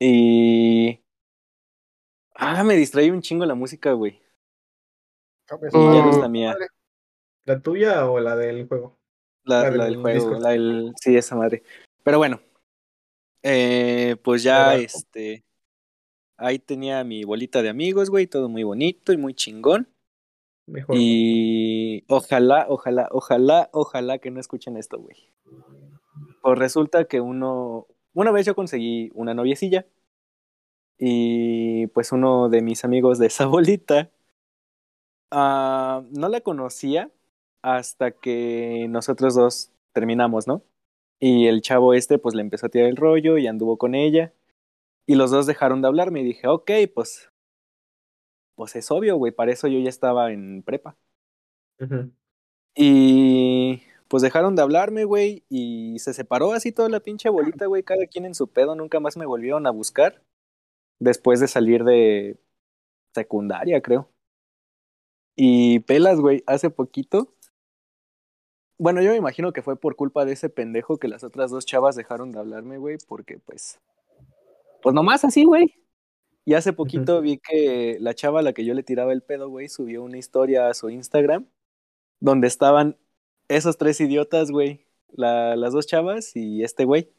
Y... Ah, me distraí un chingo la música, güey. Cabeza, Y ya no es la mía. ¿La tuya o la del juego? La, La la del del juego, Discord. la del... Sí, esa madre. Pero bueno. Eh, pues ya, este... Ahí tenía mi bolita de amigos, güey, todo muy bonito y muy chingón. Mejor. Y ojalá, ojalá, ojalá, ojalá que no escuchen esto, güey. Pues resulta que uno, una vez yo conseguí una noviecilla y pues uno de mis amigos de esa bolita ah, no la conocía hasta que nosotros dos terminamos, ¿no? Y el chavo este pues le empezó a tirar el rollo y anduvo con ella y los dos dejaron de hablarme y dije, ok, pues, pues es obvio, güey, para eso yo ya estaba en prepa. Y pues dejaron de hablarme, güey, y se separó así toda la pinche bolita, güey, cada quien en su pedo, nunca más me volvieron a buscar después de salir de secundaria, creo. Y pelas, güey, hace poquito. Bueno, yo me imagino que fue por culpa de ese pendejo que las otras dos chavas dejaron de hablarme, güey, porque pues pues nomás así, güey. Y hace poquito vi que la chava a la que yo le tiraba el pedo, güey, subió una historia a su Instagram donde estaban esos tres idiotas, güey. La, las dos chavas y este güey.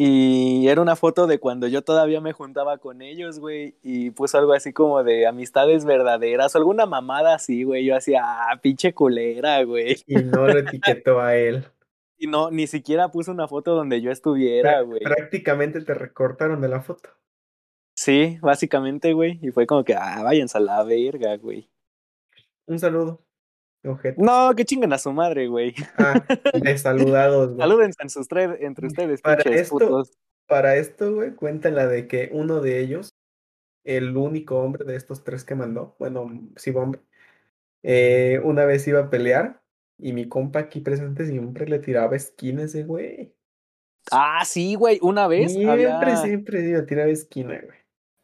Y era una foto de cuando yo todavía me juntaba con ellos, güey. Y puso algo así como de amistades verdaderas o alguna mamada así, güey. Yo hacía, ah, pinche culera, güey. Y no lo etiquetó a él. Y no, ni siquiera puso una foto donde yo estuviera, güey. Prácticamente te recortaron de la foto. Sí, básicamente, güey. Y fue como que, ah, váyanse a la verga, güey. Un saludo. No, que chingan a su madre, güey. Ah, desaludados, güey. Salúdense en sus tre- entre ustedes, Para pinches esto- putos. Para esto, güey, cuenta la de que uno de ellos, el único hombre de estos tres que mandó, bueno, sí, hombre, eh, una vez iba a pelear y mi compa aquí presente siempre le tiraba esquina a ese güey. Ah, sí, güey. Una vez Siempre, había... siempre iba a tirar esquina, güey.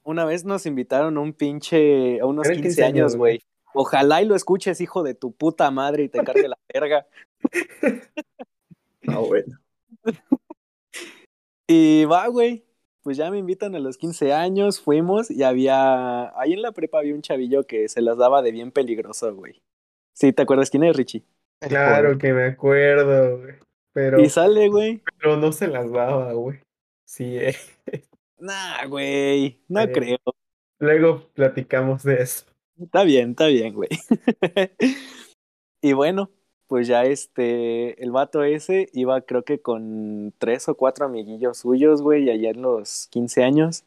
Una vez nos invitaron a un pinche... a unos Eran 15, 15 años, años, güey. Ojalá y lo escuches, hijo de tu puta madre, y te cargue la verga. Ah, bueno. Y va, güey. Pues ya me invitan a los 15 años, fuimos y había... Ahí en la prepa había un chavillo que se las daba de bien peligroso, güey. Sí, ¿te acuerdas quién es, Richie? Claro que me acuerdo, güey. Pero, Y sale, güey. pero no se las daba, güey. Sí, eh. Nah, güey. No Eh. creo. Luego platicamos de eso. Está bien, está bien, güey. y bueno, pues ya este, el vato ese iba creo que con tres o cuatro amiguillos suyos, güey, allá en los 15 años.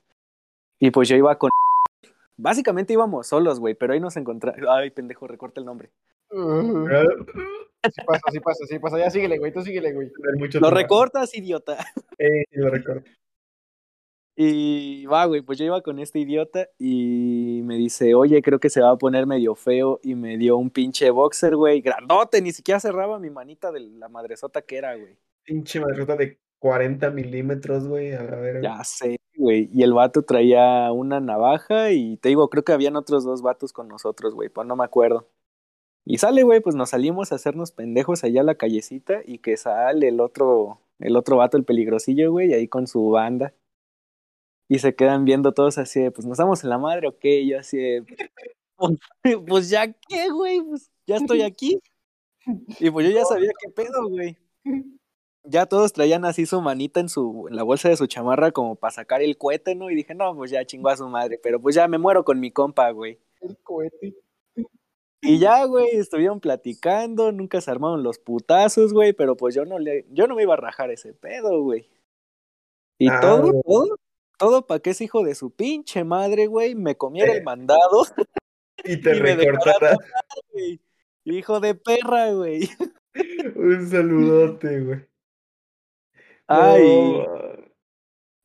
Y pues yo iba con... Básicamente íbamos solos, güey, pero ahí nos encontramos... Ay, pendejo, recorta el nombre. Sí pasa, sí pasa, sí pasa. Ya síguele, güey. Tú síguele, güey. Mucho Lo recortas, idiota. Eh, sí, lo recorto. Y va, güey, pues yo iba con este idiota y me dice, oye, creo que se va a poner medio feo y me dio un pinche boxer, güey, grandote, ni siquiera cerraba mi manita de la madresota que era, güey. Pinche madrota de 40 milímetros, güey. A verga. Ya sé, güey. Y el vato traía una navaja y te digo, creo que habían otros dos vatos con nosotros, güey, pues no me acuerdo. Y sale, güey, pues nos salimos a hacernos pendejos allá a la callecita y que sale el otro, el otro vato, el peligrosillo, güey, ahí con su banda. Y se quedan viendo todos así de, pues nos damos en la madre o qué, Y yo así de, pues, pues ya qué, güey, pues ya estoy aquí. Y pues yo ya sabía qué pedo, güey. Ya todos traían así su manita en su, en la bolsa de su chamarra como para sacar el cohete, ¿no? Y dije, no, pues ya chingó a su madre, pero pues ya me muero con mi compa, güey. El cohete. Y ya, güey, estuvieron platicando, nunca se armaron los putazos, güey, pero pues yo no le, yo no me iba a rajar ese pedo, güey. Y Ah, todo, todo, todo para que ese hijo de su pinche madre, güey, me comiera Eh. el mandado, Y te y recortara. güey. Hijo de perra, güey. Un saludote, güey. Ay,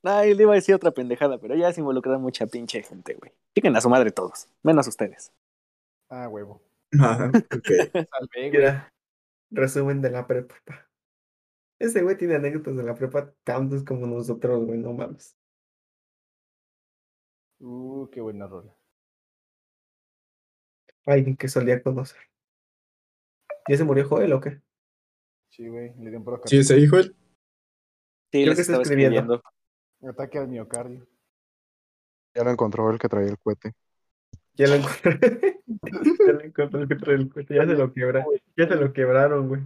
No, ay, le iba a decir otra pendejada, pero ya se involucra mucha pinche gente, güey. Chiquen a su madre todos, menos ustedes. Ah, huevo. Ah, ok. Salvé, güey. Mira, resumen de la prepa. pa. Ese güey tiene anécdotas de la prepa tantos como nosotros, güey, no mames. Uh, qué buena rola. Alguien que solía conocer. ¿Ya se murió Joel o qué? Sí, güey. Le dio un proca- ¿Sí ese hijo él? Sí, Creo que está escribiendo. escribiendo. Ataque al miocardio. Ya lo encontró el que traía el cohete. Ya lo encontré. ya lo encontré el que trae el cohete. Ya se lo quebraron. Ya se lo quebraron, güey.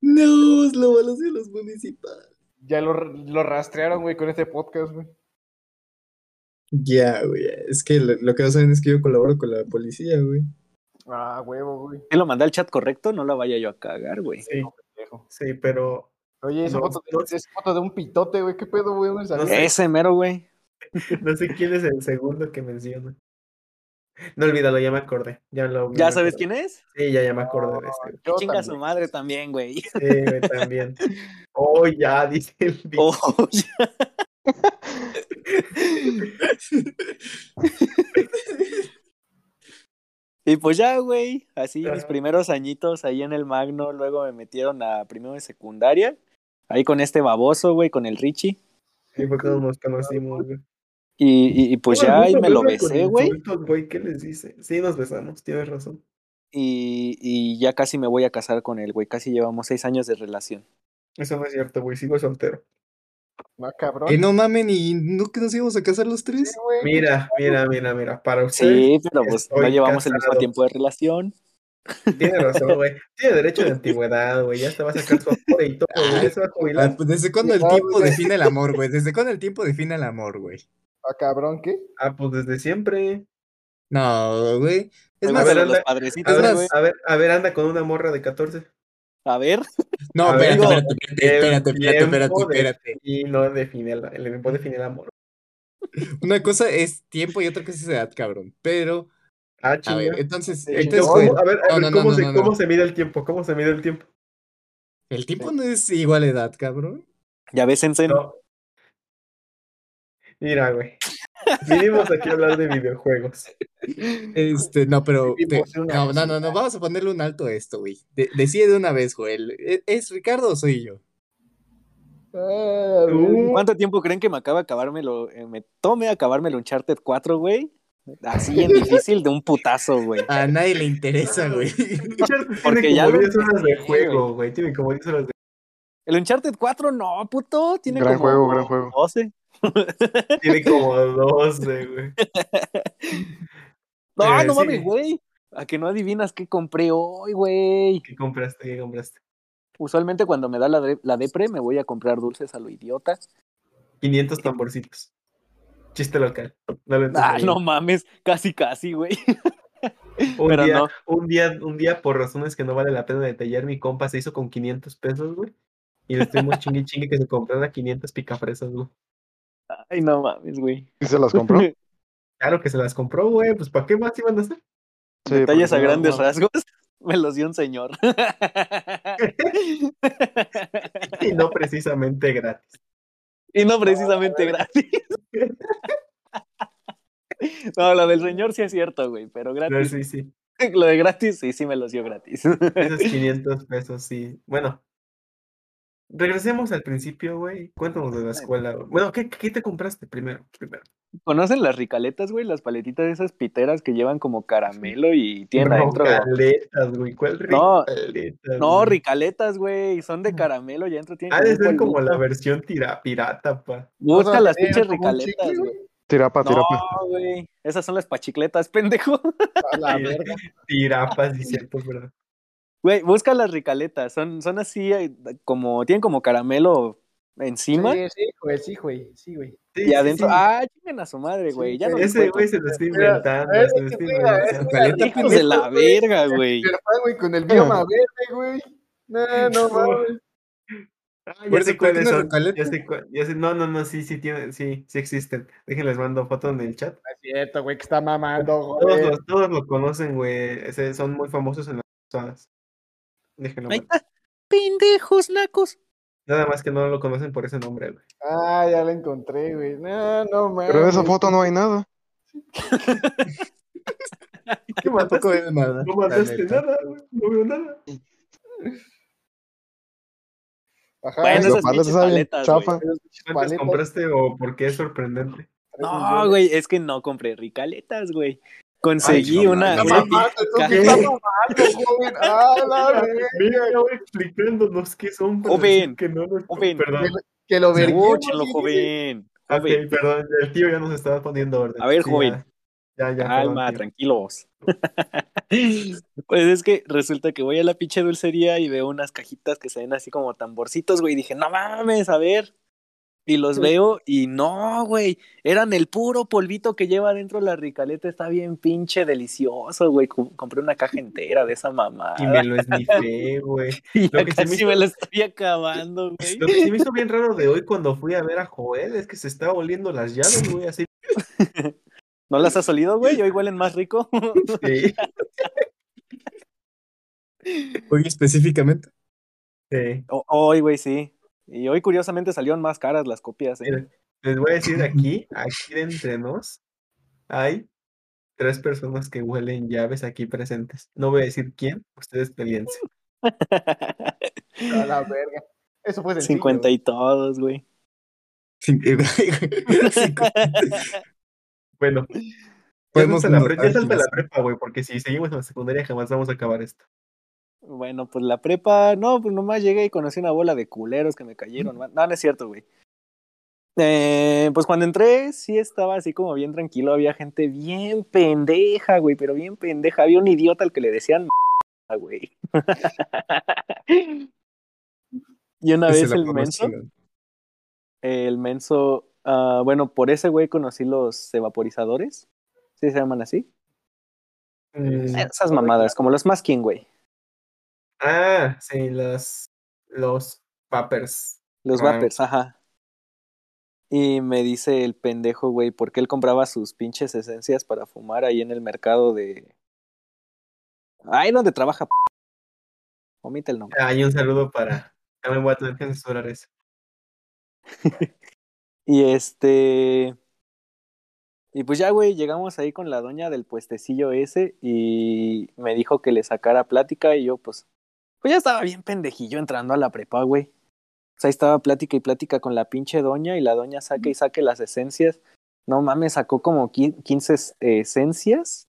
No, lo malos de los municipales. Ya lo, lo rastrearon, güey, con este podcast, güey. Ya, güey. Es que lo, lo que no saben es que yo colaboro con la policía, güey. Ah, huevo, güey. Si lo mandé al chat correcto, no la vaya yo a cagar, güey. Sí, sí, pero Oye, esa No, foto, no. esa foto de un pitote, güey. ¿Qué pedo, güey? No sé. Ese mero, güey. no sé quién es el segundo que menciona. No olvídalo, ya me acordé. Ya, lo, ¿Ya me sabes acordé. quién es? Sí, ya, ya me acordé de este. Yo Chinga también. su madre también, güey. Sí, güey, también. Oh, ya, dice el bicho. Oh, ya. Y pues ya, güey, así mis primeros añitos ahí en el Magno, luego me metieron a primero de secundaria, ahí con este baboso, güey, con el Richie, Sí, fue cuando nos conocimos, güey. y, y- y pues ya ahí me lo besé, güey, ¿qué les dice? Sí, nos besamos, tienes razón. y, y ya casi me voy a casar con él, güey, casi llevamos seis años de relación. Eso no es cierto, güey, sigo soltero. No, cabrón. Eh, no mamen, ¿y no que nos íbamos a casar los tres? Sí, güey. Mira, mira, mira, mira, para usted Sí, pero pues no llevamos el mismo tiempo de relación. tiene razón, güey. Tiene derecho de antigüedad, güey, ya te va a sacar su afore y todo, güey, ya se va a Ah, jubilar. pues desde cuándo el tiempo define el amor, güey. Desde cuándo el tiempo define el amor, güey. Ah, cabrón, ¿qué? Ah, pues desde siempre. No, güey. Es más, ver, los padrecitos, A ver, a ver, a ver, anda con una morra de 14. A ver, no, a espérate, digo, espérate, espérate, espérate, espérate, espérate. Y no define el, el tiempo define el amor. Una cosa es tiempo y otra cosa es edad, cabrón. Pero, Ah, a ver, entonces, Sí, entonces, A ver, a No, ver, no, no, ¿cómo, no, se, no, ¿cómo se mide el tiempo? ¿Cómo se mide el tiempo? el tiempo no es igual a edad, cabrón. ya ves. No. Mira, güey. Vinimos aquí a hablar de videojuegos. Este, no, pero. Te- no, no, no, no, vamos a ponerle un alto a esto, güey. De- decide de una vez, Joel. ¿E- ¿Es Ricardo o soy yo? Ah, Uh, ¿Cuánto tiempo creen que me acaba de acabármelo, eh, me tome acabármelo Uncharted 4, güey? Así en difícil de un putazo, güey. A nadie le interesa, güey. Uncharted Porque tiene ya como lo 10 horas de juego, güey. Tiene como 10 horas de El Uncharted 4, no, puto, tiene Gran como juego, gran juego. 12. Tiene como 12, güey. No, Eh, no sí. mames, güey. A que no adivinas qué compré hoy, güey. ¿Qué compraste? ¿Qué compraste? Usualmente cuando me da la, de- la depre me voy a comprar dulces a lo idiota. 500 tamborcitos. Chiste local. No lo Ah, no mames, casi casi, güey. un, pero día, no. un día, un día, por razones que no vale la pena detallar, mi compa se hizo con 500 pesos, güey. Y le estuvimos chingue chingue que se comprara 500 picafresas, güey. Ay, no mames, güey. ¿Y se las compró? Claro que se las compró, güey. Pues ¿para qué más iban a hacer? Sí, Detalles a grandes rasgos, me los dio un señor. Y no precisamente gratis. y no precisamente gratis. No, lo del señor sí es cierto, güey, pero Pero gratis. sí, sí. Lo de gratis, sí, sí me los dio gratis. Esos 500 pesos, sí. Bueno. Regresemos al principio, güey. Cuéntanos de la escuela. güey. Bueno, ¿qué, qué te compraste primero? Primero. ¿Conocen las ricaletas, güey? Las paletitas de esas piteras que llevan como caramelo y tienen adentro. Ricaletas, güey. ¿Cuál No, ricaletas? No, güey? ricaletas, güey. Son de caramelo y adentro tienen. Ha de ser como la versión tira, pirata, pa. Busca las tener pinches ricaletas, güey. Tirapa, tirapa. No, güey. Esas son las pachicletas, pendejo. A la verga. Tirapas, y cierto, ¿verdad? Güey, busca las ricaletas. Son, son así, eh, como, tienen como caramelo encima. Sí, sí, güey, sí, güey, sí, güey. Sí, Y sí, adentro, sí. ah, chinguen a su madre, güey. Sí, ya no Ese güey se lo está inventando. se lo está inventando. Hijos de la verga, güey. Ah, güey, con el bioma verde, güey. No, no mames. Ah, ya sé cuáles ¿tiene son. ricaleta? Ya sé, cuál- ya sé- no, no, no, sí, sí tienen, sí, sí existen. Déjenles mando foto en el chat. No es cierto, güey, que está mamando, Todos joder. los, todos lo conocen, güey. Ese- Son muy famosos en las zonas. Déjenlo Ahí está. Pendejos, nacos. Nada más que no lo conocen por ese nombre, güey. Ah, ya la encontré, güey. No, no mames. Pero en esa foto no hay nada. ¿Qué mandaste? veo nada. No neta. nada, güey. No veo nada. Ajá, Bueno, esas paletas paletas, chafa. güey. pinches ¿Cuántas paletas, compraste o por qué es sorprendente? No, güey, es que no compré ricaletas, güey. Conseguí Ay, una. joven. Ah, explicándonos qué son. para Joven, Que no nos- joven. Perdón. Que lo Escúchenlo, sí, joven. Ok, joven. perdón, el tío ya nos estaba poniendo orden. A ver, Sí, joven. Ya, ya, ya. Calma, perdón, tranquilos. pues es que resulta que voy a la pinche dulcería y veo unas cajitas que se ven así como tamborcitos, güey. Y dije, no mames, a ver. Y los veo y no, güey. Eran el puro polvito que lleva dentro la ricaleta. Está bien pinche delicioso, güey. Com- Compré una caja entera de esa mamada. Y me lo esnifé, güey. Y lo que se me casi hizo- me lo estoy acabando, güey. Lo que se me hizo bien raro de hoy cuando fui a ver a Joel es que se estaba oliendo las llaves, güey, así. ¿No las has olido, güey? Hoy huelen más rico. Sí, Hoy específicamente. sí. Hoy, güey, sí. Y hoy curiosamente salieron más caras las copias, ¿eh? Mira, les voy a decir aquí, aquí de entre nos, hay tres personas que huelen llaves aquí presentes. No voy a decir quién, ustedes peleense. A la verga. Eso fue sencillo. 50 y todos, güey. Bueno, Podemos ya salta la prepa, güey, porque si seguimos en la secundaria jamás vamos a acabar esto. Bueno, pues la prepa, no, pues nomás llegué y conocí una bola de culeros que me cayeron. No, no es cierto, güey. Eh, pues cuando entré, sí estaba así como bien tranquilo. Había gente bien pendeja, güey, pero bien pendeja. Había un idiota al que le decían, güey. y una vez el menso, el menso, ah, bueno, por ese güey conocí los evaporizadores. ¿Sí se llaman así? Mm, Esas mamadas, como los masking, güey. Ah, sí, los, los papers. Los Ah. vapers, ajá. Y me dice el pendejo, güey, porque él compraba sus pinches esencias para fumar ahí en el mercado de. Ahí donde trabaja. p- Omite el nombre. Ah, y un saludo para... También voy a tener que censurar eso. Y este. Y pues ya, güey, llegamos ahí con la doña del puestecillo ese y me dijo que le sacara plática y yo, pues. Pues ya estaba bien pendejillo entrando a la prepa, güey. O sea, ahí estaba plática y plática con la pinche doña y la doña saque y saque las esencias. No mames, sacó como qui- 15 es- esencias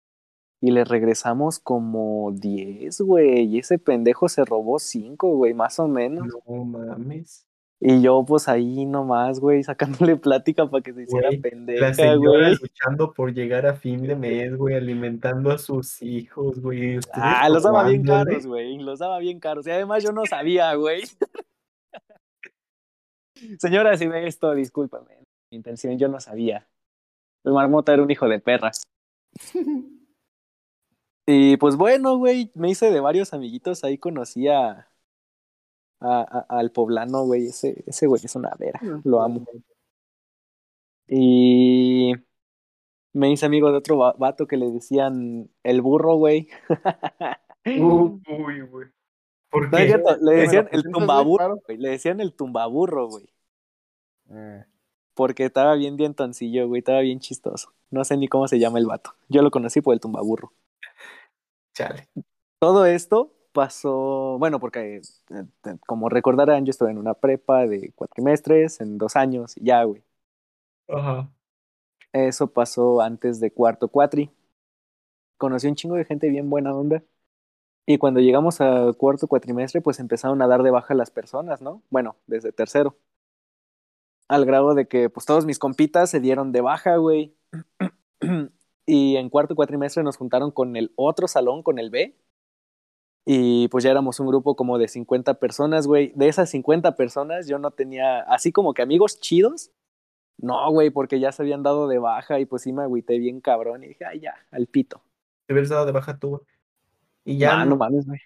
y le regresamos como 10, güey. Y ese pendejo se robó 5, güey, más o menos. No mames. Y yo, pues ahí nomás, güey, sacándole plática para que se hiciera Güey, La pendeja, señora güey. luchando por llegar a fin de mes, güey, alimentando a sus hijos, güey. Ah, los daba bien caros, güey. Los daba bien caros. Y además yo no sabía, güey. Señora, si ve esto, discúlpame. Mi intención, yo no sabía. El marmota era un hijo de perra. Y pues bueno, güey, me hice de varios amiguitos. Ahí conocí a, a- a- al poblano, güey. Ese, ese güey es una vera. Lo amo. Y me hice amigo de otro va- vato que le decían el burro, güey. Uy, güey. ¿Por qué? le ¿Me lo decían el tumbaburro, güey. Le decían el tumbaburro, güey. Eh, Porque estaba bien dientoncillo, güey. Estaba bien chistoso. No sé ni cómo se llama el vato. Yo lo conocí por el tumbaburro. Chale. Todo esto pasó, bueno, porque eh, eh, como recordarán, yo estuve en una prepa de cuatrimestres, en dos años, y ya, güey. Ajá. Eso pasó antes de cuarto cuatri. Conocí un chingo de gente bien buena onda. Y cuando llegamos a cuarto cuatrimestre, pues empezaron a dar de baja las personas, ¿no? Bueno, desde tercero. Al grado de que, pues todos mis compitas se dieron de baja, güey. y en cuarto cuatrimestre nos juntaron con el otro salón, con el B. Y pues ya éramos un grupo como de 50 personas, güey. De esas 50 personas yo no tenía, así como que amigos chidos, no, güey, porque ya se habían dado de baja y pues sí me agüité bien cabrón y dije, ay, ya, al pito. Te hubieras dado de baja tú, güey. Y ya no no, mames, güey.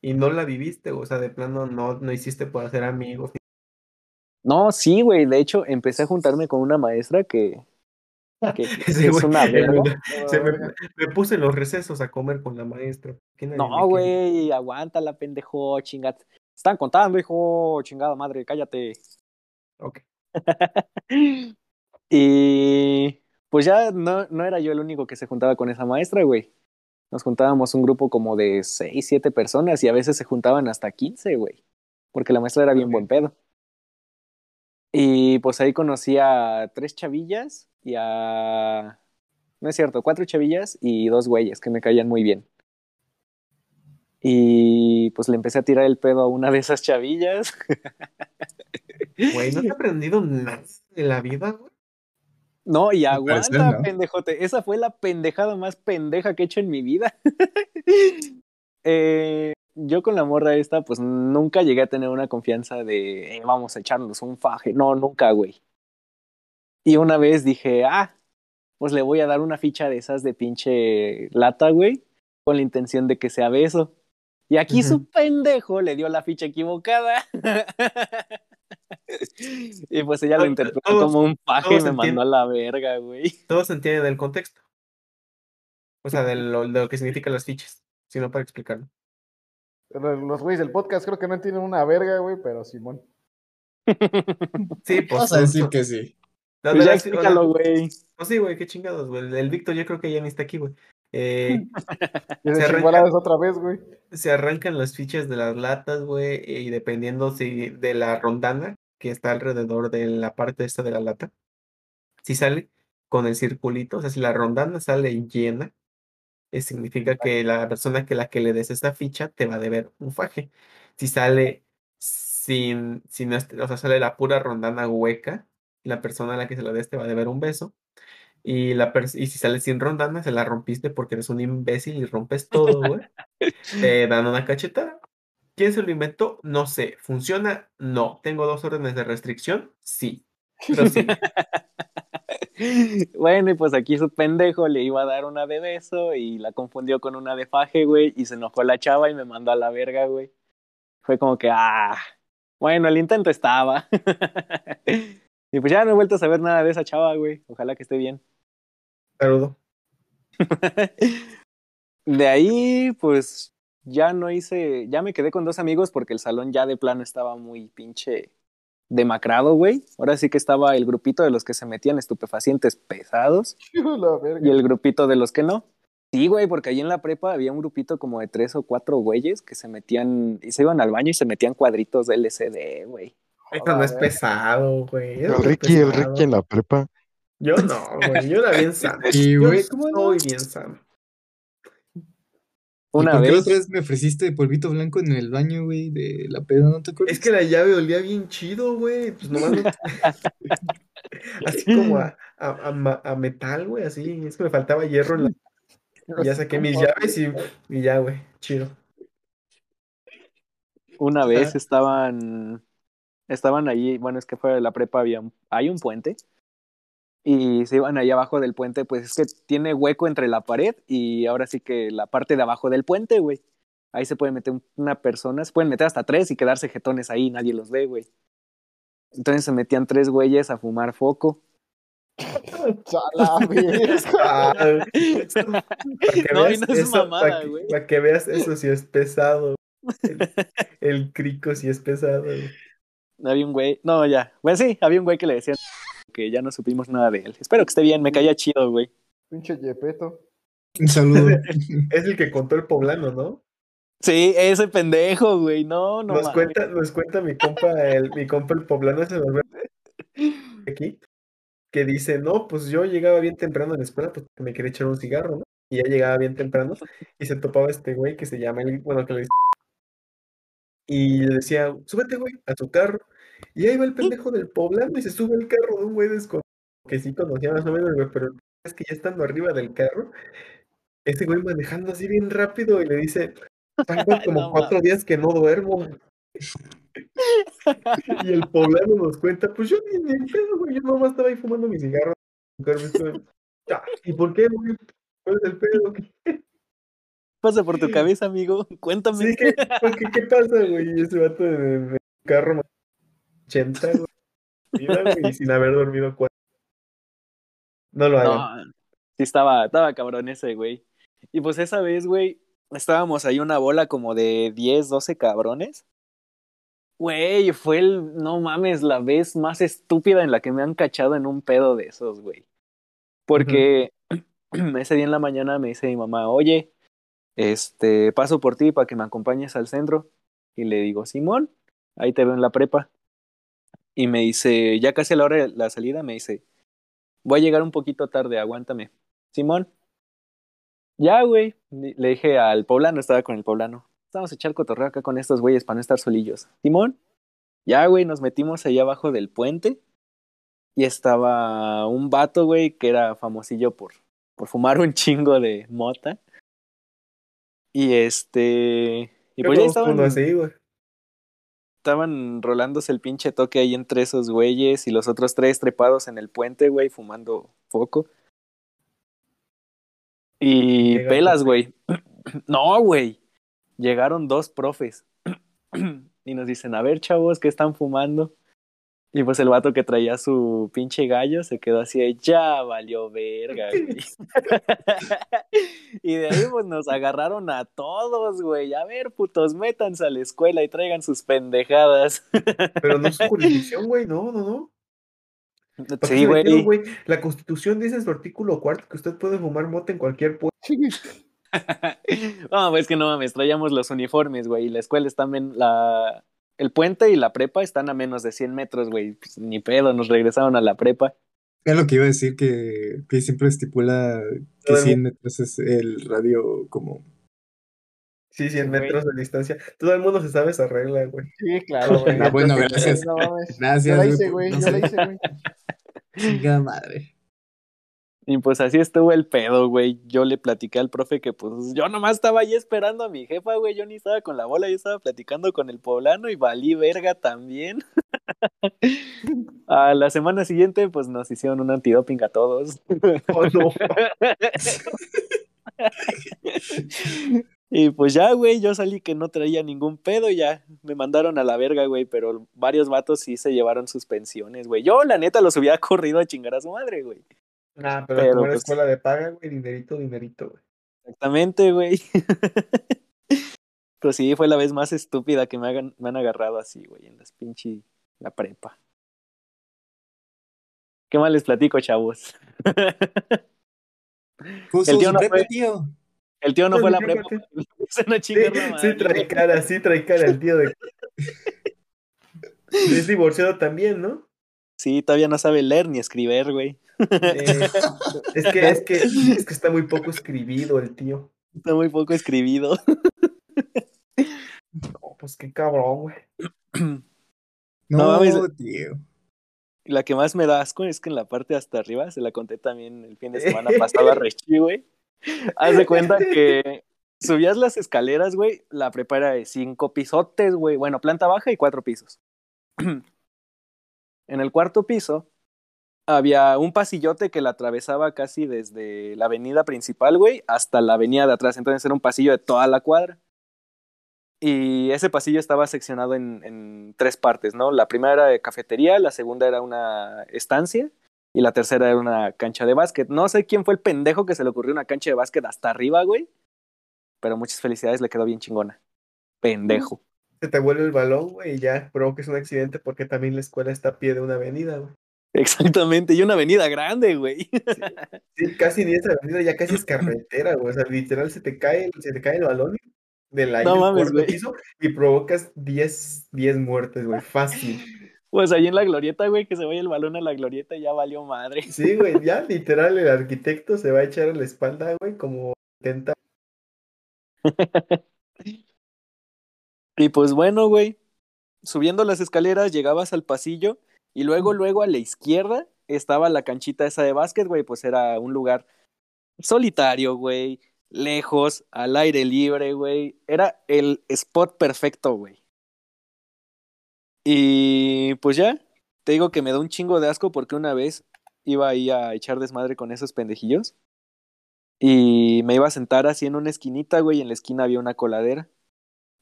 y no la viviste, o sea, de plano no, no hiciste por hacer amigos. No, sí, güey. De hecho, empecé a juntarme con una maestra que, que, que Ese es una verga. se me, me puse en los recesos a comer con la maestra. ¿Quién nadie me No, güey, aguántala, pendejo, chingat. Están contando, hijo, chingada madre, cállate. Ok. y pues ya no, no era yo el único que se juntaba con esa maestra, güey. Nos juntábamos un grupo como de seis, siete personas y a veces se juntaban hasta 15, güey. Porque la maestra era bien buen pedo. Y pues ahí conocí a tres chavillas y a... No es cierto, cuatro chavillas y dos güeyes que me caían muy bien. Y pues le empecé a tirar el pedo a una de esas chavillas. Güey, ¿no te he aprendido nada de la vida, güey? No, y aguanta, ¿no? pendejote. Esa fue la pendejada más pendeja que he hecho en mi vida. Eh, yo con la morra esta, pues nunca llegué a tener una confianza de "Eh, vamos a echarnos un faje. No, nunca, güey. Y una vez dije, ah, pues le voy a dar una ficha de esas de pinche lata, güey, con la intención de que sea beso. Y aquí su pendejo le dio la ficha equivocada. y pues ella lo interpretó todos- como un paje y me mandó a la verga, güey. Todo se entiende del contexto. O sea, de lo, de lo que significan las fichas. Sino para explicarlo. Los güeyes del podcast creo que no entienden una verga, güey, pero Simón. Sí, pues. Vamos a decir que sí. Pues ya explícalo, güey. Pues sí, güey, qué chingados, güey. El, el Víctor yo creo que ya ni está aquí, güey. Eh, Se de arranca- chingoladas otra vez, güey. se arrancan las fichas de las latas, güey, y dependiendo si de la rondana que está alrededor de la parte esta de la lata, si sale con el circulito, o sea, si la rondana sale llena, eh, significa que la persona que la que le des esta ficha te va a deber un faje. Si sale sin, sin o sea, sale la pura rondana hueca, la persona a la que se la des te va a deber un beso. Y, la y si sale sin rondana, se la rompiste porque eres un imbécil y rompes todo, güey. Te dan una cachetada. ¿Quién se lo inventó? No sé. ¿Funciona? No. ¿Tengo dos órdenes de restricción? Sí. Pero sí. Bueno, y pues aquí su pendejo le iba a dar una de beso y la confundió con una de faje, güey, y se enojó la chava y me mandó a la verga, güey. Fue como que, ah, bueno, el intento estaba. y pues ya no he vuelto a saber nada de esa chava, güey. Ojalá que esté bien. Saludo. De ahí, pues ya no hice, ya me quedé con dos amigos porque el salón ya de plano estaba muy pinche demacrado, güey. Ahora sí que estaba el grupito de los que se metían estupefacientes pesados y el grupito de los que no. Sí, güey, porque ahí en la prepa había un grupito como de tres o cuatro güeyes que se metían y se iban al baño y se metían cuadritos de LCD, güey. Esto no es pesado, güey. eso El Ricky, el. Ricky en la prepa. Yo no, güey. Yo era bien sano. Y, Yo güey, ¿cómo no? soy bien sano. ¿Y Una por qué vez, otra vez me ofreciste polvito blanco en el baño, güey, de la peda? ¿No te acuerdas? Es que la llave olía bien chido, güey. Pues nomás no- Así como a, a, a metal, güey. Así. Es que me faltaba hierro en la. y Ya saqué mis llaves y, y ya, güey. Chido. una vez estaban, estaban allí, bueno, es que fuera de la prepa había un, hay un puente y se iban ahí abajo del puente, pues es que tiene hueco entre la pared y ahora sí que la parte de abajo del puente, güey. Ahí se puede meter un- una persona, se pueden meter hasta tres y quedarse jetones ahí, nadie los ve, güey. Entonces se metían tres güeyes a fumar foco. Chala, para que No, y veas no es eso, para mamada, que, güey. para que veas eso si es pesado. El, el crico si es pesado. güey. Había un güey, no, ya. Bueno, sí, había un güey que le decían que ya no supimos nada de él. Espero que esté bien, me caía chido, güey. Pinche Yepeto. Un saludo. Es el que contó el poblano, ¿no? Sí, ese pendejo, güey. No, no. nos cuenta, nos cuenta mi compa, el, mi compa el poblano se nos aquí, que dice, no, pues yo llegaba bien temprano a la escuela, pues me quería echar un cigarro, ¿no? Y ya llegaba bien temprano y se topaba este güey que se llama, el, bueno, que le dice, y le decía, súbete, güey, a tu carro. Y ahí va el pendejo del poblano y se sube el carro de un güey desconocido, que sí conocía más o menos, güey, pero es que ya estando arriba del carro, ese güey manejando así bien rápido y le dice, tengo como No cuatro días que no duermo. Y el poblano nos cuenta, pues yo ni, ni en pedo, güey, yo nomás estaba ahí fumando mi cigarro. "Ah, ¿Y por qué, güey? ¿Cuál es el pedo? ¿Qué, Pasa por tu cabeza, amigo. Cuéntame. sí, ¿qué, por qué, qué pasa, güey? Y ese vato de, de carro 80, güey. Mira, güey, sin haber dormido cuatro. No lo hagan. No, sí estaba, estaba cabrón ese, güey. Y pues esa vez, güey, estábamos ahí una bola como de 10, 12 cabrones. Güey, fue el, no mames, la vez más estúpida en la que me han cachado en un pedo de esos, güey. Porque ese día en la mañana me dice mi mamá, oye, este, paso por ti para que me acompañes al centro. Y le digo, Simón, ahí te veo en la prepa. Y me dice, ya casi a la hora de la salida, me dice, voy a llegar un poquito tarde, aguántame. Simón. Ya, güey. Le dije al poblano, estaba con el poblano. Vamos a echar cotorreo acá con estos güeyes para no estar solillos. Simón. Ya, güey, nos metimos allá abajo del puente. Y estaba un vato, güey, que era famosillo por, por fumar un chingo de mota. Y este. Y pues ya estaban, así, güey. estaban rolándose el pinche toque ahí entre esos güeyes y los otros tres trepados en el puente, güey, fumando foco. Y Llega pelas, güey. No, güey. Llegaron dos profes. y nos dicen, a ver, chavos, ¿qué están fumando? Y pues el vato que traía su pinche gallo se quedó así de, ya valió verga, güey. y de ahí pues nos agarraron a todos, güey. A ver, putos, métanse a la escuela y traigan sus pendejadas. Pero no es jurisdicción, güey, no, no, no. ¿Para qué sí, güey. La constitución dice en su artículo cuarto que usted puede fumar mota en cualquier pueblo. No, pues que no mames, traíamos los uniformes, güey. Y la escuela está en la... El puente y la prepa están a menos de 100 metros, güey. Pues, ni pedo, nos regresaron a la prepa. Es lo que iba a decir que, que siempre estipula que el 100 metros es el radio como... Sí, 100 Güey. metros de distancia. Todo el mundo se sabe esa regla, güey. Sí, claro, güey. Ah, bueno, gracias. No. Gracias, Yo la güey, hice, güey. no Yo sé. la hice, güey. Chinga madre. Y pues así estuvo el pedo, güey. Yo le platiqué al profe que pues yo nomás estaba ahí esperando a mi jefa, güey. Yo ni estaba con la bola, yo estaba platicando con el poblano y valí verga también. a la semana siguiente pues nos hicieron un antidoping a todos. Oh, no. y pues ya, güey, yo salí que no traía ningún pedo y ya me mandaron a la verga, güey, pero varios vatos sí se llevaron sus pensiones, güey. Yo, la neta, los hubiera corrido a chingar a su madre, güey. Nah, pero, Pero, como era pues- escuela de paga, güey, dinerito, dinerito, güey. Exactamente, güey. pero sí, fue la vez más estúpida que me, hagan, me han agarrado así, güey, en las pinche la prepa. ¿Qué más les platico, chavos? Justo El tío no prepa, fue- tío. El tío no fue la prepa. Se no Sí, la sí trae cara, sí trae cara el tío de... Es divorciado también, ¿no? Sí, todavía no sabe leer ni escribir, güey. Eh, es, que, es, que, es que está muy poco escribido el tío. Está muy poco escribido. No, pues qué cabrón, güey. No No, mames. tío. La que más me da asco es que en la parte de hasta arriba, se la conté también el fin de semana pasado a Rechi, güey. Haz de cuenta que subías las escaleras, güey, la prepa era de cinco pisotes, güey. Bueno, planta baja y cuatro pisos. en el cuarto piso había un pasillote que la atravesaba casi desde la avenida principal, güey, hasta la avenida de atrás. Entonces era un pasillo de toda la cuadra. Y ese pasillo estaba seccionado en, en tres partes, ¿no? La primera era de cafetería, la segunda era una estancia Y la tercera era una cancha de básquet. No sé quién fue el pendejo que se le ocurrió una cancha de básquet hasta arriba, güey. Pero muchas felicidades, le quedó bien chingona. Pendejo. Se te vuelve el balón, güey, y ya provoques un accidente porque también la escuela está a pie de una avenida, güey. Exactamente, y una avenida grande, güey. Sí, casi ni esa avenida, ya casi es carretera, güey. O sea, literal se te cae, se te cae el balón del aire No mames, cuarto güey. piso y provocas 10, 10 muertes, güey. Fácil. Pues ahí en la glorieta, güey, que se vaya el balón a la glorieta ya valió madre. Sí, güey, ya literal el arquitecto se va a echar a la espalda, güey, como intenta. Y pues bueno, güey, subiendo las escaleras llegabas al pasillo y luego, luego a la izquierda estaba la canchita esa de básquet, güey, pues era un lugar solitario, güey, lejos, al aire libre, güey. Era el spot perfecto, güey. Y pues ya, te digo que me da un chingo de asco porque una vez iba ahí a echar desmadre con esos pendejillos. Y me iba a sentar así en una esquinita, güey, y en la esquina había una coladera.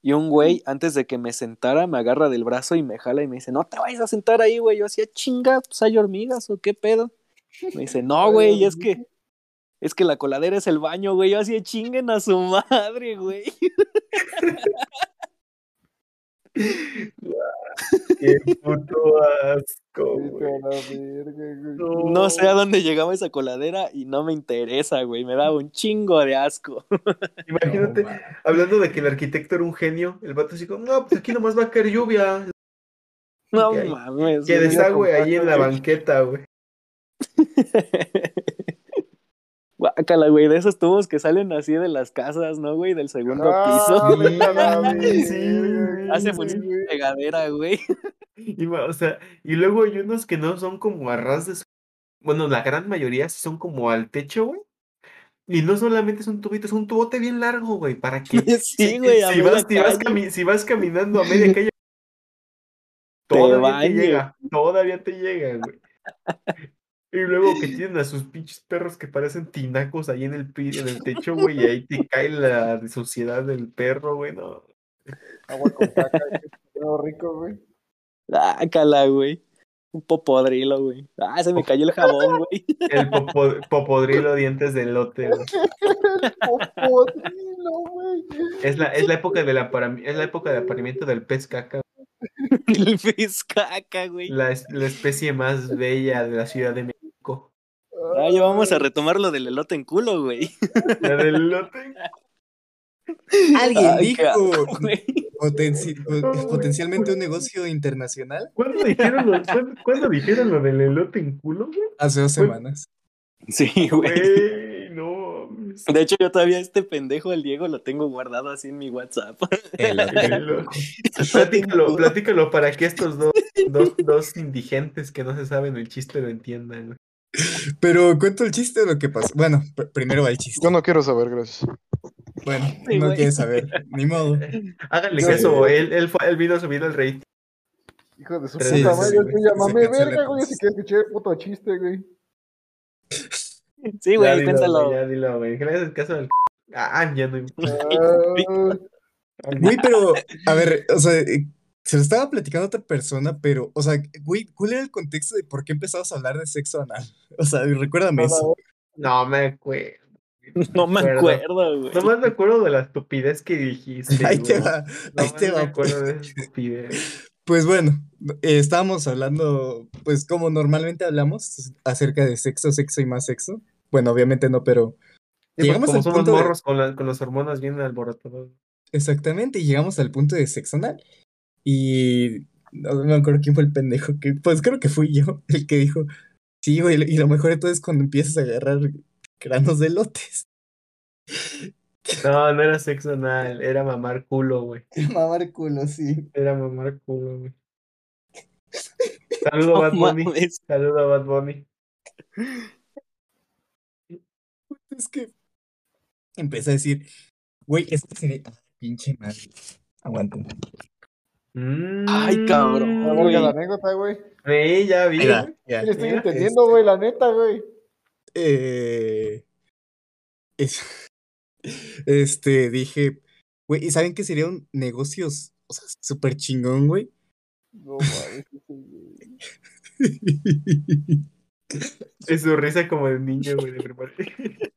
Y un güey, antes de que me sentara, me agarra del brazo y me jala y me dice, no te vayas a sentar ahí, güey. Yo hacía chinga, pues hay hormigas o qué pedo. Me dice, no, güey, es que, es que la coladera es el baño, güey. Yo hacía chinguen a su madre, güey. Qué puto asco, güey. No sé a dónde llegaba esa coladera y no me interesa, güey. Me daba un chingo de asco. Imagínate, hablando de que el arquitecto era un genio, el vato así como, no, pues aquí nomás va a caer lluvia. No Que mames. Que desagüe ahí en la banqueta, güey. Guácala, güey, de esos tubos que salen así de las casas, ¿no, güey? Del segundo Ah, piso. Sí, sí, Hace güey. de pegadera, güey. Y, o sea, y luego hay unos que no son como a ras de su- Bueno, la gran mayoría son como al techo, güey. Y no solamente es un tubito, es un tubote bien largo, güey, para que Sí, güey, si, vas, si, vas calle. cami- si vas caminando a media calle, todavía te llega, todavía te llega, güey. Y luego que tienen a sus pinches perros que parecen tinacos ahí en el, en el techo, güey, y ahí te cae la suciedad del perro, güey, no. Agua con caca, rico, güey. Guácala, güey. Un popodrilo, güey. Ah, se me cayó el jabón, güey. El popo- popodrilo dientes de lote, güey. Popodrilo, güey. Es la, es la época del aparami- es la época de apareamiento del pez caca, El pez caca, güey. la, es- la especie más bella de la Ciudad de México. Ah, ya vamos a retomar lo del elote en culo, güey. La del lote. Alguien Ay, qué dijo potenci- potencialmente un negocio internacional ¿Cuándo dijeron lo, cuándo, cuándo dijeron lo del elote en culo, güey? hace dos semanas. Sí, güey. No. De hecho, yo todavía este pendejo, el Diego, lo tengo guardado así en mi WhatsApp. El El lo- Platícalo, platícalo para que estos dos, dos, dos indigentes que no se saben el chiste lo entiendan, güey. Pero cuento el chiste de lo que pasó. Bueno, pr- primero va el chiste. Yo no quiero saber, gracias. Bueno, Sí, no quieres saber, ni modo. Háganle caso, él, él, fue- él vino subido el rey. Hijo de su Sí, puta madre, sí, yo güey. verga, güey, si quieres escuchar el puto chiste, güey. Sí, güey, cuéntalo. Ya dilo, güey. Que le caso al. Ah, ya no importa. Ah, Güey, pero, a ver, o sea, eh, se lo estaba platicando a otra persona, pero, o sea, güey, ¿cuál era el contexto de por qué empezamos a hablar de sexo anal? O sea, recuérdame eso. No me acuerdo. No me acuerdo, güey. Nomás me acuerdo de la estupidez que dijiste. Ahí te va, ahí te me va. acuerdo de esa estupidez. Pues bueno, eh, estábamos hablando, pues como normalmente hablamos, acerca de sexo, sexo y más sexo. Bueno, obviamente no, pero Sí, Llegamos como al somos punto de- morros con, la- con las hormonas bien alborotadas. exactamente, y llegamos al punto de sexo anal. Y no, no me acuerdo quién fue el pendejo, que pues creo que fui yo el que dijo, sí, güey, y lo mejor de todo es cuando empiezas a agarrar granos de lotes. No, no era sexo anal, era mamar culo, güey. Mamar culo, sí. Era mamar culo, güey. Saludo a Bad No Bunny. Saludo a Bad Bunny. Es que empecé a decir, güey, esto sería... Ah, pinche madre. Aguanten. Ay, cabrón, Mm, la verga la anécdota, güey. Sí, ya vi. Mira, ya. Estoy mira, entendiendo, güey, la neta, güey. Eh, es- este, dije, güey, ¿y saben qué sería un negocio, o sea, súper chingón, güey? No güey. Es su risa como de niño, güey, de primaria.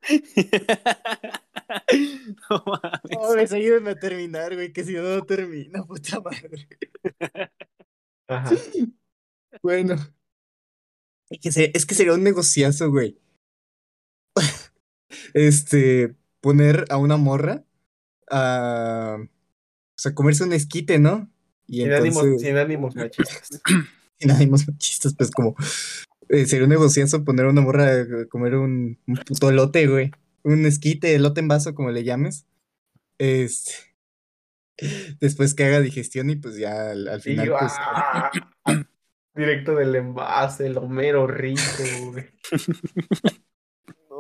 No mames. No, me ayúdenme a terminar, güey, que si no, no termino, puta madre. Ajá. Bueno. Es que, se- es que sería un negociazo, güey. Este, poner a una morra a, o sea, comerse un esquite, ¿no? Y Sin ánimos, entonces, sin ánimos machistas. sin ánimos machistas, pues como, eh, sería un negociazo poner a una morra a comer un, un puto elote, güey. Un esquite, elote en vaso, como le llames. Este, después que haga digestión y pues ya al, final, yo, pues, ¡ah! Directo del envase, el Homero rico, güey.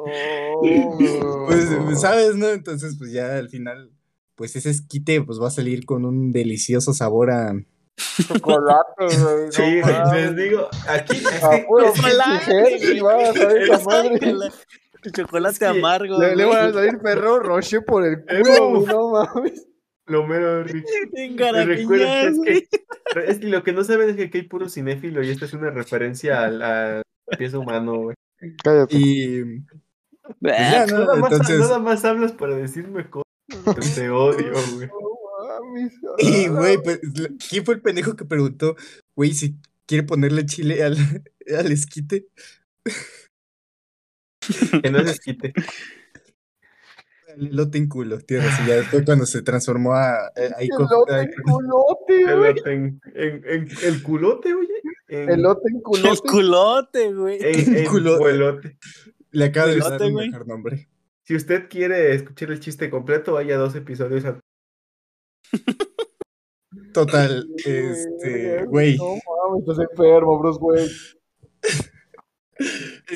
No, Pues. ¿sabes, no? Entonces, pues ya al final, pues ese esquite pues va a salir con un delicioso sabor a... Chocolate, güey. Sí, no les digo, aquí Chocolate, amargo. Le, le van a salir perro roche por el Eh, culo, güey, no mames. el Homero rico. En Me recuerda garapiñas, que es, que, es que lo que no saben es que aquí hay puro cinéfilo y esta es una referencia al, al pieza humano, güey. Cállate. Y... pues ya, ¿no? Nada más, nada más hablas para decirme cosas. Te odio, güey. Mames. Y, güey, pues, ¿quién fue el pendejo que preguntó, güey, si quiere ponerle chile al, al esquite? Que no se quite. El elote en culo, tierra. Y ya después cuando se transformó a... ahí Elote en culote, güey. Elote en, en, en- el culote, oye. En, Elote en El culote. culote, güey. en, en culo- cuelote. le acaba de dar güey. mejor nombre. Si usted quiere escuchar el chiste completo, vaya dos episodios a Total, este, güey, No mames, estás enfermo, Bruce, güey.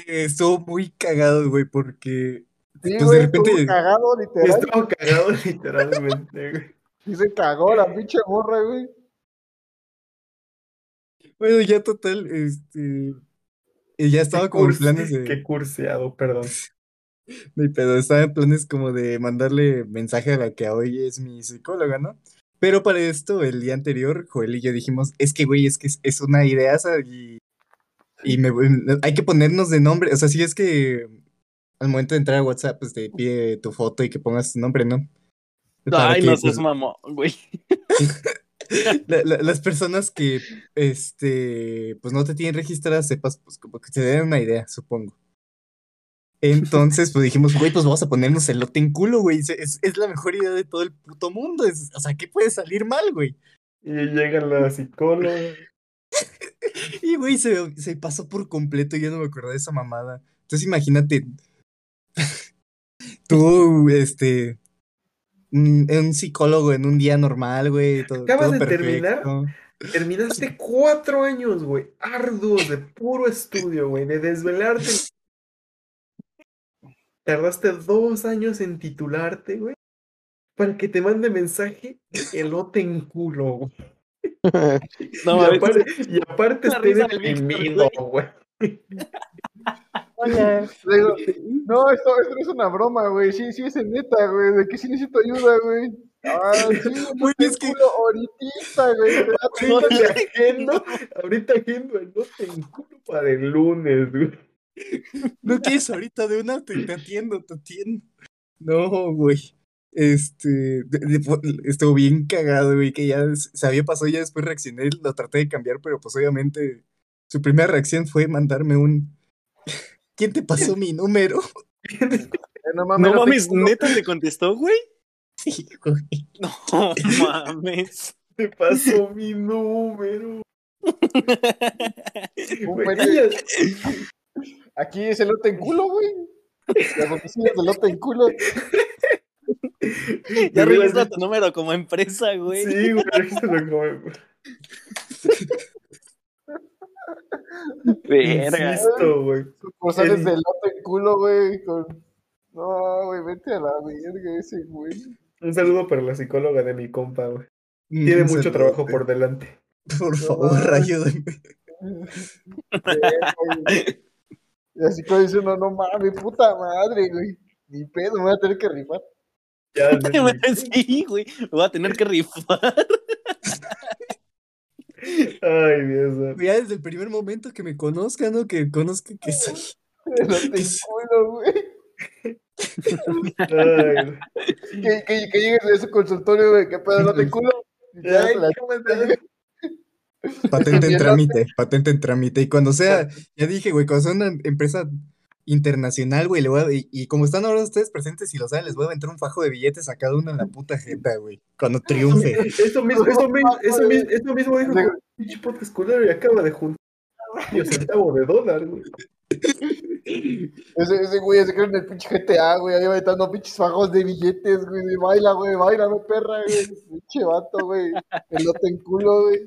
eh, estuvo muy cagado, güey, porque Sí, Pues, de repente- estuvo cagado, literal. Estuvo cagado literalmente, güey. Sí se cagó la pinche morra, güey. Bueno, ya total, este. Y ya estaba Qué como en cursi- planes Qué de. curseado, perdón. de pedo, estaba en planes como de mandarle mensaje a la que hoy es mi psicóloga, ¿no? Pero para esto, el día anterior, Joel y yo dijimos, es que, güey, es que es, es una idea y. Y me, hay que ponernos de nombre. O sea, si es que al momento de entrar a WhatsApp, pues te pide tu foto y que pongas tu nombre, ¿no? Para Ay, que, no pues, seas mamón, güey. la- la- las personas que este pues no te tienen registradas sepas pues como que te den una idea supongo entonces pues dijimos güey pues vamos a ponernos elote en culo güey es, es- la mejor idea de todo el puto mundo es- o sea qué puede salir mal güey Y llega la psicóloga. y güey se, se pasó por completo y yo no me acordé de esa mamada entonces imagínate tú este un, un psicólogo en un día normal güey todo, Acabas todo de terminar. Terminaste cuatro años, güey, arduos de puro estudio, güey, de desvelarte. Tardaste dos años en titularte, güey, para que te mande mensaje elote en culo, güey. No, y, aparte, y aparte esté deprimido, güey. Digo, no, esto, esto no es una broma, güey. Sí, sí, es en neta, güey. De que sí necesito ayuda, güey. Ah, sí, Güey, es que- ahorita, güey. Ahorita te agendo, ahorita agendo elote en culo para el lunes, güey. No quieres ahorita de una, te, te atiendo, te atiendo. No, güey. Este, de- de- fue- estuvo bien cagado, güey, que ya se había pasado, ya después reaccioné, lo traté de cambiar, pero pues obviamente su primera reacción fue mandarme un... ¿Quién te pasó mi número? No mames, No. ¿neta te contestó, güey? Sí, güey. No mames. Te pasó mi número. Aquí es elote en culo, güey. Las oficinas de elote en culo. Ya registra tu número como empresa, güey. Sí, güey, regístralo como- Verga. Insisto, güey. Sucursales El- de elote en culo, güey. Con... No, güey, vete a la verga ese, güey. Un saludo para la psicóloga de mi compa, güey. Un Tiene mucho trabajo por delante. Por favor, ayúdame. güey. Y así como dice uno, no mames, puta madre, güey. Ni pedo, me voy a tener que rifar. Ya, Sí, güey, me voy a tener que rifar. Ay, Dios mío. Ya desde el primer momento que me conozcan, ¿no? Que conozcan que soy. No te culo, güey. Que, que, que llegues a ese consultorio, güey, que pedo, no te culo. Ay, la- ¿cómo estás? Patente en trámite, patente en trámite. Y cuando sea, ya dije, güey, cuando sea una empresa internacional, güey, le voy a- y, y como están ahora ustedes presentes y lo saben, les voy a aventar un fajo de billetes a cada uno en la puta jeta, güey. Cuando triunfe. Eso mismo, eso mismo, eso mismo, eso mismo dijo pinche podcast culero y acaba de juntar medio centavo de dólar, güey. Ese, ese güey se cree en el pinche GTA, güey, ahí aventando pinches fajos de billetes, güey, y baila, güey, baila, no perra, güey, pinche vato, güey, elote en culo, güey.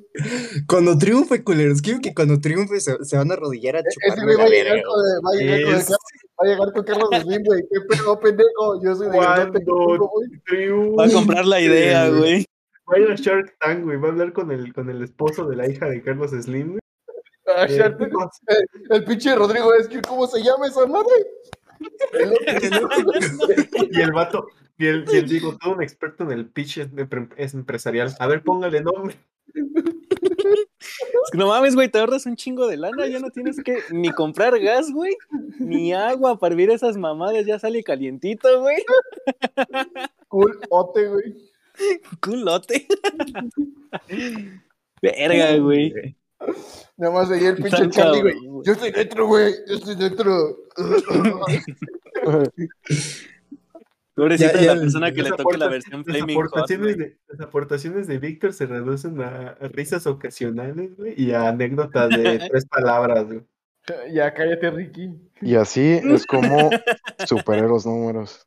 Cuando triunfe, culeros, quiero que cuando triunfe se, se van a arrodillar a Ese chuparme güey va a llegar con, el- va a llegar con el Es- Carlos- va a llegar con Carlos Slim, güey, qué pedo, pendejo, yo soy de en culo, Cuando güey. Va a comprar la idea, güey. Va a ir a Shark Tank, güey. Va a hablar con el, con el esposo de la hija de Carlos Slim, güey. Ah, Eh, Shark Tank. El, el pinche Rodrigo es que, ¿cómo se llama esa madre? y el vato, y el, y el Diego, todo un experto en el pitch es, es empresarial. A ver, póngale nombre. Es que no mames, güey, te ahorras un chingo de lana, ya no tienes que ni comprar gas, güey, ni agua para hervir esas mamadas, ya sale calientito, güey. Cool, ote, güey. Culote. Verga, güey. Nada más ahí el pinche Charlie, güey. Yo estoy dentro, güey, yo estoy dentro. Pobrecita Ya- de ya la persona que Las le toque la versión Las Flaming Hot, aportaciones, de, las aportaciones de Víctor se reducen a, risas ocasionales, güey, y a anécdotas de tres palabras, güey. Ya, cállate, Ricky. Y así es como superé los números.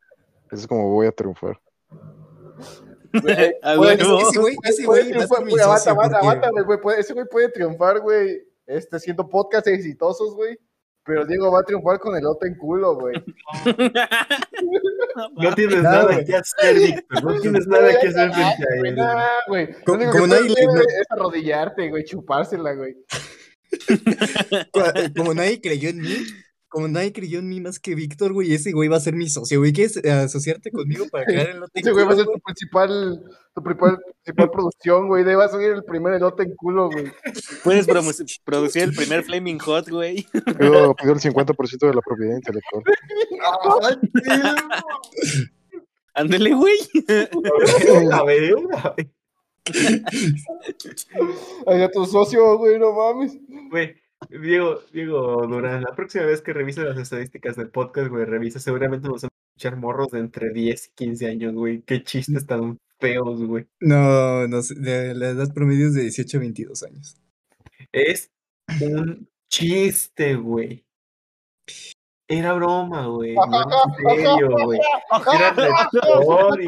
Es como voy a triunfar. Ese güey, ese Puede güey aguanta, aguanta, aguanta, puede- Ese güey puede triunfar, güey, este, haciendo podcasts exitosos, güey. Pero Diego va a triunfar con el otro en culo, güey. No tienes Nada, que hacer, Víctor. No tienes nada que hacer frente a Güey, él. nah, güey. Lo Como- único como que nadie le- es arrodillarte, güey, chupársela, güey. Como nadie creyó en mí, como nadie creyó en mí más que Víctor, güey, ese güey va a ser mi socio, güey. ¿Quieres eh, asociarte conmigo para crear el lote? Ese güey va a ser tu principal, tu principal, principal producción, güey. De ahí va a salir el primer elote en culo, güey. Puedes producir el primer Flaming Hot, güey. Pido, pido el 50% de la propiedad intelectual. Ay, Ándele, güey. A ver, a ver. Ay, tu socio, güey, no mames. Güey, Diego, Diego Durán, la próxima vez que revise las estadísticas del podcast, güey, revisa, seguramente nos van a escuchar morros de entre 10 y 15 años, güey. Qué chistes tan feos, güey. No, no sé, de- la edad promedio es de 18 a 22 años. Es un chiste, güey. Era broma, güey. No era en serio, güey. Era güey.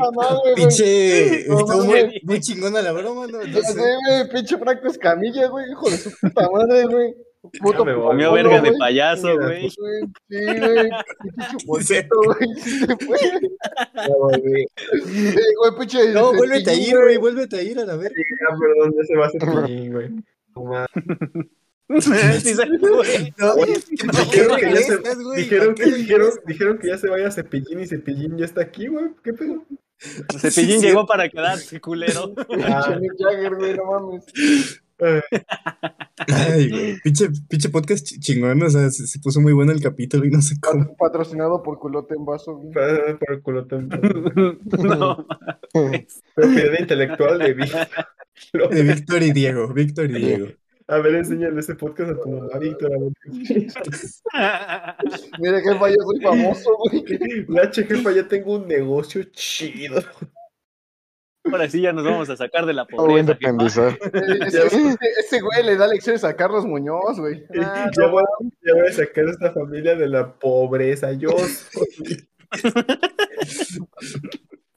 Pinche, estuvo muy, muy chingona la broma, ¿no? Güey, pinche Franco Escamilla, güey, hijo de su puta madre, güey. Puto me voy. Comió verga de payaso, güey. Sí, güey, pinche güey, Güey. No, vuélvete a ir, güey, vuélvete a ir a la verga. Ah, perdón, ya se va a hacer güey. Dijeron que ya se, ya vaya Cepillín y Cepillín ya está aquí, güey. ¿Qué pedo? Cepillín Sí, llegó para quedarse, culero. Mick Jagger, güey, no mames. Eh, Ay, güey, pinche, pinche podcast ch- chingón, o sea, se, se puso muy bueno el capítulo y no sé cómo. Pat- Patrocinado por culote en vaso, güey. para- para el culo tan- No. Propiedad intelectual de Víctor. De Víctor y Diego, Víctor y Diego. A ver, enséñale ese podcast a tu mamá, Víctor. a ver qué- Mira que yo soy famoso, güey. La jefa, ya tengo un negocio chido. Ahora sí ya nos vamos a sacar de la Me voy a pobreza. Ese, ese- ese güey le da lecciones a Carlos Muñoz, güey. Ah, ya, voy, ya voy a sacar a esta familia de la pobreza. Yo soy-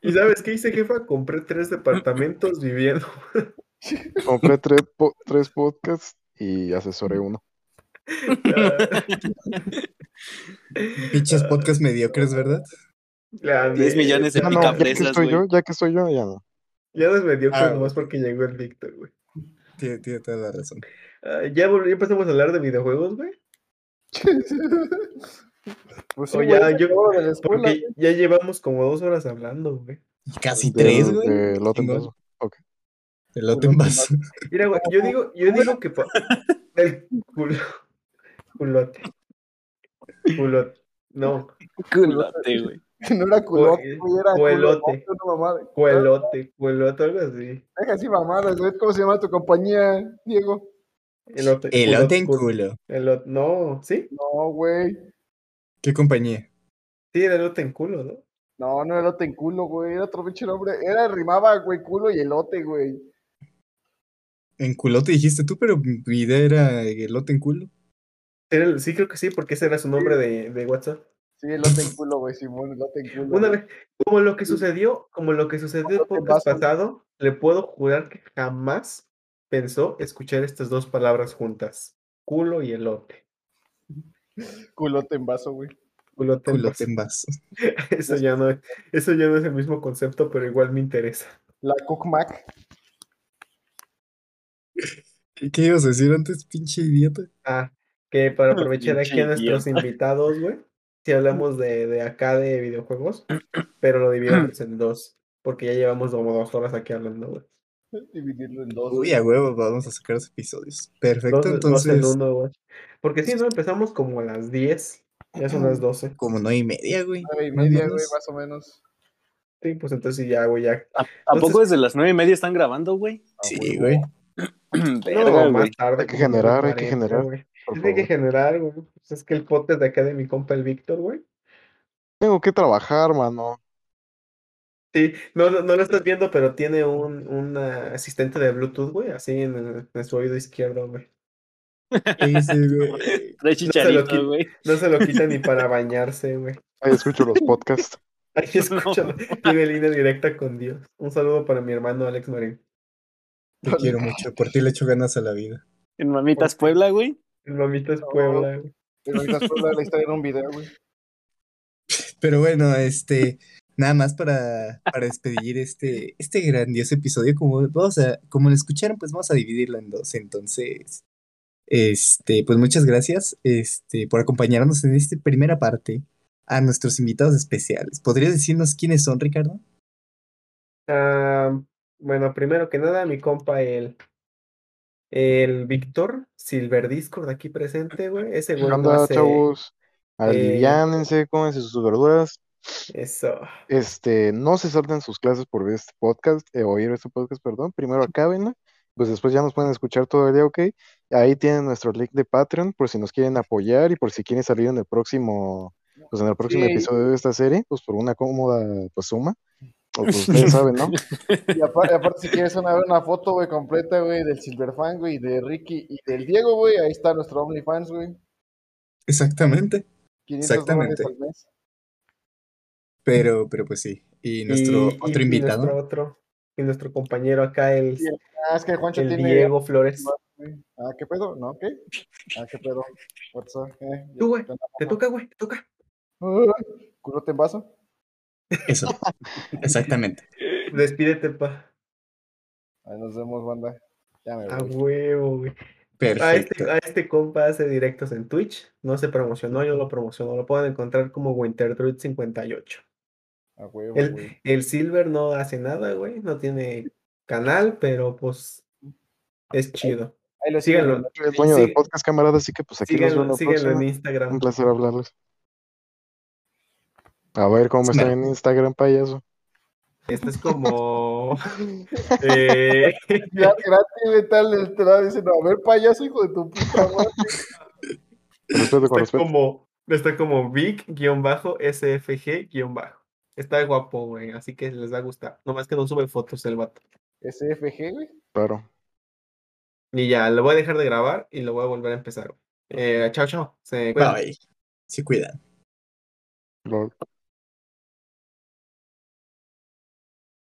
¿Y sabes qué hice, jefa? Compré tres departamentos viviendo. Compré tres, po- tres podcasts y asesoré uno. Pinches podcast mediocres, ¿verdad? La 10 neta. millones de Ya no, ya que estoy güey. yo, ya que estoy yo, ya no. Ya nos mediocre Ah, nomás porque llegó el Víctor, güey. Tiene, tiene toda la razón. Ah, ya, ya empezamos a hablar de videojuegos, güey. Pues sí, O güey, ya, yo- escuela, Porque ya llevamos como dos horas hablando, güey. Casi tres, güey. del lote en. Ok. Elote en vaso. Mira, güey, yo digo, yo digo que pa- el culo, culote, culote, no, Culote, güey. No era culote, güey, era Cuelote. culote, cuelote, cuelote, algo así. Deja así mamadas, güey. ¿Cómo se llama tu compañía, Diego? Elote, Elote en culo- elote- no, ¿sí? No, güey. ¿Qué compañía? Sí, era elote en culo, ¿no? No, no era elote en culo, güey. Era otro pinche nombre. Era rimaba, güey, culo y elote, güey. En culote dijiste tú, pero mi idea era elote en culo. Era sí, creo que sí, porque ese era su nombre de, de WhatsApp. Sí, elote en culo, güey, Simón, elote en culo. Una vez, como lo que sucedió, como lo que sucedió el podcast pasado, le puedo jurar que jamás pensó escuchar estas dos palabras juntas. Culo y elote. Culote en vaso, güey. Culote en Culote vaso. en vaso. Eso ya no, eso ya no es el mismo concepto, pero igual me interesa. La Cook Mac. ¿Y ¿Qué ibas a decir antes, pinche idiota? Ah, que para aprovechar aquí a nuestros invitados, güey, si hablamos de, de acá de videojuegos, pero lo dividimos en dos, porque ya llevamos como dos horas aquí hablando, güey. Dividirlo en dos. Uy, a huevo, vamos a sacar los episodios. Perfecto, Dos, dos entonces, en uno, güey. Porque si no, empezamos como a las 10, ya son las 12. como nueve y media, güey. Nueve y media, güey, más o menos. Sí, pues entonces ya, güey, ya. ¿A, Entonces- poco desde las nueve y media están grabando, güey? Sí, güey. Verga, No, güey. más tarde. Hay que generar, hay 9:40, que generar, güey. Hay que generar, güey. Pues es que el podcast de acá de mi compa, el Víctor, güey. Tengo que trabajar, mano. Sí, no, no, no lo estás viendo, pero tiene un, un ah, asistente de Bluetooth, güey, así en, el- en su oído izquierdo, güey. Ese, güey. Trae quito. chicharito, güey. No se lo quita ni para bañarse, güey. Ahí escucho los podcasts. Ahí escúchalo. Tiene línea directa con Dios. Un saludo para mi hermano Alex Marín. Te quiero mucho. Por ti le echo ganas a la vida. En Mamitas Puebla, güey. No. Puebla, güey. Pero ahorita después la historia en un video, güey. Pero bueno, este, nada más para, para despedir este, este grandioso episodio, como vamos a, como lo escucharon, pues vamos a dividirlo en dos. Entonces, este, pues muchas gracias, este, por acompañarnos en esta primera parte a nuestros invitados especiales. ¿Podrías decirnos quiénes son, Ricardo? Ah, bueno, primero que nada, mi compa, el, el Víctor Silver Discord aquí presente, güey. Ese ¿Qué güey no hace chavos? eh, Aliviánense, cómense sus verduras. eso. Este, no se salten sus clases por ver este podcast, eh, oír este podcast, perdón. Primero acábenla, pues después ya nos pueden escuchar todo el día, ¿ok? Ahí tienen nuestro link de Patreon por si nos quieren apoyar y por si quieren salir en el próximo, pues en el próximo Sí. episodio de esta serie, pues por una cómoda, pues suma. O pues ustedes saben, ¿no? Y aparte, aparte si quieres una, una foto, güey, completa, güey, del Silverfan, güey, de Ricky y del Diego, güey, ahí está nuestro OnlyFans, güey. Exactamente. 500 Exactamente. al mes. Pero, pero pues sí. Y nuestro Y- y- otro y invitado. nuestro otro, y nuestro compañero acá, el, Sí, Ah, es que Juancho el tiene... Diego Flores. Ah, ¿qué pedo? ¿No? ¿Qué? Ah, ¿qué pedo? What's up? Eh, Tú, güey, te toca, güey, te toca. ¿Culote en vaso? Eso. Exactamente. Despídete, pa. Ahí nos vemos, banda. Ya me A voy. huevo, güey. A este, a este compa hace directos en Twitch. No se promocionó, yo lo promociono. Lo pueden encontrar como WinterDruid58. A huevo, El, güey. el Silver no hace nada, güey. No tiene canal, pero pues es chido. Ahí lo síganlo. siguen. Soy el dueño Sí. del podcast, camarada, así que pues aquí nos Síganlo, vemos la síganlo en. Instagram. Un placer hablarles. A ver cómo están en Instagram, payaso. Esto es como. eh, Ya, gratis, güey, tal, el te a ver, payaso, hijo de tu puta madre. Respeto, con está respeto. como. Está como Vic-SFG-bajo. Está guapo, güey. Así que les va a gustar. Nomás que no sube fotos el vato. SFG, güey. Claro. Y ya, lo voy a dejar de grabar y lo voy a volver a empezar. Eh, chao, chao. Se cuidan. Bye. Se cuidan.